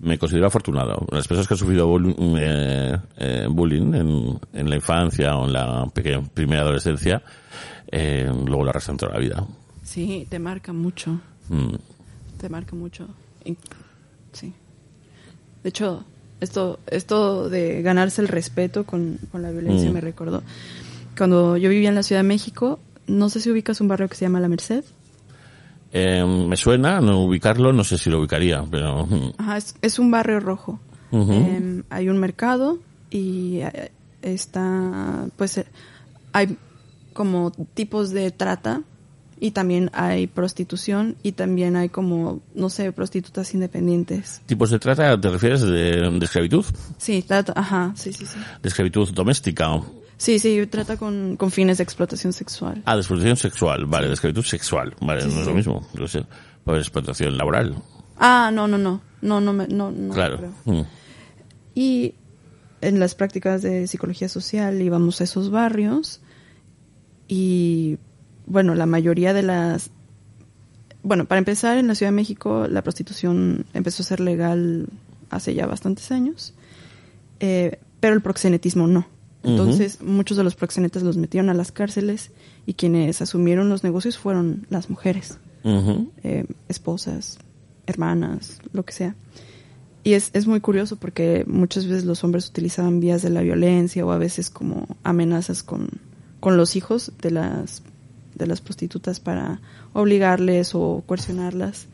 C: me considero afortunado. Las personas que han sufrido bullying, eh, eh, bullying en, en la infancia o en la pequeña, primera adolescencia, eh, luego lo arrastran toda la vida.
D: Sí, te marca mucho,
C: Mm.
D: te marca mucho. Sí. De hecho, esto, esto de ganarse el respeto con, con la violencia
C: Mm.
D: me recordó. Cuando yo vivía en la Ciudad de México, no sé si ubicas un barrio que se llama La Merced.
C: Eh, me suena, no ubicarlo, no sé si lo ubicaría, pero... mm,
D: Ajá, es, es un barrio rojo. Em, hay un mercado y eh, está, pues, eh, hay como tipos de trata y también hay prostitución y también hay como, no sé, prostitutas independientes.
C: ¿Tipos de trata te refieres de, de esclavitud?
D: Sí, trata, ajá, sí, sí, sí.
C: ¿De esclavitud doméstica?
D: Sí, sí, trata con, con fines de explotación sexual.
C: Ah, de explotación sexual, vale, de esclavitud sexual, vale,
D: Sí,
C: no es
D: sí.
C: lo mismo, ser, pues explotación laboral,
D: Ah, no, no, no, no, no, no, no
C: claro. Mm.
D: Y en las prácticas de psicología social íbamos a esos barrios y, bueno, la mayoría de las... Bueno, para empezar, en la Ciudad de México la prostitución empezó a ser legal hace ya bastantes años, eh, pero el proxenetismo no. Entonces, muchos de los proxenetas los metieron a las cárceles y quienes asumieron los negocios fueron las mujeres. Eh, esposas, hermanas, lo que sea. Y es, es muy curioso porque muchas veces los hombres utilizaban vías de la violencia o a veces como amenazas con, con los hijos de las, de las prostitutas para obligarles o coercionarlas.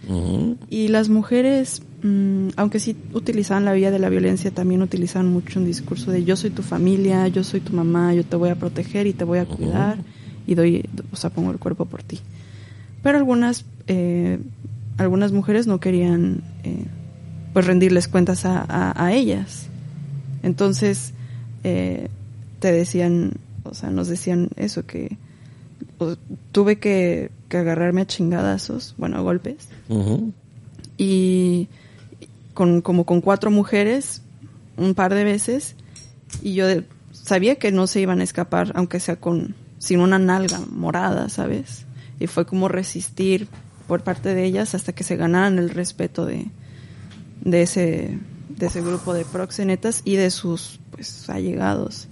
D: Y las mujeres, mm, aunque sí utilizaban la vía de la violencia, también utilizaban mucho un discurso de yo soy tu familia, yo soy tu mamá, yo te voy a proteger y te voy a cuidar y doy, o sea, pongo el cuerpo por ti. Pero algunas, eh, algunas mujeres no querían eh, pues rendirles cuentas a, a- a ellas. Entonces, eh, te decían, o sea, nos decían eso, que o- tuve que, que agarrarme a chingadazos, bueno, a golpes, y con como con cuatro mujeres un par de veces y yo de- sabía que no se iban a escapar aunque sea con sin una nalga morada sabes y fue como resistir por parte de ellas hasta que se ganaran el respeto de de ese de ese grupo de proxenetas y de sus pues allegados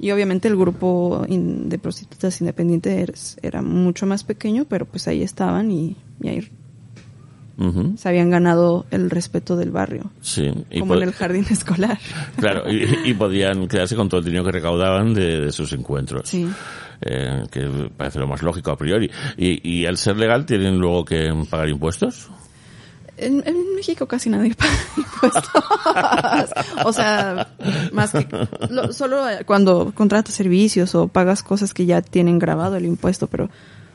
D: y obviamente el grupo in- de prostitutas independientes era mucho más pequeño pero pues ahí estaban y, y ahí se habían ganado el respeto del barrio,
C: Sí. Y
D: como en el jardín escolar.
C: Claro, y, y podían quedarse con todo el dinero que recaudaban de, de sus encuentros.
D: Sí.
C: Eh, que parece lo más lógico a priori. Y, y al ser legal, ¿tienen luego que pagar impuestos?
D: En, en México casi nadie paga impuestos. o sea, más que lo- solo cuando contratas servicios o pagas cosas que ya tienen grabado el impuesto, pero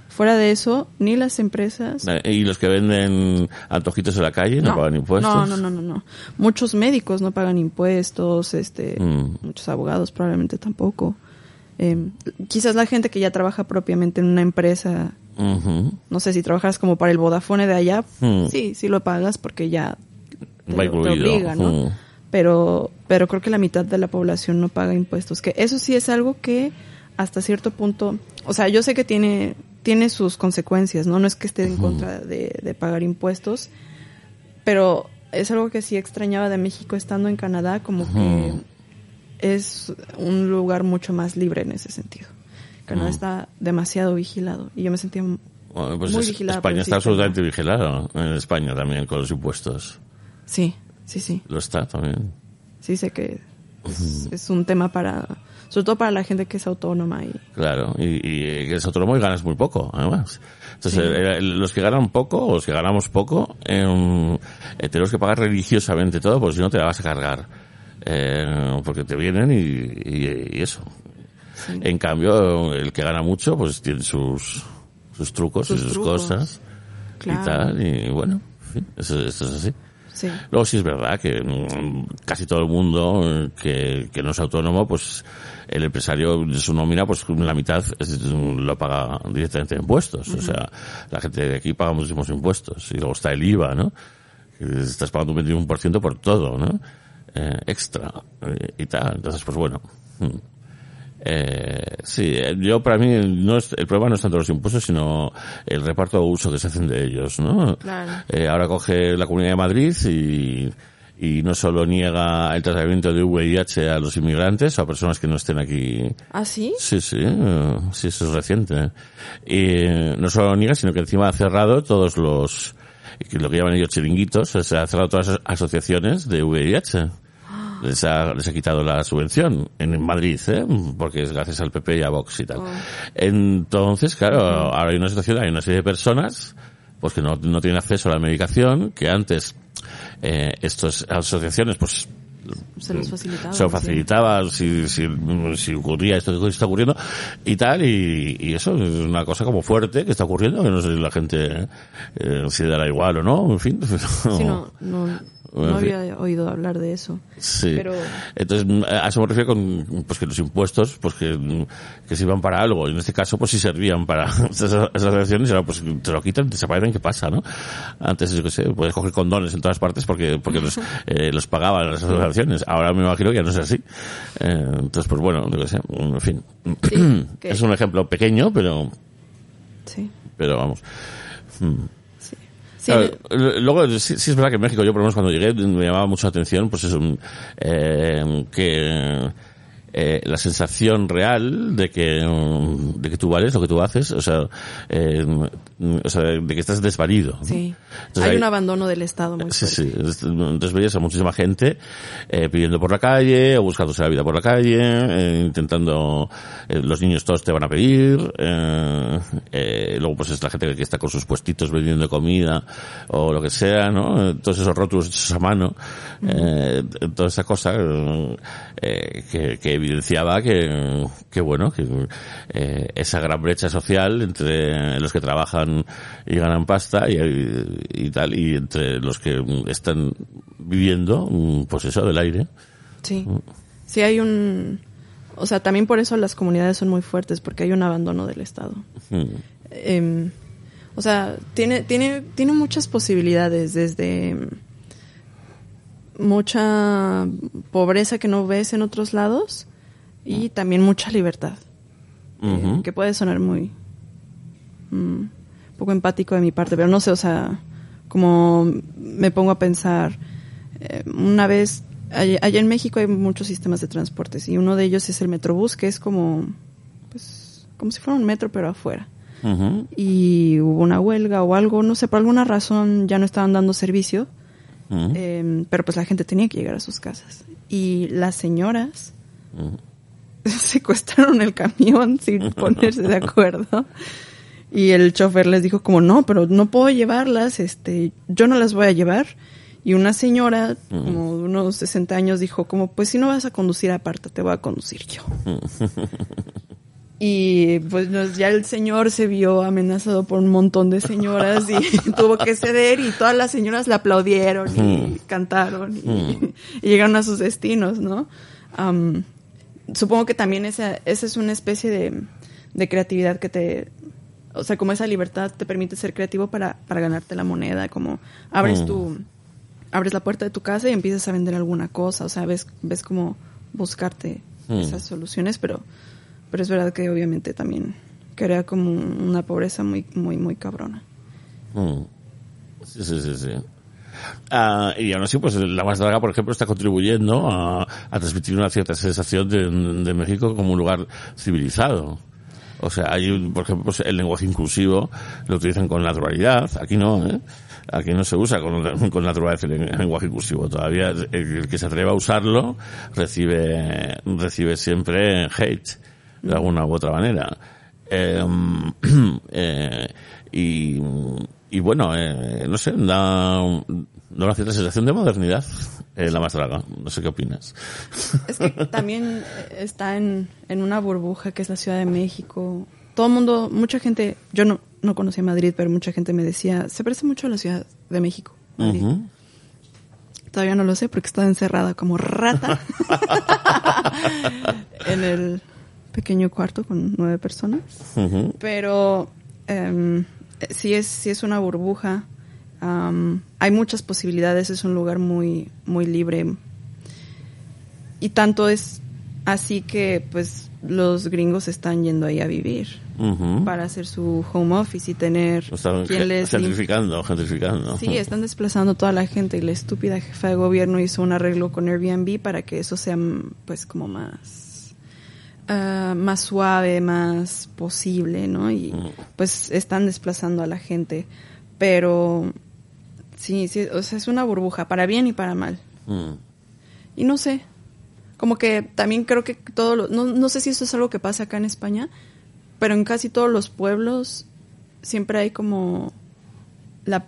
D: fuera de eso, ni las empresas.
C: Eh, ¿Y los que venden antojitos en la calle no, pagan impuestos?
D: No, no, no, no, no. Muchos médicos no pagan impuestos, este,
C: Mm.
D: muchos abogados probablemente tampoco. Eh, quizás la gente que ya trabaja propiamente en una empresa No sé si trabajas como para el Vodafone de allá,
C: Hmm.
D: sí, sí lo pagas porque ya te,
C: Va
D: lo- te obliga, ¿no?
C: Hmm.
D: Pero, pero creo que la mitad de la población no paga impuestos, que eso sí es algo que hasta cierto punto, o sea, yo sé que tiene, tiene sus consecuencias, ¿no? No es que esté en contra de, de pagar impuestos, pero es algo que sí extrañaba de México estando en Canadá, como que es un lugar mucho más libre en ese sentido. Canadá está demasiado vigilado y yo me sentía
C: Bueno, pues
D: muy
C: es-
D: vigilada
C: España está absolutamente vigilada. En España también, con los impuestos.
D: Sí, sí, sí.
C: Lo está también.
D: Sí sé que es, es un tema para, sobre todo para la gente que es autónoma y
C: Claro, y, y que es autónomo y ganas muy poco, además. Entonces,
D: Sí.
C: eh, eh, los que ganan poco, o los que ganamos poco, eh, eh, tenemos que pagar religiosamente todo, porque si no te la vas a cargar. Eh, porque te vienen y, y- y eso.
D: Sí.
C: En cambio, el que gana mucho, pues tiene sus, sus trucos
D: Sus
C: y sus
D: trucos.
C: cosas
D: Claro.
C: y tal, y bueno, en fin, eso, eso es así.
D: sí.
C: Luego sí es verdad que mm, casi todo el mundo eh, que, que no es autónomo, pues el empresario de su nómina, pues la mitad lo paga directamente en impuestos. O sea, la gente de aquí paga muchísimos impuestos. Y luego está el IVA, ¿no? Estás pagando un 21% por todo, ¿no? Eh, extra eh, y tal. Entonces, pues bueno. mm. Eh, sí, eh, yo para mí no es, el problema no es tanto los impuestos, sino el reparto o uso que se hacen de ellos, ¿no?
D: Claro.
C: Eh, ahora coge la Comunidad de Madrid y, y no solo niega el tratamiento de VIH a los inmigrantes o a personas que no estén aquí.
D: ¿Ah, sí?
C: Sí, sí, eh, sí, eso es reciente. Y no solo lo niega, sino que encima ha cerrado todos los, que lo que llaman ellos chiringuitos, o sea, ha cerrado todas las asociaciones de VIH. Les ha, les ha quitado la subvención en Madrid, ¿eh? porque es gracias al PP y a Vox y tal.
D: Oh.
C: Entonces, claro, ahora hay una situación, hay una serie de personas pues que no, no tienen acceso a la medicación, que antes eh, estas asociaciones pues
D: Se los facilitaba.
C: se lo
D: sí.
C: facilitaba si, si, si ocurría esto que está ocurriendo y tal y, y eso es una cosa como fuerte que está ocurriendo que no sé si la gente eh, si dará igual o no en fin
D: Sí, no, no,
C: Bueno,
D: no había oído hablar de eso.
C: Sí.
D: Pero-
C: Entonces, a eso me refiero con, pues que los impuestos, pues que, que sirvan para algo. Y en este caso, pues sí servían para esas, esas elecciones ahora pues te lo quitan, desaparecen, ¿qué pasa, no? Antes, yo qué sé, puedes coger condones en todas partes porque, porque los, eh, los pagaban las asociaciones. Ahora me imagino que ya no es así. Eh, entonces, pues bueno, sé, en fin.
D: Sí, que-
C: es un ejemplo pequeño, pero,
D: Sí,
C: pero vamos. Mm.
D: sí.
C: Luego, sí, sí es verdad que en México, yo por lo menos cuando llegué, me llamaba mucho la atención, pues eso, eh, que eh, la sensación real de que, de que tú vales lo que tú haces, o sea, eh, o sea, de que estás desvalido. ¿no?
D: sí.
C: Entonces,
D: Hay un abandono del Estado muy
C: Sí, sí. Entonces veías a muchísima gente eh, pidiendo por la calle, o buscándose la vida por la calle, eh, intentando... los niños todos te van a pedir. luego pues es la gente que está con sus puestitos vendiendo comida o lo que sea, ¿no? Todos esos rótulos hechos a mano. toda esa cosa que, que evidenciaba que, que bueno, que eh, esa gran brecha social entre los que trabajan y ganan pasta y, y tal, y entre los que están viviendo, mm, pues eso, del aire.
D: Sí. Sí hay un... O sea, también por eso las comunidades son muy fuertes, porque hay un abandono del Estado.
C: Mm.
D: Em, o sea, tiene, tiene, tiene muchas posibilidades, desde mucha pobreza que no ves en otros lados y también mucha libertad. eh, que puede sonar muy mm, poco empático de mi parte, pero no sé, o sea, como me pongo a pensar, eh, una vez, allá, allá en México hay muchos sistemas de transportes y uno de ellos es el Metrobús, que es como, pues, como si fuera un metro, pero afuera. Y hubo una huelga o algo, no sé, por alguna razón ya no estaban dando servicio, eh, pero pues la gente tenía que llegar a sus casas. Y las señoras. secuestraron el camión sin ponerse de acuerdo. Y el chofer les dijo como, no, pero no puedo llevarlas, este, yo no las voy a llevar. Y una señora, como de unos 60 años, dijo como, pues si no vas a conducir aparte, te voy a conducir yo. Y pues ya el señor se vio amenazado por un montón de señoras y tuvo que ceder y todas las señoras le aplaudieron y cantaron y, y llegaron a sus destinos, ¿no? Supongo que también esa, esa es una especie de, de creatividad que te, o sea, como esa libertad te permite ser creativo para, para ganarte la moneda, como abres
C: Mm.
D: tu, abres la puerta de tu casa y empiezas a vender alguna cosa, o sea, ves, ves como buscarte
C: Mm.
D: esas soluciones, pero, pero es verdad que obviamente también crea como una pobreza muy, muy, muy cabrona.
C: Mm. Sí, sí, sí, sí. Ah, y aún así, pues la más draga, por ejemplo, está contribuyendo a, transmitir una cierta sensación de, México como un lugar civilizado. O sea, hay, por ejemplo, pues, el lenguaje inclusivo lo utilizan con naturalidad. Aquí no, ¿eh? Aquí no se usa con, naturalidad el, lenguaje inclusivo. Todavía el, que se atreva a usarlo recibe, recibe siempre hate, de alguna u otra manera. Eh, eh, y, y bueno, eh, no sé, da, da una cierta sensación de modernidad eh, la más draga. No sé qué opinas.
D: Es que también eh, está en, en una burbuja que es la Ciudad de México. Todo el mundo, mucha gente, yo no, no conocía Madrid, pero mucha gente me decía, se parece mucho a la Ciudad de México. Madrid".
C: Ujú.
D: Todavía no lo sé porque estaba encerrada como rata en el pequeño cuarto con nueve personas. Pero em, sí, es, sí es una burbuja. Hay muchas posibilidades, es un lugar muy, muy libre. Y tanto es así que pues los gringos están yendo ahí a vivir para hacer su home office y tener
C: Lo están
D: quien les
C: gentrificando, gentrificando.
D: Sí, están desplazando toda la gente y la estúpida jefa de gobierno hizo un arreglo con Airbnb para que eso sea mm, pues como más ah, más suave, más posible, ¿no? Y pues están desplazando a la gente, pero sí, sí, o sea, es una burbuja para bien y para mal.
C: Mm.
D: Y no sé, como que también creo que todo lo, no, no sé si eso es algo que pasa acá en España, pero en casi todos los pueblos siempre hay como la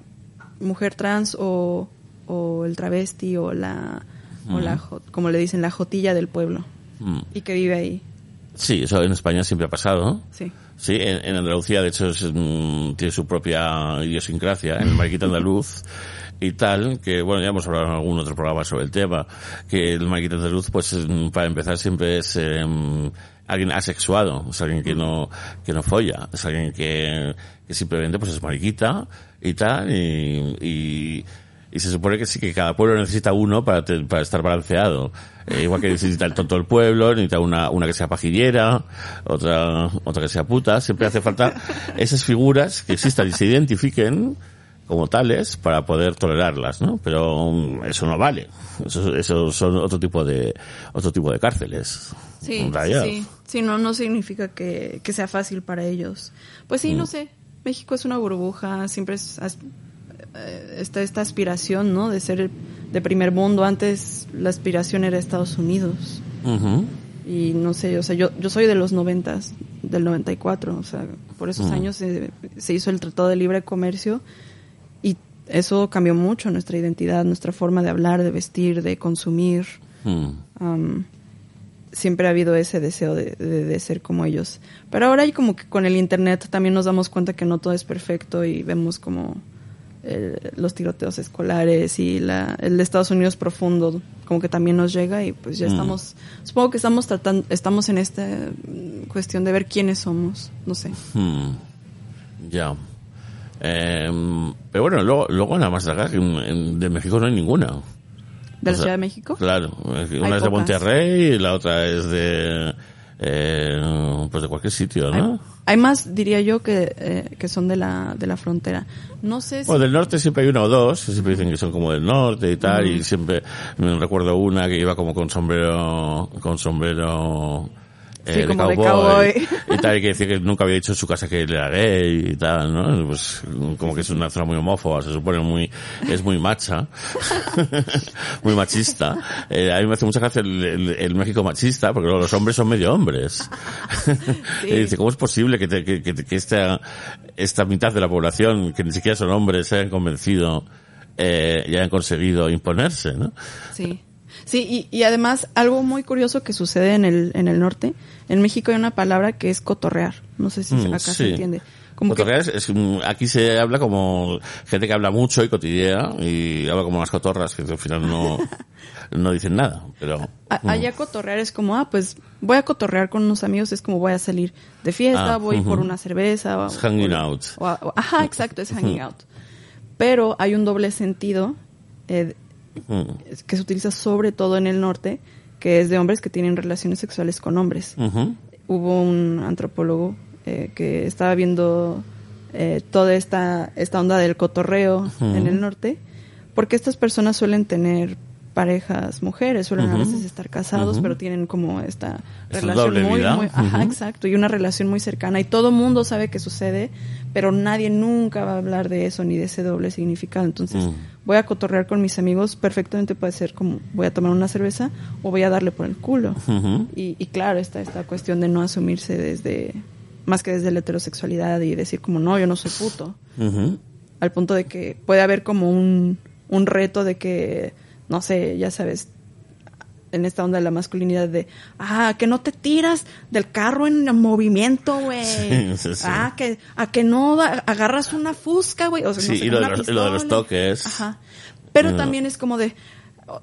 D: mujer trans o, o el travesti o la, o la como le dicen, la jotilla del pueblo
C: Mm.
D: y que vive ahí.
C: Sí, eso en España siempre ha pasado.
D: Sí.
C: Sí, en, en Andalucía, de hecho, es, mm, tiene su propia idiosincrasia, en el mariquita andaluz y tal, que bueno, ya hemos hablado en algún otro programa sobre el tema, que el mariquita andaluz, pues mm, para empezar siempre es eh, alguien asexuado, es alguien que no, que no folla, es alguien que, que simplemente pues es mariquita y tal, y, y, y se supone que sí que cada pueblo necesita uno para, te- para estar balanceado. Eh, igual que necesita el tonto del pueblo, necesita una, una que sea pajillera, otra, otra que sea puta. Siempre hace falta esas figuras que existan y se identifiquen como tales para poder tolerarlas, ¿no? Pero mm, eso no vale. Eso, eso son otro tipo de, otro tipo de cárceles.
D: Sí, sí, sí. No, no significa que, que sea fácil para ellos. Pues sí, no sé. México es una burbuja, siempre es, está esta aspiración, ¿no? De ser de primer mundo. Antes la aspiración era Estados Unidos. Y no sé, o sea, yo, yo soy de los noventas, del 94, o sea, por esos años se, se hizo el Tratado de Libre Comercio y eso cambió mucho nuestra identidad, nuestra forma de hablar, de vestir, de consumir. Siempre ha habido ese deseo de, de- de ser como ellos. Pero ahora hay como que con el internet también nos damos cuenta que no todo es perfecto y vemos como eh, los tiroteos escolares y la, el de Estados Unidos profundo como que también nos llega y pues ya
C: Mm.
D: estamos, supongo que estamos tratando, estamos en esta mm, cuestión de ver quiénes somos, no sé.
C: Hmm. Ya. Eh, pero bueno, luego, luego nada más de acá, de México no hay ninguna.
D: ¿De la
C: sea,
D: Ciudad de México?
C: Claro, una
D: Hay
C: es de
D: pocas.
C: Monterrey y la otra es de, eh, pues de cualquier sitio,
D: Hay,
C: ¿no?
D: hay más, diría yo, que, eh, que son de la, de la frontera. No sé si...
C: Bueno, del norte siempre hay una o dos, siempre dicen que son como del norte y tal, y siempre me recuerdo una que iba como con sombrero, con sombrero
D: Sí,
C: de,
D: como de
C: cowboy,
D: cowboy.
C: y tal, y que decía que nunca había dicho en su casa que era gay y tal, ¿no? Pues como que es una zona muy homófoba, se supone muy, es muy macha, muy machista. Eh, a mí me hace mucha gracia el, el- el México machista, porque luego los hombres son medio hombres.
D: Sí.
C: Y dice, ¿cómo es posible que, te- que, que- que esta, esta mitad de la población, que ni siquiera son hombres, se hayan convencido eh, y hayan conseguido imponerse, ¿no?
D: Sí. Sí, y, y además algo muy curioso que sucede en el, en el norte. En México hay una palabra que es cotorrear. No sé si
C: Mm,
D: acá
C: sí.
D: se entiende. Como que,
C: Cotorrear es- aquí se habla como gente que habla mucho y cotillea y habla como las cotorras que al final no, no dicen nada, pero...
D: a- allá cotorrear es como, ah, pues voy a cotorrear con unos amigos, es como voy a salir de fiesta,
C: Ah,
D: voy por una cerveza. O,
C: Es hanging
D: o-
C: out.
D: o- ajá, exacto, es hanging out. Pero hay un doble sentido eh,
C: mm,
D: que se utiliza sobre todo en el norte, que es de hombres que tienen relaciones sexuales con hombres. hubo un antropólogo eh, que estaba viendo eh, toda esta, esta onda del cotorreo en el norte, porque estas personas suelen tener parejas mujeres, suelen a veces estar casados, pero tienen como esta relación muy,
C: vida.
D: muy, ajá,
C: Ujú.
D: exacto, y una relación muy cercana, y todo mundo sabe que sucede, pero nadie nunca va a hablar de eso ni de ese doble significado. Entonces,
C: Mm.
D: Voy a cotorrear con mis amigos, perfectamente puede ser como voy a tomar una cerveza o voy a darle por el culo. Y, y claro, está esta cuestión de no asumirse desde, más que desde la heterosexualidad y decir como, no, yo no soy puto. Al punto de que puede haber como un, un reto de que, no sé, ya sabes, en esta onda de la masculinidad de, ah, que no te tiras del carro en movimiento, güey.
C: Sí, sí, sí.
D: Ah, que, a que no agarras una fusca, güey. O sea, no
C: Sí,
D: sé,
C: y lo de los- y lo de los
D: pistola.
C: toques.
D: Ajá. Pero
C: Mm.
D: también es como de,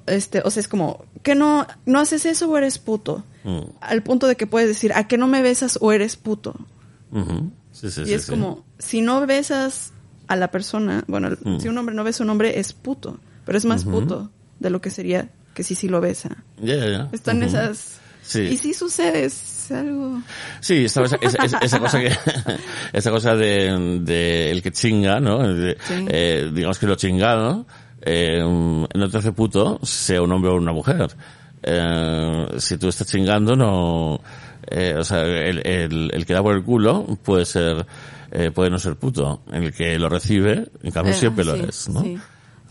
D: este, o sea, es como, que no, no haces eso o eres puto.
C: Mm.
D: Al punto de que puedes decir, ¿a que no me besas o eres puto?
C: Sí, sí,
D: y es como, si no besas a la persona, bueno,
C: Mm.
D: si un hombre no besa a un hombre es puto, pero es más puto de lo que sería que si sí lo besa.
C: Ya, ya, ya.
D: Están esas...
C: Sí.
D: Y sí sucede, es algo...
C: Sí, esa, esa, esa- esa cosa que, esa cosa de, de el que chinga, ¿no? De-
D: Sí.
C: eh, digamos que lo chingado, eh, no te hace puto, sea un hombre o una mujer. Eh, si tú estás chingando, no, eh, o sea, el, el, el que da por el culo puede ser, eh, puede no ser puto. El que lo recibe, en cambio,
D: Eh,
C: siempre lo
D: sí,
C: es, ¿no?
D: sí.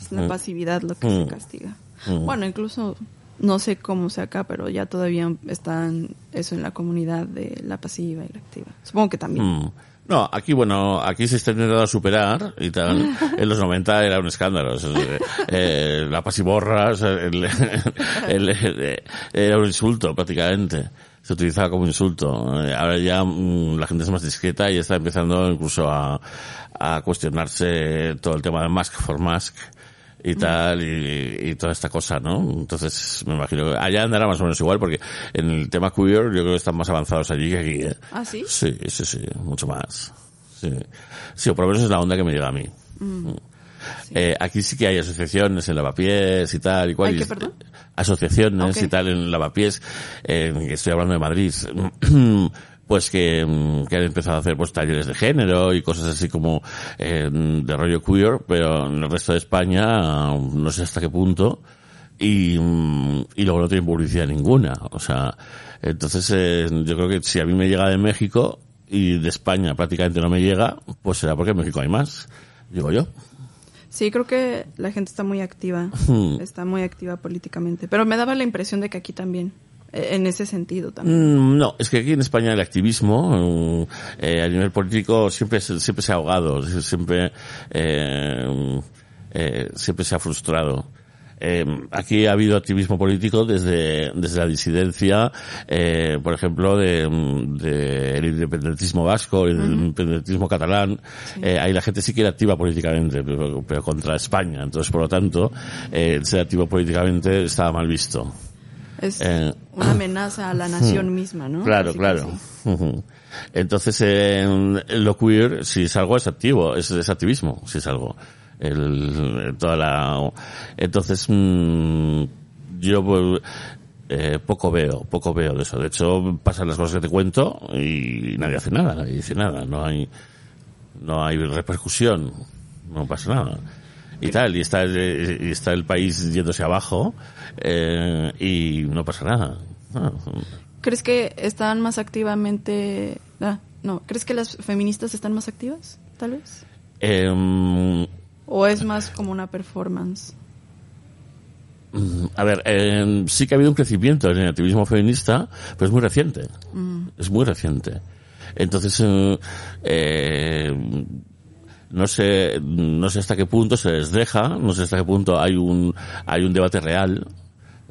D: Es la
C: Mm.
D: pasividad lo que
C: Mm.
D: se castiga.
C: Mm.
D: Bueno, incluso, no sé cómo sea acá, pero ya todavía están eso en la comunidad de la pasiva y la activa. Supongo que también.
C: Mm. No, aquí, bueno, aquí se está intentando superar y tal. En los 90 era un escándalo. eh, la pasiborra, el- el- el- era un insulto prácticamente. Se utilizaba como insulto. Eh, Ahora ya mm, la gente es más discreta y está empezando incluso a, a cuestionarse todo el tema de mask for mask y tal, y, y toda esta cosa, ¿no? Entonces, me imagino que allá andará más o menos igual, porque en el tema queer yo creo que están más avanzados allí que aquí, ¿eh?
D: ¿Ah, sí?
C: Sí, sí, sí, mucho más. Sí. Sí, o por lo menos es la onda que me llega a mí.
D: Mm.
C: Eh, aquí sí que hay asociaciones en lavapiés y tal y cual.
D: ¿Hay
C: es-
D: perdón?
C: Asociaciones y tal en lavapiés, eh, que estoy hablando de Madrid, pues que, mm, que han empezado a hacer pues talleres de género y cosas así como eh, de rollo queer, pero en el resto de España no sé hasta qué punto y, mm, y luego no tienen publicidad ninguna. O sea, entonces eh, yo creo que si a mí me llega de México y de España prácticamente no me llega, pues será porque en México hay más, digo yo.
D: Sí, creo que la gente está muy activa, está muy activa políticamente, pero me daba la impresión de que aquí también, en ese sentido también.
C: Mm, No, es que aquí en España el activismo mm, eh, a nivel político siempre se- siempre se ha ahogado, siempre eh, eh, siempre se ha frustrado. eh, aquí ha habido activismo político desde, desde la disidencia, eh, por ejemplo, de, de el independentismo vasco, el independentismo catalán. Eh, ahí la gente sí que era activa políticamente, pero, pero contra España. Entonces, por lo tanto, eh, ser activo políticamente estaba mal visto.
D: Es
C: Eh,
D: una amenaza a la nación misma, ¿no?
C: Claro,
D: Así
C: claro.
D: sí.
C: Entonces, en lo queer, si es algo, es activo, es, es activismo, si es algo. El, toda la, entonces, mm, yo, pues, eh, poco veo, poco veo de eso. De hecho, pasan las cosas que te cuento y nadie hace nada, nadie dice nada. No hay, no hay repercusión, no pasa nada. Y tal, y está, el- y está el país yéndose abajo, eh, y no pasa nada. Ah,
D: ¿Crees que están más activamente... Ah, no, ¿crees que las feministas están más activas, tal vez?
C: Em,
D: ¿O es más como una performance?
C: a ver, em, sí que ha habido un crecimiento en el activismo feminista, pero es muy reciente. Es muy reciente. Entonces, eh, eh, no sé, no sé hasta qué punto se les deja, no sé hasta qué punto hay un, hay un debate real.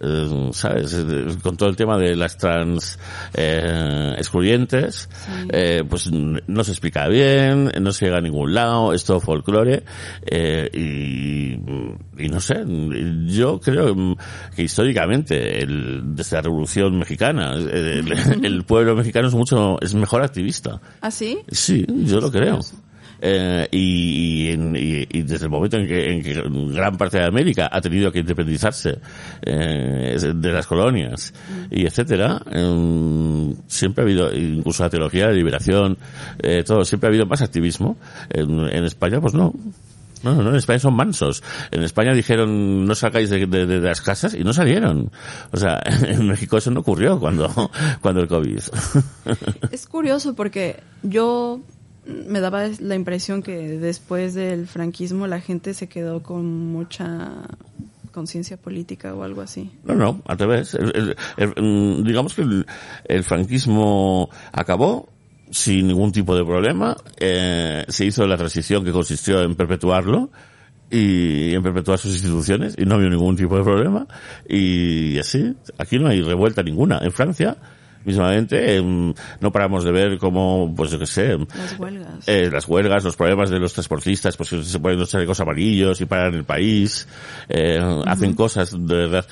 C: eh, ¿Sabes? Con todo el tema de las trans eh, excluyentes, eh, pues no se explica bien, no se llega a ningún lado, es todo folclore, eh, y, y no sé, yo creo que históricamente, el, desde la Revolución Mexicana, el, el pueblo mexicano es mucho, es mejor activista.
D: ¿Ah, sí?
C: Sí, yo lo creo. Eh, y, y y- desde el momento en que, en que gran parte de América ha tenido que independizarse eh, de las colonias y etcétera, em, siempre ha habido, incluso la teología de liberación, eh, todo, siempre ha habido más activismo. En, en España, pues no. No, no, en España son mansos. En España dijeron no salgáis de, de- de las casas y no salieron. O sea, en México eso no ocurrió cuando, cuando el COVID.
D: Es curioso porque yo me daba la impresión que después del franquismo la gente se quedó con mucha conciencia política o algo así.
C: No, no, al revés. Mm, digamos que el franquismo acabó sin ningún tipo de problema. Eh, se hizo la transición que consistió en perpetuarlo y en perpetuar sus instituciones y no había ningún tipo de problema. Y así, aquí no hay revuelta ninguna. En Francia, mismamente, em, no paramos de ver cómo, pues yo qué sé,
D: Las huelgas.
C: eh, las huelgas, los problemas de los transportistas, pues se ponen los chalecos amarillos y paran el país, eh, hacen cosas de verdad.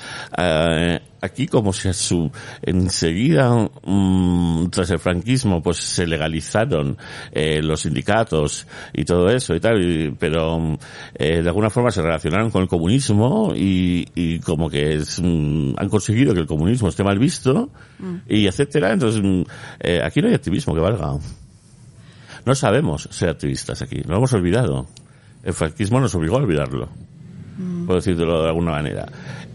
C: Aquí como se su, enseguida, mm, tras el franquismo, pues se legalizaron eh, los sindicatos y todo eso y tal, y- pero mm, eh, de alguna forma se relacionaron con el comunismo y, y como que es, mm, han conseguido que el comunismo esté mal visto y etcétera, entonces mm, eh, aquí no hay activismo que valga. No sabemos ser activistas aquí, lo hemos olvidado. El franquismo nos obligó a olvidarlo, por decirlo de alguna manera.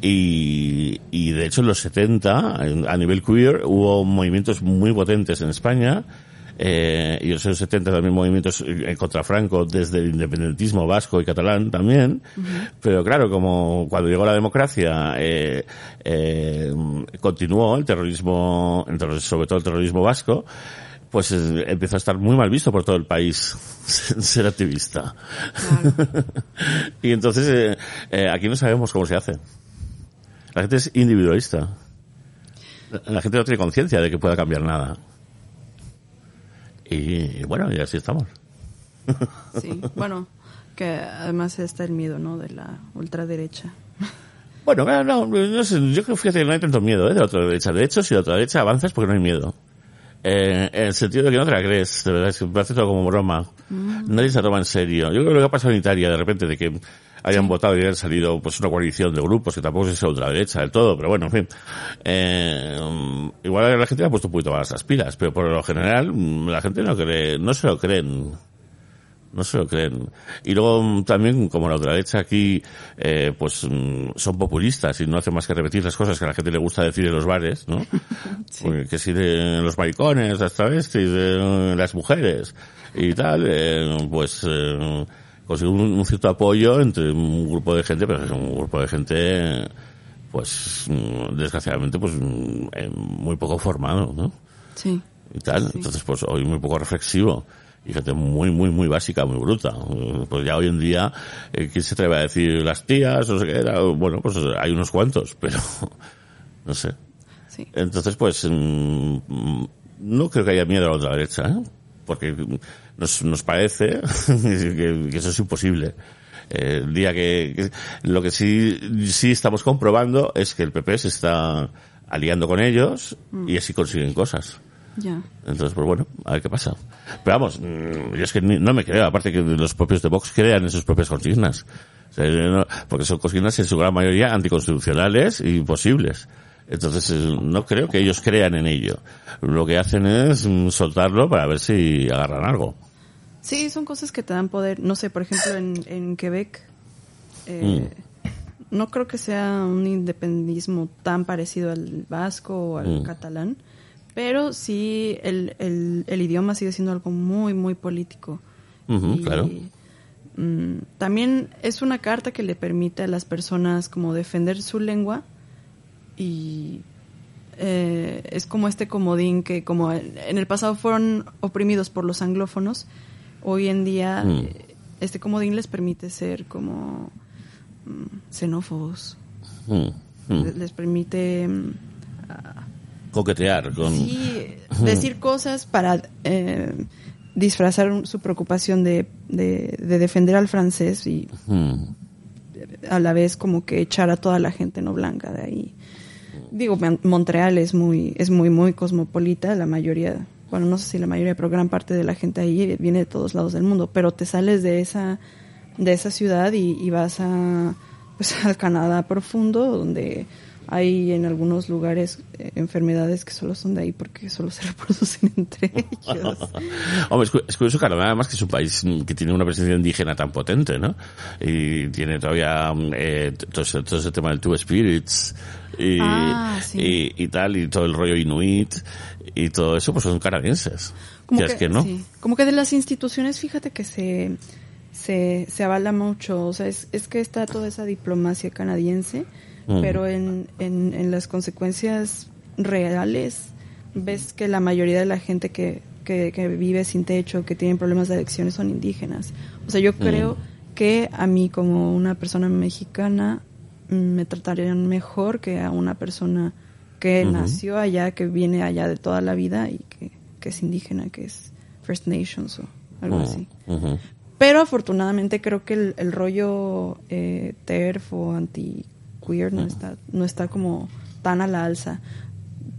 C: Y, y de hecho en los 70, en- a nivel queer, hubo movimientos muy potentes en España, eh, y en los años 70 también movimientos eh, contra Franco desde el independentismo vasco y catalán también. Pero claro, como cuando llegó la democracia, eh, eh, continuó el terrorismo, el terrorismo- sobre todo el terrorismo vasco, pues empezó a estar muy mal visto por todo el país ser activista. y entonces eh, eh, aquí no sabemos cómo se hace. La gente es individualista. La- gente no tiene conciencia de que pueda cambiar nada. Y bueno, y así estamos.
D: Sí, bueno, que además está el miedo, ¿no? De la ultraderecha.
C: Bueno, no, no, no sé, yo creo fíjate, que no hay tanto miedo ¿eh? de la otra derecha. De hecho, si la otra derecha avanza es porque no hay miedo. Eh, en el sentido de que no te la crees, de verdad, es que me hace todo como broma. Nadie se la toma en serio. Yo creo que lo que ha pasado en Italia, de repente, de que hayan votado y hayan salido pues una coalición de grupos que tampoco es ultraderecha del todo, pero bueno, en fin. Eh, igual la gente le ha puesto un poquito más las pilas, pero por lo general mm, la gente no cree, no se lo creen no se lo creen. Y luego mm, también, como la ultraderecha aquí, eh, pues mm, son populistas y no hacen más que repetir las cosas que a la gente le gusta decir en los bares, ¿no? Pues que si de los maricones, las travestis, de las mujeres y tal, eh, pues eh, consigue un, un cierto apoyo entre un grupo de gente, pero es un grupo de gente, pues mm, desgraciadamente, pues eh, muy poco formado, ¿no?
D: Sí.
C: y tal.
D: Sí.
C: Entonces, pues hoy muy poco reflexivo. Y gente muy, muy, muy básica, muy bruta. Pues ya hoy en día, eh, ¿quién se atreve a decir las tías? O sé qué era? Bueno, pues hay unos cuantos, pero no sé.
D: Sí.
C: Entonces, pues, mm, mm, no creo que haya miedo a la ultraderecha, ¿eh? porque nos, nos parece que, que eso es imposible. Eh, el día que, que- lo que sí, sí estamos comprobando es que el PP se está aliando con ellos y así consiguen cosas.
D: Ya.
C: Entonces, pues bueno, a ver qué pasa. Pero vamos, mm, yo es que ni- no me creo, aparte que los propios de Vox crean en sus propias consignas. O sea, yo no- porque son consignas en su gran mayoría anticonstitucionales y imposibles. Entonces, eh, no creo que ellos crean en ello. Lo que hacen es mm, soltarlo para ver si agarran algo.
D: Sí, son cosas que te dan poder. No sé, por ejemplo, en, en Quebec, eh, no creo que sea un independismo tan parecido al vasco o al
C: Mm.
D: catalán, pero sí el, el, el idioma sigue siendo algo muy, muy político. Y,
C: claro.
D: mm, también es una carta que le permite a las personas como defender su lengua y eh, es como este comodín que como en el pasado fueron oprimidos por los anglófonos, hoy en día
C: Mm.
D: eh, este comodín les permite ser como mm, xenófobos,
C: Mm.
D: Le- les permite
C: Coquetear con...
D: sí, decir cosas para eh, disfrazar su preocupación de, de, de defender al francés y
C: Mm,
D: a la vez como que echar a toda la gente no blanca de ahí. Digo, Mon- Montreal es muy, es muy, muy cosmopolita, la mayoría, bueno, no sé si la mayoría, pero gran parte de la gente ahí viene de todos lados del mundo, pero te sales de esa, de esa ciudad y, y vas a, pues al Canadá profundo, donde hay en algunos lugares eh, enfermedades que solo son de ahí porque solo se reproducen entre ellos.
C: Hombre, es cu- es curioso, Canadá, además, que es un país que tiene una presencia indígena tan potente, ¿no? Y tiene todavía eh, todo, ese, todo ese tema del Two Spirits y,
D: Ah, sí.
C: y, y tal, y todo el rollo inuit y todo eso, pues son canadienses. ya es que no.
D: sí. Como que de las instituciones, fíjate que se, se, se avala mucho. O sea, es, es que está toda esa diplomacia canadiense,
C: Mm.
D: pero en, en, en las consecuencias reales ves que la mayoría de la gente que, que, que vive sin techo, que tienen problemas de adicciones, son indígenas. O sea, yo creo que a mí como una persona mexicana mm, me tratarían mejor que a una persona que nació allá, que viene allá de toda la vida y que, que es indígena, que es First Nations o algo así. Pero afortunadamente creo que el, el rollo eh, TERF o anti-queer no está, no está como tan a la alza.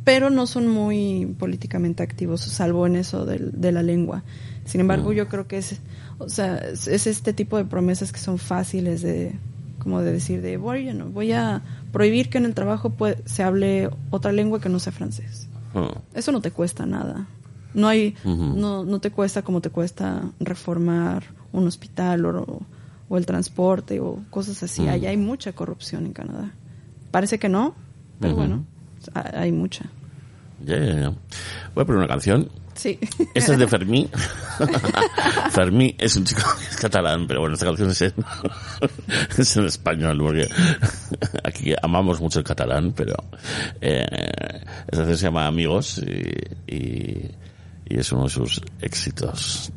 D: Pero no son muy políticamente activos, salvo en eso del- de, la lengua. Sin embargo, yo creo que es, o sea, es, es este tipo de promesas que son fáciles de, como de decir de, bueno, voy a prohibir que en el trabajo se hable otra lengua que no sea francés.
C: Mm.
D: Eso no te cuesta nada. No hay, no, no te cuesta como te cuesta reformar un hospital o, o el transporte o cosas así.
C: Ujú.
D: Allá hay mucha corrupción en Canadá. Parece que no, pero bueno, ha- hay mucha.
C: Ya, ya, ya. Voy a poner una canción.
D: Sí.
C: Esta es de Fermí. Fermí es un chico que es catalán, pero bueno, esta canción es en, es en español, porque aquí amamos mucho el catalán, pero eh, esta canción se llama Amigos y, y, y es uno de sus éxitos.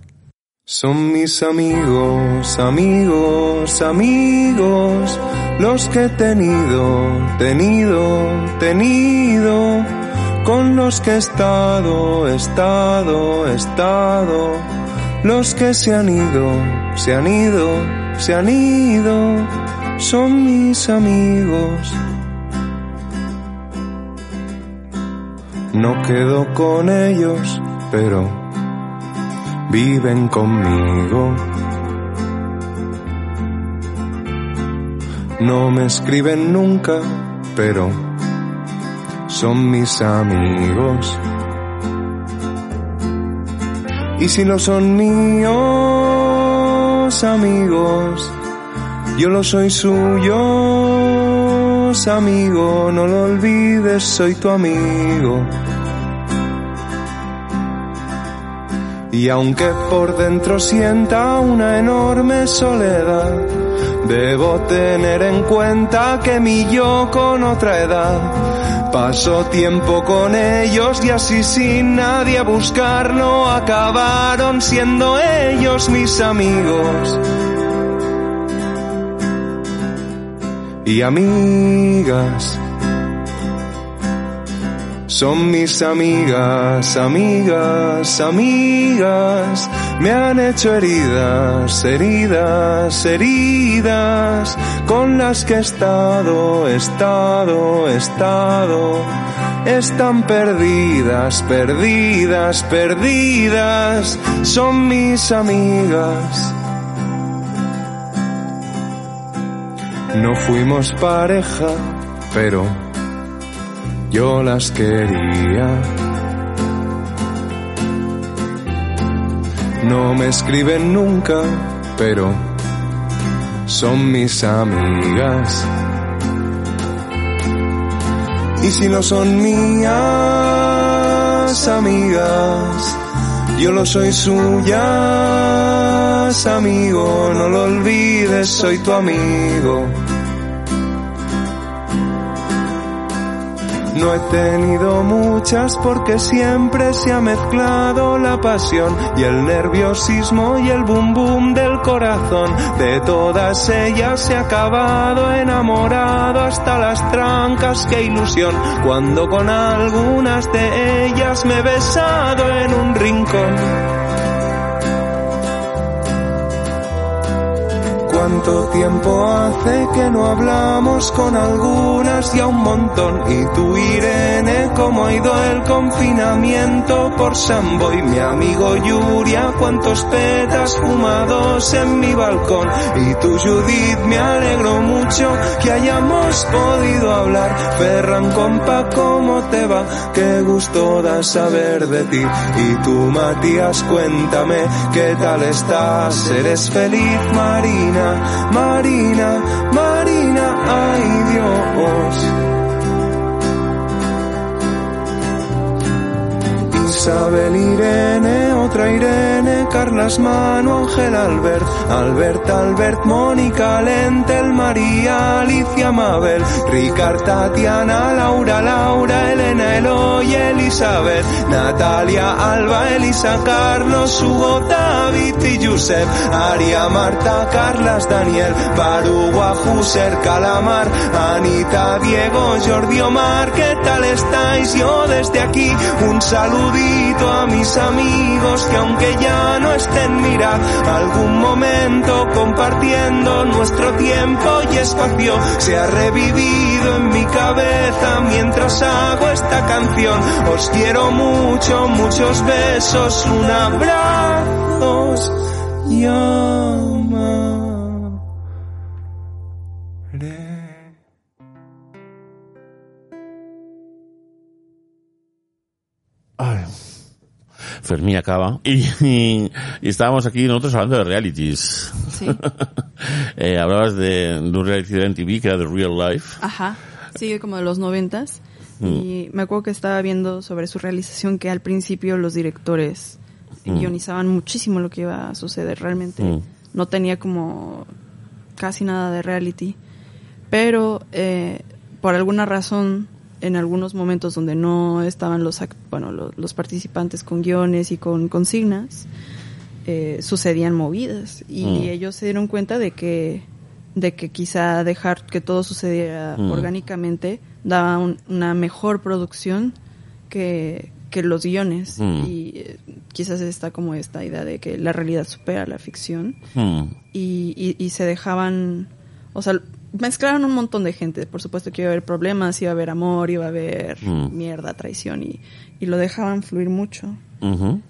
F: Son mis amigos, amigos, amigos, los que he tenido, tenido, tenido, con los que he estado, estado, estado, los que se han ido, se han ido, se han ido, son mis amigos. No quedo con ellos, pero viven conmigo. No me escriben nunca, pero son mis amigos. Y si no son míos amigos, yo lo soy suyos amigo, no lo olvides, soy tu amigo. Y aunque por dentro sienta una enorme soledad, Debo tener en cuenta que mi yo con otra edad pasó tiempo con ellos y así sin nadie buscarlo acabaron siendo ellos mis amigos y amigas. Son mis amigas, amigas, amigas. Me han hecho heridas, heridas, heridas. Con las que he estado, estado, estado. Están perdidas, perdidas, perdidas. Son mis amigas. No fuimos pareja, pero yo las quería. No me escriben nunca, pero son mis amigas. Y si no son mías amigas, yo lo soy suyas, amigo, no lo olvides, soy tu amigo. No he tenido muchas porque siempre se ha mezclado la pasión y el nerviosismo y el bum bum del corazón. De todas ellas se ha acabado enamorado hasta las trancas, qué ilusión. Cuando con algunas de ellas me he besado en un rincón. ¿Cuánto tiempo hace que no hablamos con algunas y a un montón? Y tú, Irene, ¿cómo ha ido el confinamiento por Sambo? Y mi amigo Yuria, ¿cuántos petas fumados en mi balcón? Y tú, Judith, me alegro mucho que hayamos podido hablar. Ferran, compa, ¿cómo te va? Qué gusto da saber de ti. Y tú, Matías, cuéntame, ¿qué tal estás? ¿Eres feliz, Marina? Marina, Marina, ay Dios. Isabel Irene, otra Irene, Carlas Manu, Ángel Albert, Albert, Albert, Mónica, Lentel, María, Alicia, Mabel, Ricard, Tatiana, Laura, Laura, Elena, Eloy, Elizabeth, Natalia, Alba, Elisa, Carlos, Hugo, David y Josep, Aria, Marta, Carlas, Daniel, Barugua, Fuser, Calamar, Anita, Diego, Jordi, Omar, ¿qué tal estáis? Yo desde aquí un a mis amigos que aunque ya no estén, mira, algún momento compartiendo nuestro tiempo y espacio se ha revivido en mi cabeza mientras hago esta canción. Os quiero mucho, muchos besos, un abrazo. Llamaré.
C: Ay. Fermín acaba. Y, y- y estábamos aquí nosotros hablando de realities.
D: Sí.
C: Eh, hablabas de, de un reality de MTV que era The Real Life.
D: Ajá. Sigue como de los noventas.
C: Mm.
D: Y me acuerdo que estaba viendo sobre su realización que al principio los directores
C: Mm.
D: guionizaban muchísimo lo que iba a suceder. Realmente
C: Mm.
D: no tenía como casi nada de reality. Pero eh, por alguna razón, en algunos momentos donde no estaban los, bueno, lo- los, participantes con guiones y con consignas, eh, sucedían movidas. Y
C: Mm.
D: ellos se dieron cuenta de que, de que quizá dejar que todo sucediera
C: Mm.
D: orgánicamente daba un- una mejor producción que, que los guiones.
C: Mm.
D: Y eh, quizás está como esta idea de que la realidad supera la ficción y, y, y se dejaban, o sea, mezclaron un montón de gente. Por supuesto que iba a haber problemas, iba a haber amor, iba a haber
C: Mm.
D: mierda, traición y, y lo dejaban fluir mucho.
C: Ujú.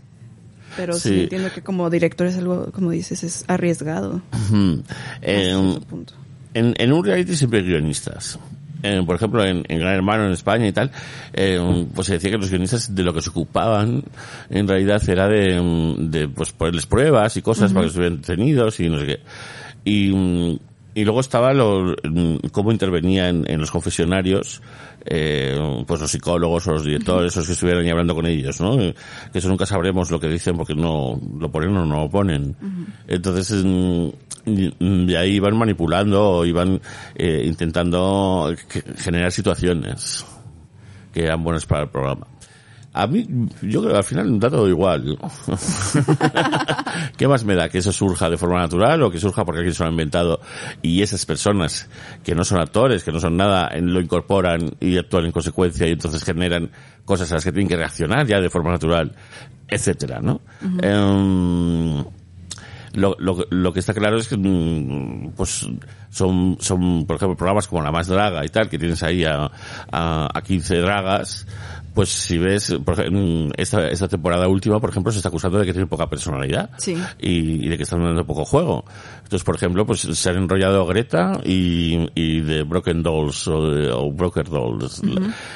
D: Pero sí.
C: Sí.
D: entiendo que como director es algo, como dices, es arriesgado.
C: Ujú. Eh,
D: cierto punto.
C: en, en un reality siempre hay guionistas. Eh, por ejemplo, en, en Gran Hermano, en España y tal, eh, pues se decía que los guionistas de lo que se ocupaban en realidad era de, mm, de pues ponerles pruebas y cosas para que estuvieran detenidos y no sé qué. Y, mm, y luego estaba lo, mm, cómo intervenía en, en los confesionarios eh, pues los psicólogos o los directores, esos que estuvieran ahí hablando con ellos, ¿no? Que eso nunca sabremos lo que dicen porque no lo ponen o no lo ponen. Entonces, mm, y, y ahí iban manipulando o iban eh, intentando generar situaciones que eran buenas para el programa. A mí, yo creo que al final me da todo igual. ¿Qué más me da? ¿Que eso surja de forma natural o que surja porque alguien se lo ha inventado y esas personas que no son actores, que no son nada, lo incorporan y actúan en consecuencia y entonces generan cosas a las que tienen que reaccionar ya de forma natural, etcétera, ¿no? Em, lo, lo, lo que está claro es que mm, pues son, son por ejemplo programas como La Más Draga y tal que tienes ahí a, a, a 15 dragas pues si ves por ejemplo, esta, esta temporada última por ejemplo se está acusando de que tiene poca personalidad
D: Sí.
C: y, y de que están dando poco juego. Entonces por ejemplo pues se han enrollado Greta y, y de Broken Dolls o, de, o Broker Dolls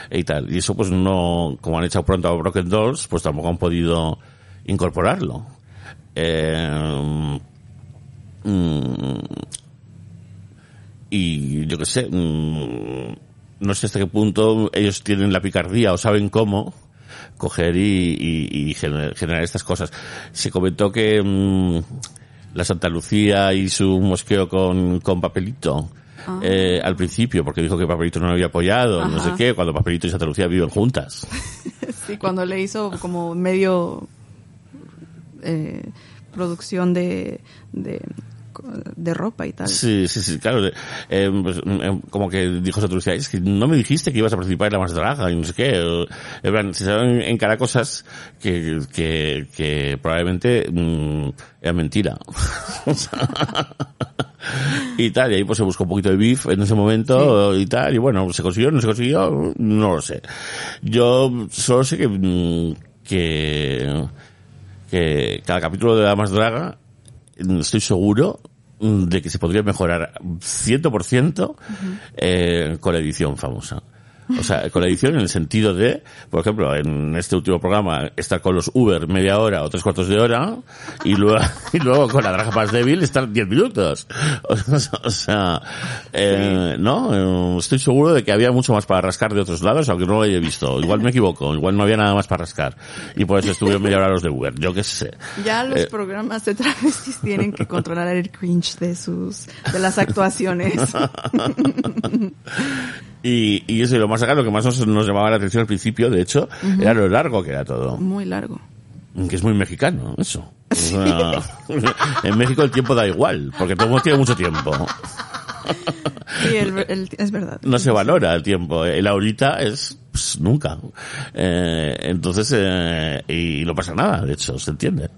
C: y tal. Y eso pues no como han echado pronto a Broken Dolls pues tampoco han podido incorporarlo. Eh, mm, y yo qué sé, mm, no sé hasta qué punto ellos tienen la picardía o saben cómo coger y, y- y gener- generar estas cosas. Se comentó que mm, la Santa Lucía y su mosqueo con, con papelito. eh, al principio, porque dijo que Papelito no lo había apoyado, no sé qué, cuando Papelito y Santa Lucía viven juntas.
D: Sí, cuando le hizo como medio eh, producción de, de, de ropa y tal.
C: Sí, sí, sí, claro. eh, pues, eh, como que dijo Santa Lucía, es que no me dijiste que ibas a participar en la más draga y no sé qué. en plan, se saben encarar cosas que, que, que probablemente mm, eran mentira. Y tal, y ahí pues se buscó un poquito de beef en ese momento y tal, y bueno, se consiguió, no se consiguió, no lo sé. Yo solo sé que, mm, que, que cada capítulo de la más draga estoy seguro mm, de que se podría mejorar 100% eh, con la edición famosa. O sea, con la edición en el sentido de, por ejemplo, en este último programa, estar con los Uber media hora o tres cuartos de hora y luego, y luego con la draga más débil estar 10 minutos. O sea, eh, ¿no? Eh, Estoy seguro de que había mucho más para rascar de otros lados, aunque no lo haya visto. Igual me equivoco, igual no había nada más para rascar. Y por eso estuvieron media hora los de Uber, yo qué sé.
D: Ya los
C: Eh,
D: programas de travestis tienen que controlar el cringe de sus, de las actuaciones.
C: Y, y eso, y lo más lo que más nos, nos llamaba la atención al principio, de hecho, era lo largo que era todo.
D: Muy largo.
C: Que es muy mexicano, eso. En México el tiempo da igual, porque todo el mundo tiene mucho tiempo.
D: Sí, el- el- es verdad.
C: No se valora el tiempo. El ahorita es pues, nunca. Eh, entonces, eh, y no pasa nada, de hecho, se entiende.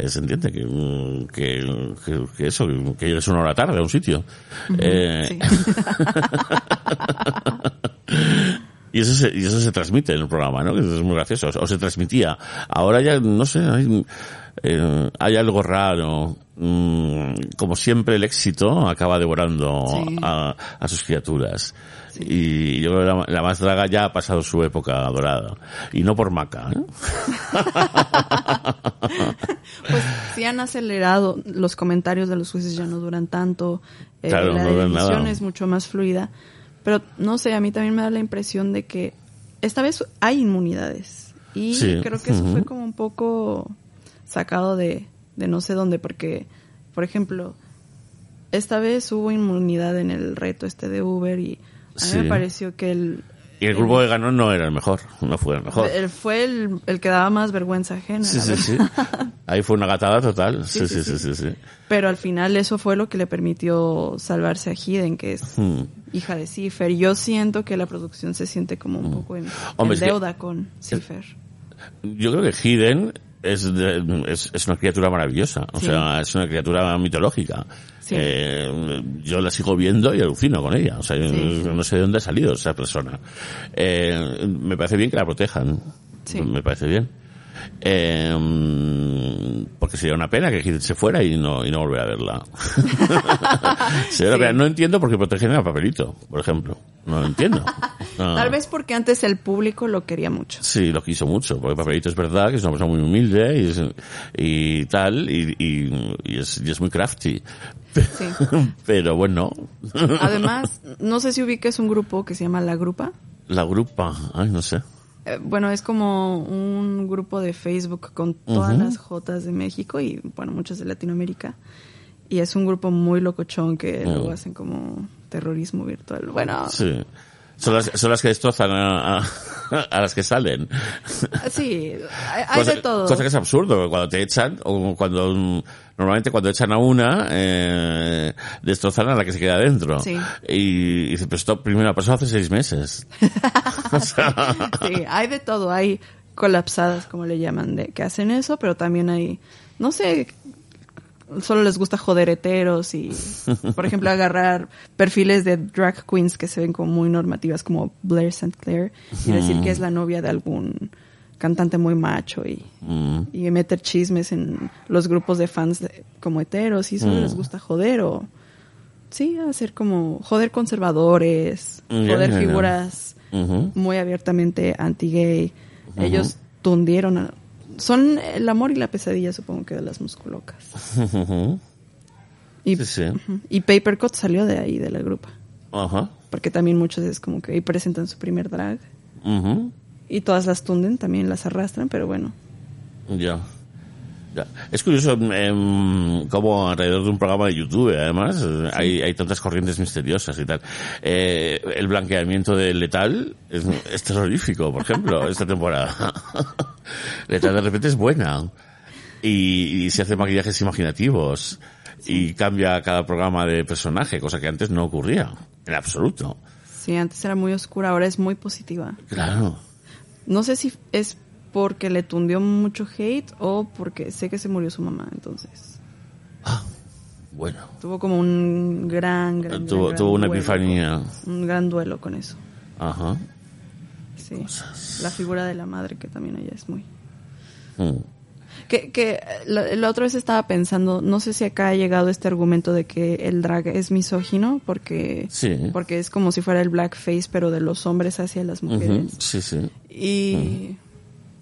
C: Eh, se entiende que, que, que, que eso, que llegues una hora tarde a un sitio. Eh,
D: Sí.
C: Y eso, se, y eso se transmite en el programa, ¿no? Que es muy gracioso. O se transmitía. Ahora ya, no sé, hay, eh, hay algo raro. Mm, como siempre, el éxito acaba devorando
D: Sí.
C: a, a sus criaturas. Y yo creo que la, la más draga ya ha pasado su época dorada. Y no por Maca, ¿eh?
D: Pues sí han acelerado, los comentarios de los jueces ya no duran tanto, eh,
C: Claro,
D: la
C: no
D: edición es mucho más fluida, pero no sé, a mí también me da la impresión de que esta vez hay inmunidades y
C: Sí.
D: creo que eso fue como un poco sacado de, de no sé dónde, porque, por ejemplo, esta vez hubo inmunidad en el reto este de Uber y a mí me pareció que el...
C: Y el grupo que ganó no era el mejor. No fue el mejor.
D: el- fue el, el que daba más vergüenza ajena.
C: Sí, sí, sí. Ahí fue una gatada total. Sí,
D: Sí,
C: sí,
D: sí,
C: sí.
D: Pero al final eso fue lo que le permitió salvarse a Hiden, que es
C: Hmm.
D: hija de Cipher. Yo siento que la producción se siente como un poco en,
C: Hombre,
D: en
C: es que-
D: deuda con Cipher.
C: Yo creo que Hiden es, de- es, es una criatura maravillosa. O
D: Sí.
C: sea, es una criatura mitológica.
D: Sí.
C: Eh, yo la sigo viendo y alucino con ella. O sea,
D: Sí.
C: no sé de dónde ha salido esa persona. Eh, me parece bien que la protejan.
D: Sí.
C: Me parece bien. Eh, porque sería una pena que se fuera y no, y no volver a verla. sería
D: Sí.
C: No entiendo por qué protegen a Papelito, por ejemplo. No lo entiendo. No.
D: Tal vez porque antes el público lo quería mucho.
C: Sí, lo quiso mucho, porque Papelito es verdad que es una persona muy humilde y, es- y tal, y, y- y es, y es muy crafty.
D: Sí.
C: Pero bueno,
D: Además, no sé si ubiques un grupo que se llama La Grupa.
C: la grupa, ay, no sé.
D: Eh, bueno, es como un grupo de Facebook con todas las Jotas de México y, bueno, muchas de Latinoamérica. Y es un grupo muy locochón que luego hacen como terrorismo virtual. Bueno, Sí.
C: Son las, son las que destrozan a, a, a las que salen.
D: hay, hay
C: cosa,
D: de todo.
C: cosa que es absurdo, cuando te echan, o cuando, normalmente cuando echan a una, eh, destrozan a la que se queda dentro.
D: Sí.
C: Y, y dices, pero esto primero pasó hace seis meses. O sea,
D: Sí, hay de todo. Hay colapsadas, como le llaman, de que hacen eso, pero también hay, no sé, solo les gusta joder heteros y, por ejemplo, agarrar perfiles de drag queens que se ven como muy normativas, como Blair St. Clair, y decir que es la novia de algún cantante muy macho y,
C: mm,
D: y meter chismes en los grupos de fans de- como heteros y solo
C: Mm.
D: les gusta joder o sí hacer como joder conservadores joder figuras muy abiertamente anti-gay. Ellos tundieron a- son el amor y la pesadilla supongo que de las musculocas y,
C: Sí,
D: y Papercut salió de ahí de la grupa
C: Ajá.
D: porque también muchos es como que ahí presentan su primer drag y todas las tunden también las arrastran pero bueno
C: Ya. Ya. Es curioso em, cómo alrededor de un programa de YouTube, además, eh, hay, hay tantas corrientes misteriosas y tal. Eh, el blanqueamiento de Letal es, es terrorífico, por ejemplo, esta temporada. Letal de repente es buena. Y, y se hace maquillajes imaginativos. Y cambia cada programa de personaje, cosa que antes no ocurría. En absoluto.
D: sí antes era muy oscura ahora es muy positiva
C: Claro.
D: No sé si es porque le tundió mucho hate o porque sé que se murió su mamá, entonces.
C: Bueno.
D: Tuvo como un gran, gran,
C: Tuvo,
D: gran
C: tuvo una
D: duelo
C: epifanía.
D: con- un gran duelo con eso.
C: Ajá.
D: Sí. La figura de la madre que también ella es muy...
C: Mm.
D: Que, que la, la otra vez estaba pensando, no sé si acá ha llegado este argumento de que el drag es misógino porque,
C: Sí.
D: porque es como si fuera el blackface pero de los hombres hacia las mujeres.
C: Ujú. Sí, sí.
D: Y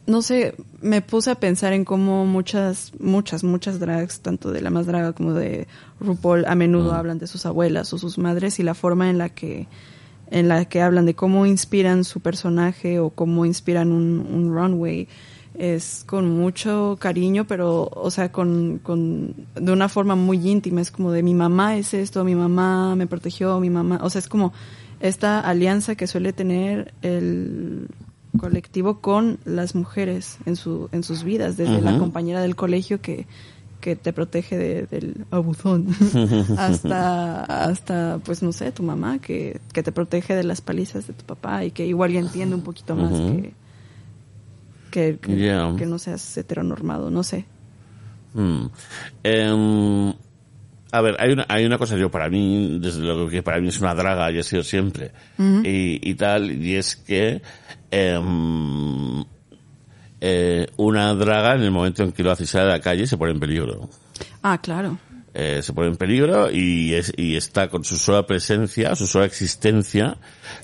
D: no sé, me puse a pensar en cómo muchas, muchas, muchas drags, tanto de la más draga como de RuPaul, a menudo hablan de sus abuelas o sus madres y la forma en la que en la que hablan de cómo inspiran su personaje o cómo inspiran un, un runway es con mucho cariño, pero, o sea, con, con, de una forma muy íntima. Es como de mi mamá es esto, mi mamá me protegió, mi mamá, o sea, es como esta alianza que suele tener el colectivo con las mujeres en su, en sus vidas, desde la compañera del colegio que, que te protege de- del abuzón hasta, hasta, pues no sé, tu mamá que, que te protege de las palizas de tu papá y que igual ya entiende un poquito más que, que, que no seas heteronormado, no sé.
C: Mm. Em, a ver, hay una, hay una cosa, yo para mí, desde luego que para mí es una draga y ha sido siempre, y, y tal, y es que em, eh, una draga en el momento en que lo hace salir a la calle se pone en peligro.
D: Ah, claro.
C: Eh, se pone en peligro y, es, y está con su sola presencia, su sola existencia,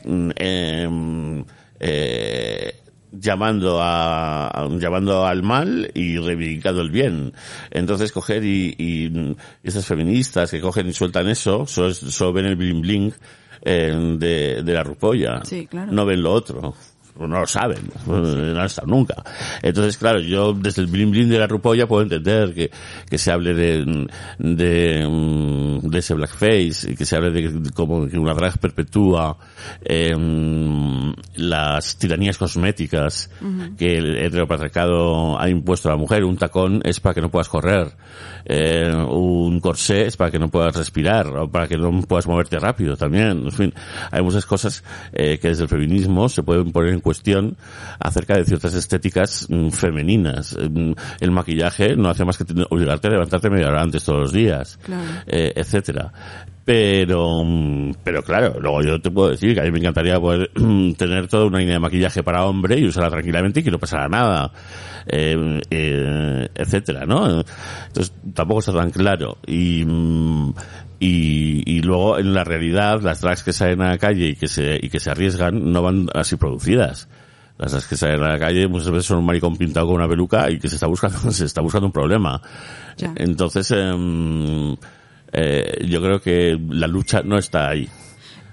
C: mm, em, eh, llamando a, a- llamando al mal y reivindicando el bien. Entonces coger y, y, mm, esas feministas que cogen y sueltan eso, solo, solo ven el bling bling eh, de, de la rupolla.
D: Sí, claro.
C: No ven lo otro. No lo saben, no han estado nunca. Entonces, claro, yo desde el bling bling de la rupolla puedo entender que, que se hable de, de, mm, de ese blackface y que se hable de cómo que una drag perpetúa em, las tiranías cosméticas que el heteropatriarcado ha impuesto a la mujer. Un tacón es para que no puedas correr. Eh, un corsé es para que no puedas respirar o para que no puedas moverte rápido también. En fin, hay muchas cosas eh, que desde el feminismo se pueden poner en cuestión acerca de ciertas estéticas mm, femeninas. Mm, El maquillaje no hace más que te- obligarte a levantarte media hora antes todos los días,
D: Claro.
C: eh, etcétera. Pero, mm, pero claro, luego yo te puedo decir que a mí me encantaría poder tener toda una línea de maquillaje para hombre y usarla tranquilamente y que no pasara nada, eh, eh, etcétera, ¿no? Entonces tampoco está tan claro. Y, mm, y, y luego en la realidad las drags que salen a la calle y que se, y que se arriesgan no van así producidas. Las drags que salen a la calle muchas veces son un maricón pintado con una peluca y que se está buscando, se está buscando un problema.
D: Ya.
C: Entonces, em, eh, yo creo que la lucha no está ahí.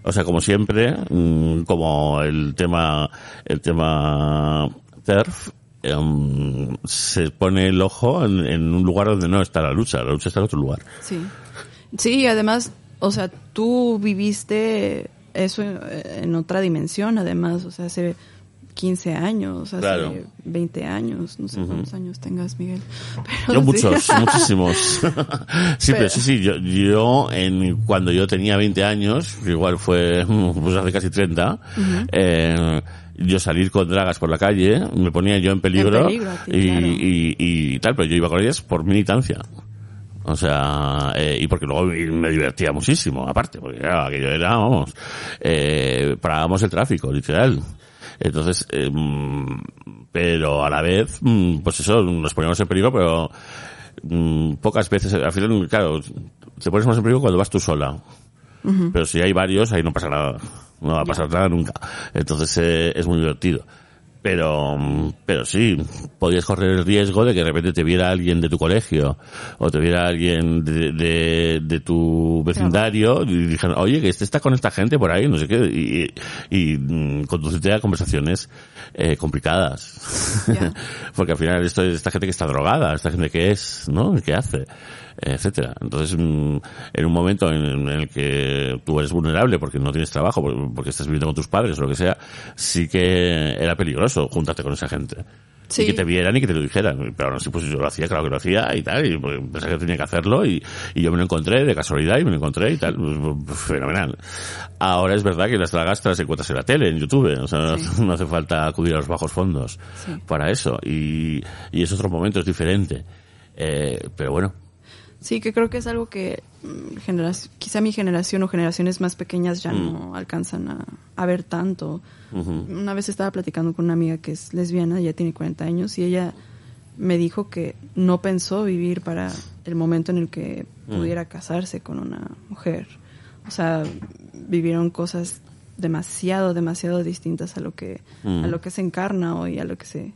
C: O sea, como siempre, mm, como el tema, el tema TERF, em, se pone el ojo en, un lugar donde no está la lucha. La lucha está en otro lugar.
D: Sí. Sí, además, o sea, tú viviste eso eh, en otra dimensión, además, o sea, hace 15 años, hace
C: Claro.
D: 20 años, no sé cuántos años tengas, Miguel.
C: Yo
D: Pero sí.
C: muchos, muchísimos. sí, pero
D: Pero-
C: sí, sí, yo, yo en, cuando yo tenía 20 años, igual fue pues hace casi 30, eh, yo salir con dragas por la calle, me ponía yo en peligro,
D: En peligro, sí,
C: y,
D: claro.
C: y, y tal, pero yo iba con ellas por militancia. O sea, eh, y porque luego me divertía muchísimo, aparte, porque claro, aquello era, vamos, eh, parábamos el tráfico, literal. Entonces, eh, pero a la vez, mm, pues eso, nos poníamos en peligro, pero mm, pocas veces, al final, claro, te pones más en peligro cuando vas tú sola. Pero si hay varios, ahí no pasa nada. No va a pasar nada nunca. Entonces eh, es muy divertido. Pero, pero sí, podías correr el riesgo de que de repente te viera alguien de tu colegio o te viera alguien de, de, de tu vecindario y dijeran, oye, que este está con esta gente por ahí, no sé qué, y, y mm, conducirte a conversaciones eh, complicadas. Porque al final esto es esta gente que está drogada, esta gente que es, ¿no? ¿Qué hace? Etcétera. Entonces, mm, en un momento en, el que tú eres vulnerable porque no tienes trabajo, por- porque estás viviendo con tus padres o lo que sea, sí que era peligroso juntarte con esa gente.
D: Sí.
C: Y que te vieran y que te lo dijeran. Pero no sé, pues yo lo hacía, claro que lo hacía y tal, y pues, pensaba que tenía que hacerlo y, y yo me lo encontré de casualidad y me lo encontré y tal, pues, pues, fenomenal. Ahora es verdad que las dragas te las encuentras en la tele, en YouTube, o sea,
D: Sí.
C: no hace falta acudir a los bajos fondos
D: Sí.
C: para eso. Y, y es otro momento, es diferente. Eh, pero bueno,
D: Sí, que creo que es algo que mm, genera- quizá mi generación o generaciones más pequeñas ya no alcanzan a, a ver tanto. Una vez estaba platicando con una amiga que es lesbiana, ya tiene 40 años, y ella me dijo que no pensó vivir para el momento en el que pudiera casarse con una mujer. O sea, vivieron cosas demasiado, demasiado distintas a lo que,
C: Mm.
D: a lo que se encarna hoy, a lo que se,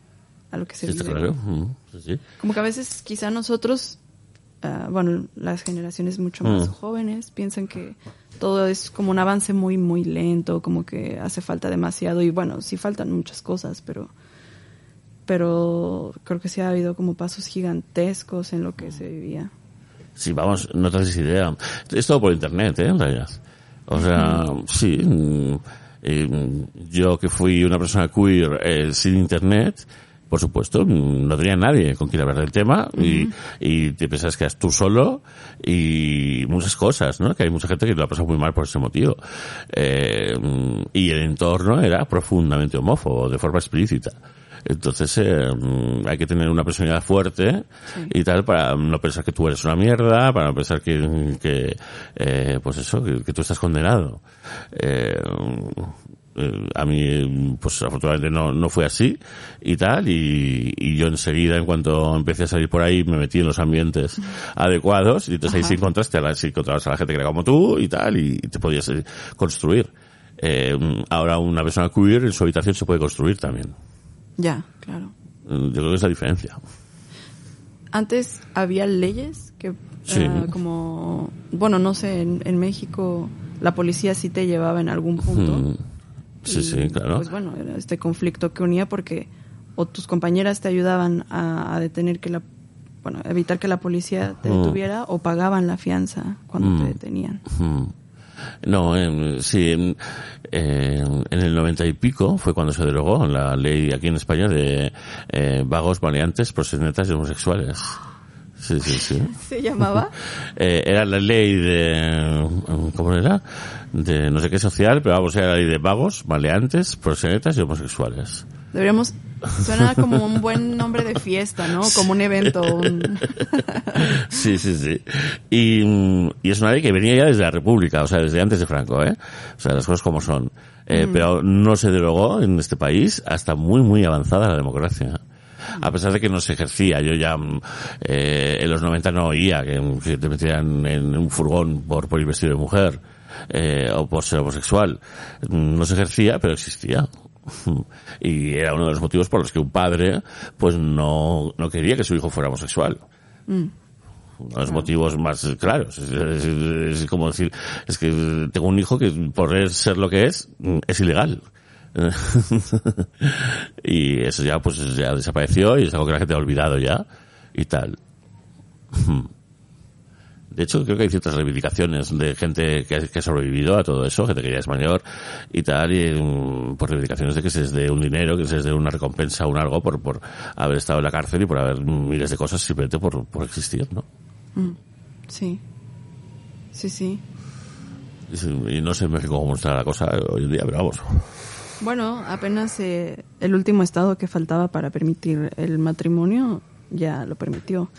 D: a lo que se
C: sí, está claro. Mm, sí.
D: Como que a veces quizá nosotros, ah, bueno, las generaciones mucho más
C: Mm.
D: jóvenes piensan que todo es como un avance muy, muy lento, como que hace falta demasiado y bueno, sí faltan muchas cosas, pero pero creo que sí ha habido como pasos gigantescos en lo que se vivía.
C: Sí, vamos, no te haces idea. Es todo por internet, ¿eh? En realidad. O sea, sí. mm, eh, yo que fui una persona queer eh, sin internet, por supuesto, no tenía nadie con quien hablar del tema y, y te pensás que eras tú solo y muchas cosas, ¿no? Que hay mucha gente que lo ha pasado muy mal por ese motivo. Eh, y el entorno era profundamente homófobo, de forma explícita. Entonces eh, hay que tener una personalidad fuerte y tal para no pensar que tú eres una mierda, para no pensar que, que eh, pues eso, que, que tú estás condenado. Eh, eh, a mí, pues afortunadamente no, no fue así y tal, y, y yo enseguida, en cuanto empecé a salir por ahí, me metí en los ambientes adecuados, y entonces ahí sí encontraste a la, sí encontrabas a la gente que era como tú y tal, y, y te podías eh, construir. Eh, ahora una persona queer en su habitación se puede construir también.
D: Ya, claro.
C: Mm, Yo creo que es la diferencia.
D: Antes había leyes que
C: Sí.
D: ah, como bueno, no sé, en, en México la policía sí te llevaba en algún punto.
C: Mm. Sí,
D: Y,
C: sí, claro.
D: Pues bueno, era este conflicto que unía porque o tus compañeras te ayudaban a, a detener que la, bueno, evitar que la policía te
C: Mm.
D: detuviera o pagaban la fianza cuando
C: Mm.
D: te detenían.
C: Mm. No, em, sí, en, en- en el noventa y pico fue cuando se derogó la ley aquí en España de eh, vagos, maleantes, proxenetas y homosexuales. Sí, sí, sí.
D: ¿Se llamaba?
C: Eh, era la ley de, ¿cómo era? De no sé qué social, pero vamos, era la ley de vagos, maleantes, proxenetas y homosexuales.
D: Deberíamos, suena como un buen nombre de fiesta, ¿no? Como un evento. un-
C: Sí, sí, sí. Y, mm, y es una ley que venía ya desde la República, o sea, desde antes de Franco, ¿eh? O sea, las cosas como son. Eh, Pero no se derogó en este país hasta muy, muy avanzada la democracia. A pesar de que no se ejercía. Yo ya mm, eh, en los 90 no oía que, que te metieran en un furgón por, por ir vestido de mujer eh, o por ser homosexual. Mm, No se ejercía, pero existía. Y era uno de los motivos por los que un padre pues no, no quería que su hijo fuera homosexual uno de los motivos más claros. Es, es- es como decir, es que tengo un hijo que por ser lo que es, es ilegal. y eso ya pues ya desapareció y es algo que la gente ha olvidado ya y tal. De hecho, creo que hay ciertas reivindicaciones de gente que ha, que ha sobrevivido a todo eso, gente que ya es mayor y tal, y mm, por reivindicaciones de que se les dé un dinero, que se les dé una recompensa un algo por, por haber estado en la cárcel y por haber miles de cosas simplemente por, por existir, ¿no?
D: Sí. Sí, sí.
C: Y, sí, y no sé en México cómo está la cosa hoy en día, pero vamos.
D: Bueno, apenas eh, el último estado que faltaba para permitir el matrimonio ya lo permitió.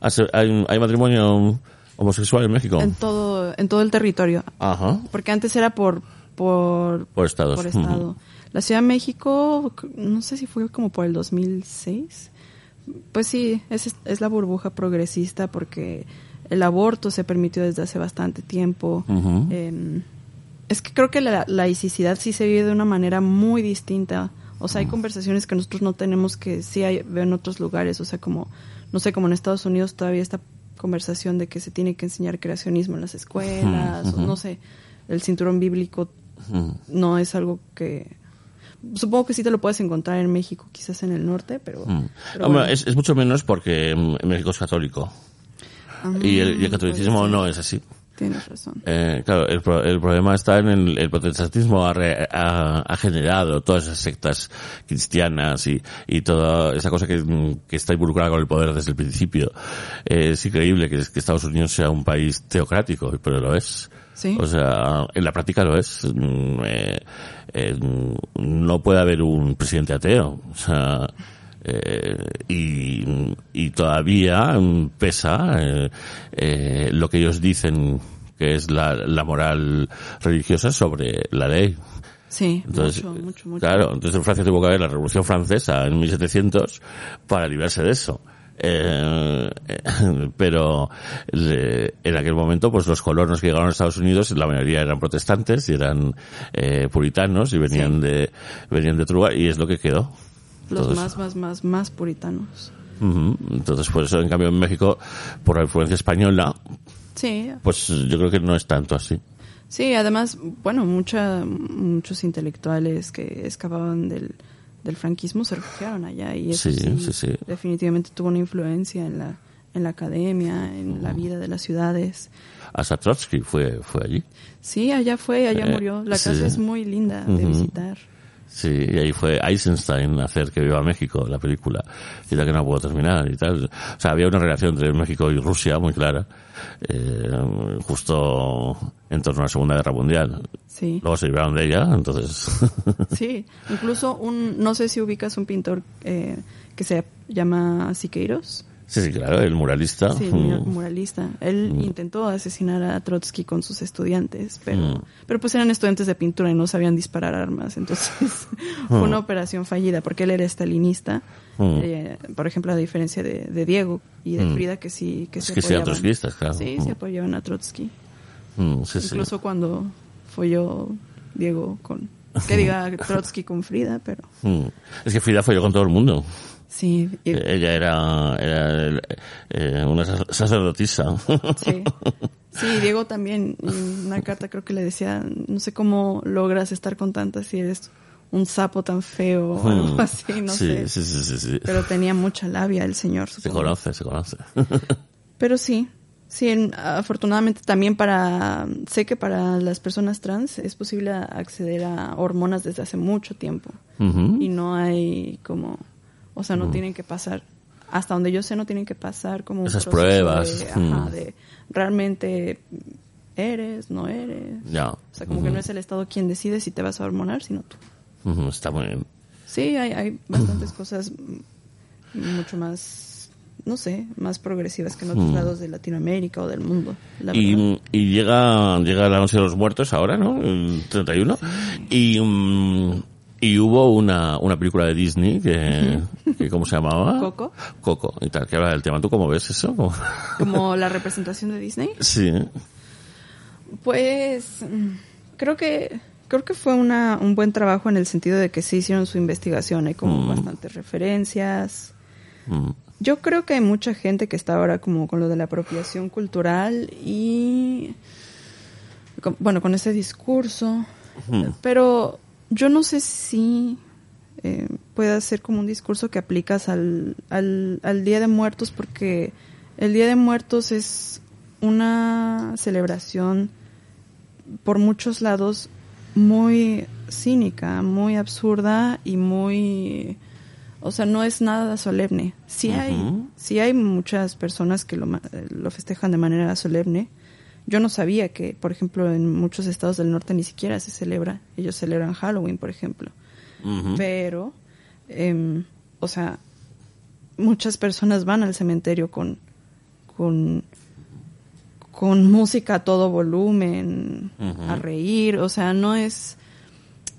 C: ¿Hay, hay matrimonio homosexual en México?
D: En todo, en todo el territorio.
C: Ajá.
D: Porque antes era por, por,
C: Por estados.
D: por estado. La Ciudad de México, no sé si fue como por el 2006. Pues sí, es, es la burbuja progresista porque el aborto se permitió desde hace bastante tiempo. Eh, es que creo que la laicidad sí se vive de una manera muy distinta. O sea, hay conversaciones que nosotros no tenemos que sí hay, veo en otros lugares. O sea, como, no sé, como en Estados Unidos todavía esta conversación de que se tiene que enseñar creacionismo en las escuelas, o no sé, el cinturón bíblico no es algo que... Supongo que sí te lo puedes encontrar en México, quizás en el norte, pero...
C: Mm.
D: pero
C: Hombre,
D: bueno.
C: es, es mucho menos porque mm, México es católico.
D: Ah,
C: y, el, y el catolicismo
D: puede ser.
C: no es así.
D: Tienes razón.
C: Eh, claro, el, pro- el problema está en el, el protestantismo ha, re- ha- ha generado todas esas sectas cristianas y, y toda esa cosa que, que está involucrada con el poder desde el principio. Eh, es increíble que, que Estados Unidos sea un país teocrático, pero lo es.
D: Sí.
C: O sea, en la práctica lo es. Mm, eh, eh, no puede haber un presidente ateo. O sea, eh, y, y todavía pesa eh, eh, lo que ellos dicen que es la, la moral religiosa sobre la ley.
D: Sí,
C: Entonces,
D: mucho, mucho, mucho.
C: claro, entonces en Francia tuvo que haber la Revolución Francesa en 1700 para librarse de eso. Eh, eh, pero le- en aquel momento, pues los colonos que llegaron a Estados Unidos, la mayoría eran protestantes y eran eh, puritanos y venían de venían de otro lugar y es lo que quedó.
D: Los
C: Todo
D: más, más, más, más puritanos.
C: Entonces, por eso, en cambio, en México, por la influencia española,
D: Sí,
C: pues yo creo que no es tanto así.
D: sí, además, bueno, mucha, muchos intelectuales que escapaban del, del franquismo se refugiaron allá y eso
C: Sí,
D: sí,
C: sí,
D: definitivamente tuvo una influencia en la, en la academia, en la vida de las ciudades.
C: Hasta Trotsky fue, fue allí.
D: Sí, allá fue, allá
C: Eh,
D: murió. La casa es muy linda de visitar.
C: Sí, y ahí fue Eisenstein a hacer que viva México, la película, y la que no pudo terminar y tal. O sea, había una relación entre México y Rusia muy clara, eh, justo en torno a la Segunda Guerra Mundial.
D: Sí.
C: Luego se libraron de ella, entonces...
D: Sí, incluso un, no sé si ubicas un pintor eh, que se llama Siqueiros.
C: Sí, sí, claro, el muralista.
D: Sí,
C: Mm.
D: muralista. Él intentó asesinar a Trotsky con sus estudiantes, pero,
C: Mm.
D: pero pues eran estudiantes de pintura y no sabían disparar armas. Entonces fue una operación fallida porque él era estalinista.
C: Mm.
D: eh, por ejemplo, a diferencia de, de Diego y de
C: Mm.
D: Frida que sí que
C: Es
D: se
C: que
D: apoyaban.
C: trotskistas, claro.
D: Sí,
C: Mm.
D: se apoyaban a Trotsky.
C: Mm, sí, sí.
D: Incluso cuando folló Diego con... Que diga Trotsky con Frida, pero...
C: Mm. Es que Frida fue yo con todo el mundo.
D: Sí, y-
C: Ella era, era eh, una sac- sacerdotisa.
D: Sí. Sí, Diego también, en una carta creo que le decía, no sé cómo logras estar con tantas si eres un sapo tan feo o algo
C: Mm.
D: así, no
C: sí,
D: sé.
C: sí, sí, sí, sí.
D: Pero tenía mucha labia el señor,
C: Se
D: supongo.
C: conoce, se conoce.
D: Pero sí, sí, en- afortunadamente también para, sé que para las personas trans es posible acceder a hormonas desde hace mucho tiempo. Y no hay como, o sea, no tienen que pasar, hasta donde yo sé, no tienen que pasar como
C: Esas pruebas,
D: De, ajá,
C: mm.
D: de realmente eres, no eres.
C: Ya.
D: O sea, como que no es el Estado quien decide si te vas a hormonar, sino tú.
C: Está muy bien.
D: Sí, hay, hay bastantes cosas mm, mucho más, no sé, más progresivas que en otros lados de Latinoamérica o del mundo. la.
C: Y, y llega, llega la noche de los muertos ahora, ¿no? El 31. Y, mm, y hubo una, una película de Disney que, que ¿cómo se llamaba?
D: Coco.
C: Coco, y tal, que habla del tema. ¿Tú cómo ves eso? ¿Cómo?
D: Como la representación de Disney.
C: Sí.
D: Pues mm, creo que creo que fue una, un buen trabajo en el sentido de que se hicieron su investigación, hay como
C: Mm.
D: bastantes referencias.
C: Mm.
D: Yo creo que hay mucha gente que está ahora como con lo de la apropiación cultural y con- bueno, con ese discurso,
C: Ujú.
D: pero yo no sé si eh, pueda ser como un discurso que aplicas al, al, al Día de Muertos porque el Día de Muertos es una celebración por muchos lados muy cínica, muy absurda y muy o sea, no es nada solemne. Sí hay, sí hay muchas personas que lo, lo festejan de manera solemne. Yo no sabía que, por ejemplo, en muchos estados del norte ni siquiera se celebra. Ellos celebran Halloween, por ejemplo. Pero, em, o sea, muchas personas van al cementerio con, con, con música a todo volumen, a reír. O sea, no es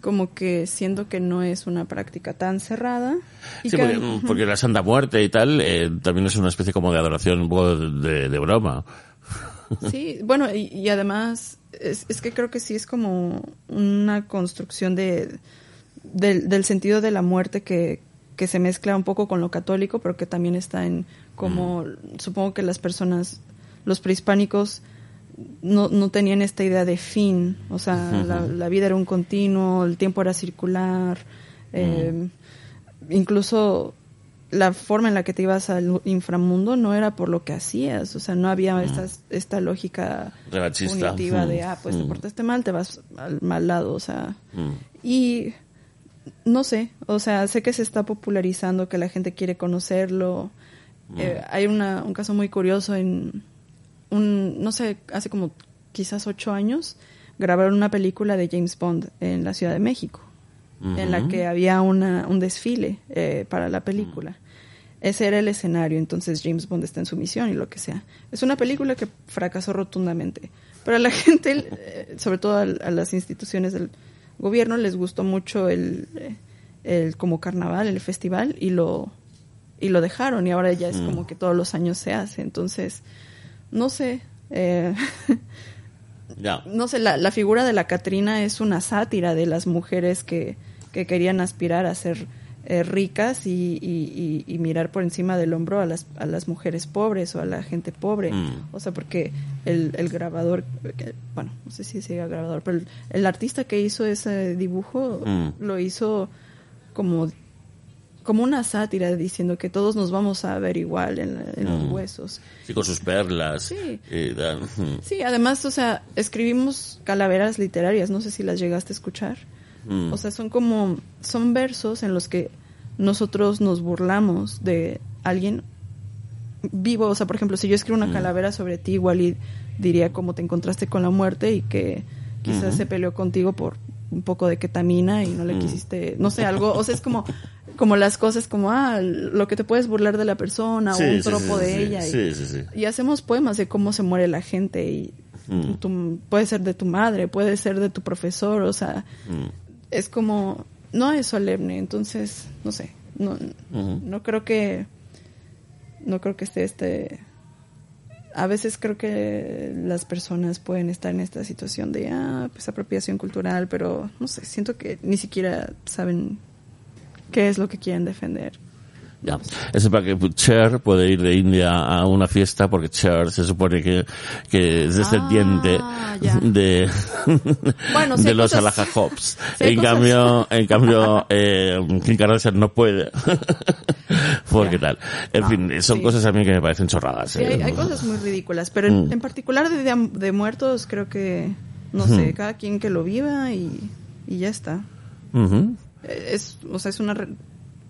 D: como que siento que no es una práctica tan cerrada. Y
C: Sí,
D: que-
C: porque, porque la Santa Muerte y tal eh, también es una especie como de adoración, un poco de, de broma.
D: Sí, bueno, y, y además es, es que creo que sí es como una construcción de del, del sentido de la muerte que, que se mezcla un poco con lo católico, pero que también está en como supongo que las personas, los prehispánicos no, no tenían esta idea de fin, o sea, la, la vida era un continuo, el tiempo era circular, eh, incluso la forma en la que te ibas al inframundo no era por lo que hacías, o sea, no había esta, esta lógica
C: Revanchista.
D: punitiva de,
C: Mm.
D: ah, pues te
C: Mm.
D: portaste mal, te vas al mal lado, o sea,
C: Mm.
D: y no sé, o sea, sé que se está popularizando, que la gente quiere conocerlo. Eh, hay una, un caso muy curioso en un, no sé, hace como quizás ocho años, grabaron una película de James Bond en la Ciudad de México, en la que había una, un desfile eh, para la película. Ese era el escenario, entonces James Bond está en su misión y lo que sea. Es una película que fracasó rotundamente, pero a la gente, eh, sobre todo a, las instituciones del gobierno, les gustó mucho el, eh, el como carnaval, el festival, y lo, y lo dejaron, y ahora ya es
C: Mm.
D: como que todos los años se hace. Entonces, no sé, eh, no sé, la, la figura de la Catrina es una sátira de las mujeres que, que querían aspirar a ser eh, ricas y, y- y- y mirar por encima del hombro a las, a las mujeres pobres o a la gente pobre.
C: Mm.
D: O sea, porque el, el grabador, que- bueno, no sé si sigue grabador, pero el, el artista que hizo ese dibujo
C: Mm.
D: lo hizo como como una sátira diciendo que todos nos vamos a ver igual en, la- en los
C: Mm.
D: huesos.
C: Sí, con sus perlas.
D: Sí.
C: Mm.
D: Sí, además, o sea, escribimos calaveras literarias, no sé si las llegaste a escuchar.
C: Mm.
D: O sea, son como, son versos en los que nosotros nos burlamos de alguien vivo. O sea, por ejemplo, si yo escribo una
C: Mm.
D: calavera sobre ti, igual y diría cómo te encontraste con la muerte y que quizás se peleó contigo por un poco de ketamina y no le
C: Mm.
D: quisiste, no sé, algo, o sea, es como, como las cosas como, ah, lo que te puedes burlar de la persona
C: Sí,
D: o un tropo
C: sí,
D: de
C: sí,
D: ella. y-
C: Sí, sí, sí.
D: y hacemos poemas de cómo se muere la gente y
C: Mm.
D: tu- puede ser de tu madre, puede ser de tu profesor, o sea,
C: Mm.
D: Es como, no es solemne, entonces, no sé, no, no creo que, no creo que esté este, a veces creo que las personas pueden estar en esta situación de, ah, pues apropiación cultural, pero no sé, siento que ni siquiera saben qué es lo que quieren defender.
C: Ya. Eso para que Cher puede ir de India a una fiesta porque Cher se supone que, que es descendiente
D: Ah,
C: de,
D: Bueno,
C: de los Alaja
D: hay
C: en,
D: cosas-
C: cambio, en cambio, eh, Kim Kardashian no puede. porque tal. En fin, son
D: sí.
C: cosas a mí que me parecen chorradas.
D: Sí,
C: eh.
D: hay, hay cosas muy ridículas, pero en,
C: Mm.
D: en particular de, de, de muertos creo que, no sé, cada quien que lo viva y, y ya está. Eh, Es, o sea, es una,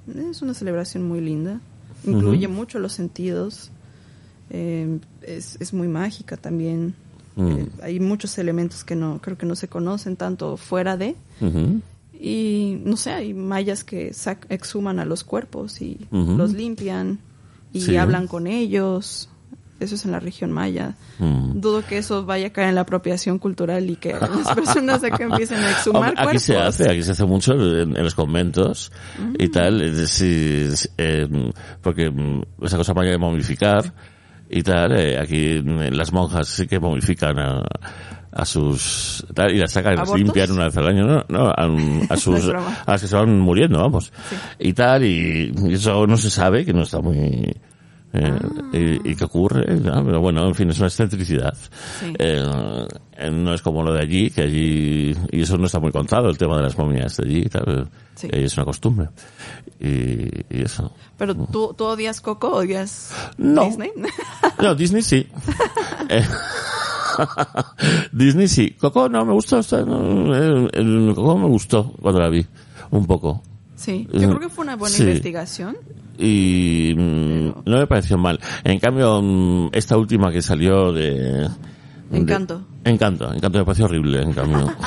D: es una celebración muy linda, incluye mucho los sentidos, eh, es, es muy mágica también.
C: Mm.
D: Eh, hay muchos elementos que no creo que no se conocen tanto fuera de. Y no sé hay mayas que sac- exhuman a los cuerpos y los limpian y
C: Sí.
D: hablan con ellos eso es en la región maya.
C: Mm.
D: dudo que eso vaya a caer en la apropiación cultural y que las personas acá empiecen a exhumar
C: Hombre, aquí
D: cuerpos.
C: se hace, aquí se hace mucho en, en los conventos y tal, eh, porque mm, esa cosa maya de momificar y tal, eh, aquí mm, las monjas sí que momifican a, a sus tal, y las sacan
D: ¿Abortos?
C: limpian una vez al año, no, no a, sus a las que se van muriendo, vamos, y tal, y, y eso no se sabe, que no está muy eh,
D: Ah.
C: y, y que ocurre, ¿no? pero bueno, en fin, es una excentricidad.
D: Sí.
C: Eh, eh, no es como lo de allí, que allí, y eso no está muy contado, el tema de las momias de allí, claro,
D: Sí.
C: es una costumbre. Y, y eso.
D: Pero tú, tú odias Coco, odias
C: No.
D: Disney.
C: No, Disney sí. Eh, Disney sí. Coco no me gustó. no, el Coco me gustó cuando la vi. Un poco.
D: Sí, yo creo que fue una buena
C: Sí.
D: investigación.
C: Y mm, no me pareció mal. En cambio, mm, esta última que salió de... de-
D: Encanto.
C: Encanto. Encanto me pareció horrible, en cambio.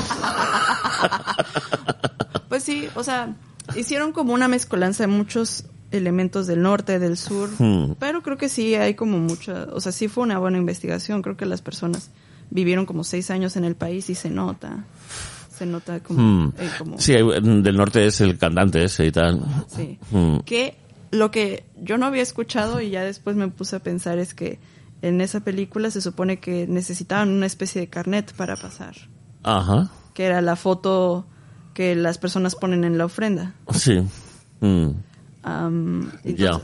D: Pues sí, o sea, hicieron como una mezcolanza de muchos elementos del norte, del sur,
C: Hmm.
D: pero creo que sí hay como mucha, o sea, sí fue una buena investigación, creo que las personas vivieron como seis años en el país y se nota, se nota como,
C: Mm.
D: eh, como
C: Sí, hay- del norte es el cantante ese y tal.
D: sí.
C: Mm.
D: que lo que yo no había escuchado y ya después me puse a pensar es que en esa película se supone que necesitaban una especie de carnet para pasar,
C: Ajá.
D: que era la foto que las personas ponen en la ofrenda.
C: Sí. Mm. Ya.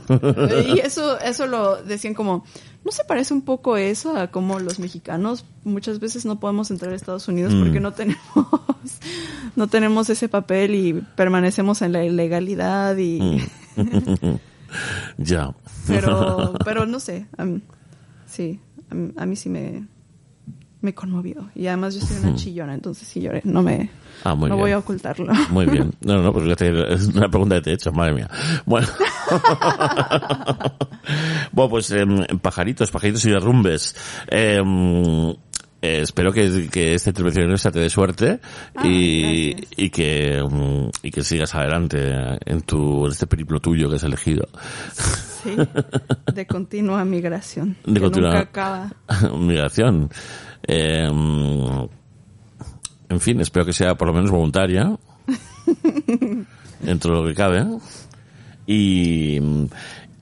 D: y eso, eso lo decían como, ¿no se parece un poco eso a cómo los mexicanos muchas veces no podemos entrar a Estados Unidos
C: Mm.
D: porque no tenemos, no tenemos ese papel y permanecemos en la ilegalidad y,
C: Mm. ya.
D: pero, pero no sé, am- sí, a, mí sí me, me conmovió y además yo soy una chillona, entonces sí lloré, no me,
C: Ah, muy
D: no
C: bien.
D: voy a ocultarlo.
C: Muy bien. No, no, pues fíjate, es una pregunta que te he hecho, madre mía. Bueno. bueno, pues em, pajaritos, pajaritos y derrumbes. Em, eh, espero que, que esta intervención te dé suerte
D: Ah,
C: y, y que em, y que sigas adelante en tu en este periplo tuyo que has elegido.
D: Sí, de continua migración,
C: De
D: que
C: continua-
D: nunca acaba.
C: Migración. Em, en fin, espero que sea por lo menos voluntaria. dentro de lo que cabe. Y,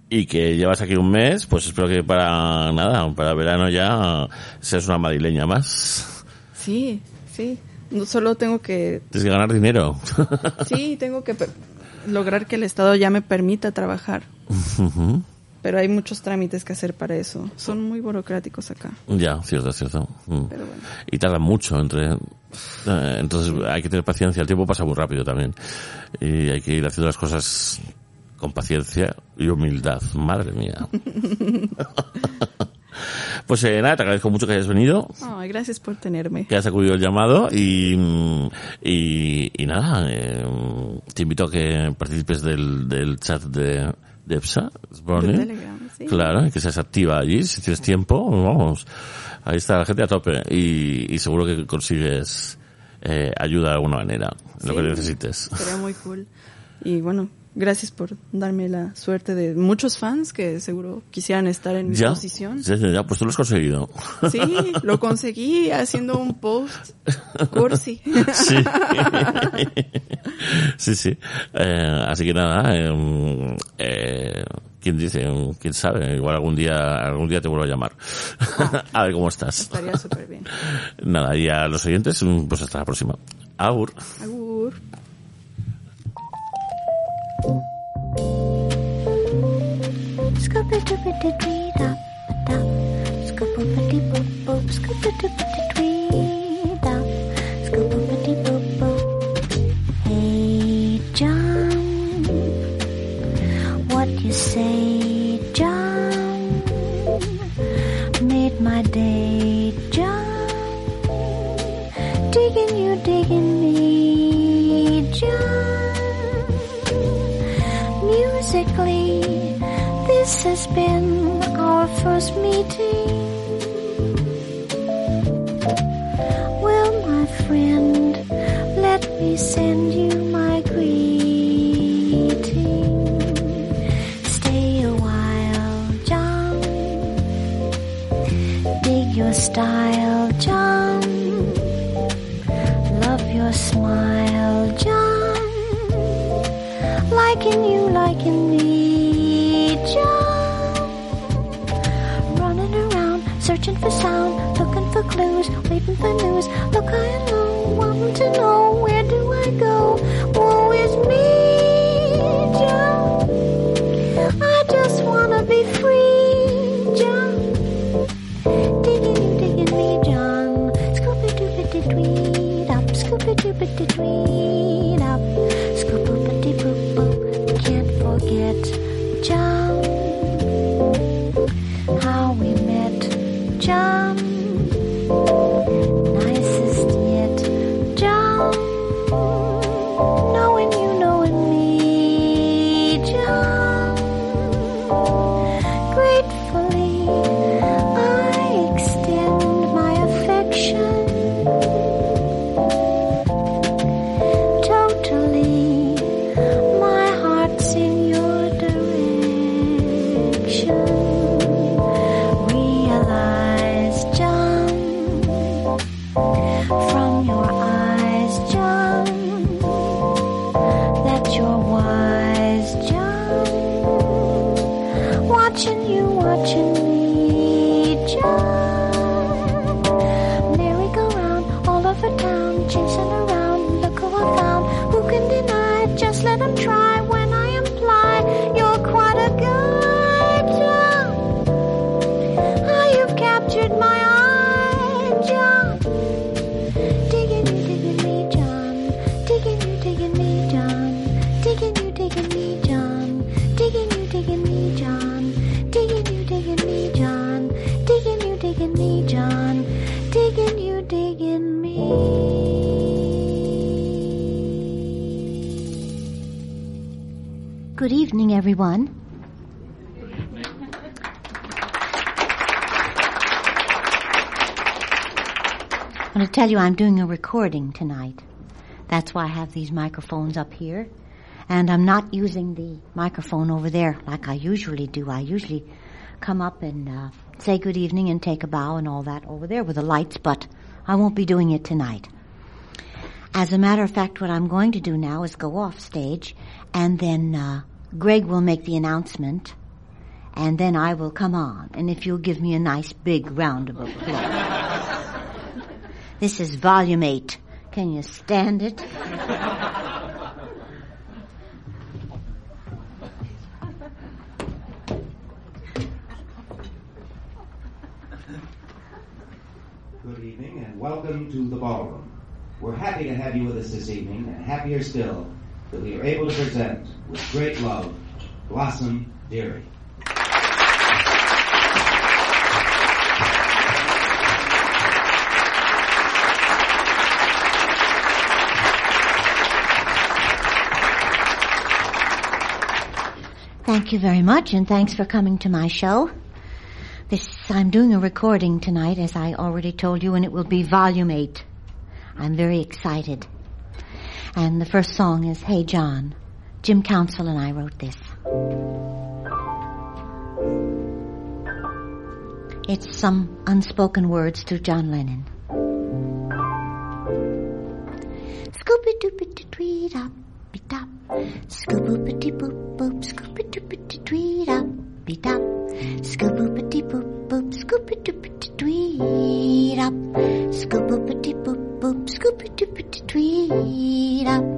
C: y que llevas aquí un mes, pues espero que para nada, para verano ya seas una madrileña más.
D: Sí, sí. No solo tengo que,
C: Tienes que ganar dinero.
D: sí, tengo que lograr que el Estado ya me permita trabajar. Pero hay muchos trámites que hacer para eso. Son muy burocráticos acá.
C: ya, cierto, cierto. Mm.
D: Pero bueno.
C: Y tarda mucho entre... eh, Entonces hay que tener paciencia, el tiempo pasa muy rápido también. Y hay que ir haciendo las cosas con paciencia y humildad. Madre mía. pues eh, nada, te agradezco mucho que hayas venido,
D: Ay, gracias por tenerme.
C: que hayas acudido al llamado y, y, y nada, eh, te invito a que participes del, del chat de, de EPSA,
D: De
C: Burning.
D: Telegram, sí.
C: Claro, que seas activa allí, si tienes tiempo, vamos. Ahí está la gente a tope y, y seguro que consigues eh, ayuda de alguna manera, en lo
D: Sí.
C: que necesites.
D: Sería muy cool. Y bueno, gracias por darme la suerte de muchos fans que seguro quisieran estar en mi
C: Ya,
D: posición.
C: ya, ya, ya, pues tú lo has conseguido.
D: Sí, lo conseguí haciendo un post cursi.
C: Sí. sí, sí. Eh, así que nada, eh, eh, quién dice, quién sabe, igual algún día, algún día te vuelvo a llamar. a ver cómo estás.
D: Estaría súper bien.
C: Nada, y a los oyentes, pues hasta la próxima. Aur.
D: Agur.
B: My day, John. Digging you, digging this has been our first meeting. Well, my friend, let me send you my greeting. Stay a while, John. Dig your style, John. Searching for sound, looking for clues, waiting for news. Look I know, want wanting to know where do I go? Woe is me, John. I just wanna be free, John. Digging digging me, John. Scooby dooby doo tweet up, scooby dooby doo tweet. Evening, everyone. I want to tell you I'm doing a recording tonight. That's why I have these microphones up here. And I'm not using the microphone over there like I usually do. I usually come up and uh, say good evening and take a bow and all that over there with the lights, but I won't be doing it tonight. As a matter of fact, what I'm going to do now is go off stage, and then uh, Greg will make the announcement, and then I will come on. And if you'll give me a nice big round of applause. this is volume eight. Can you stand it?
G: Good evening and welcome to the ballroom. We're happy to have you with us this evening, and happier still that we are able to present with great love Blossom Deary.
B: Thank you very much, and thanks for coming to my show. This I'm doing a recording tonight, as I already told you, and it will be volume eight. I'm very excited. And the first song is Hey John. Jim Council and I wrote this. It's some unspoken words to John Lennon. Scoopy doopy tweet up, beat up. Scoopity boop boop, scoopy doopy tweet up, beat up. Scoopity boop boop, scoopy doopy tweet up. Scoopity boop boop, scoopy mira.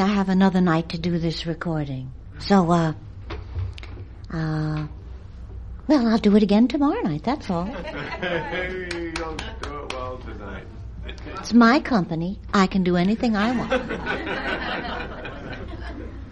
B: I have another night to do this recording. So, uh, uh, well, I'll do it again tomorrow night, that's all.
H: you don't do it well tonight.
B: It's my company. I can do anything I want.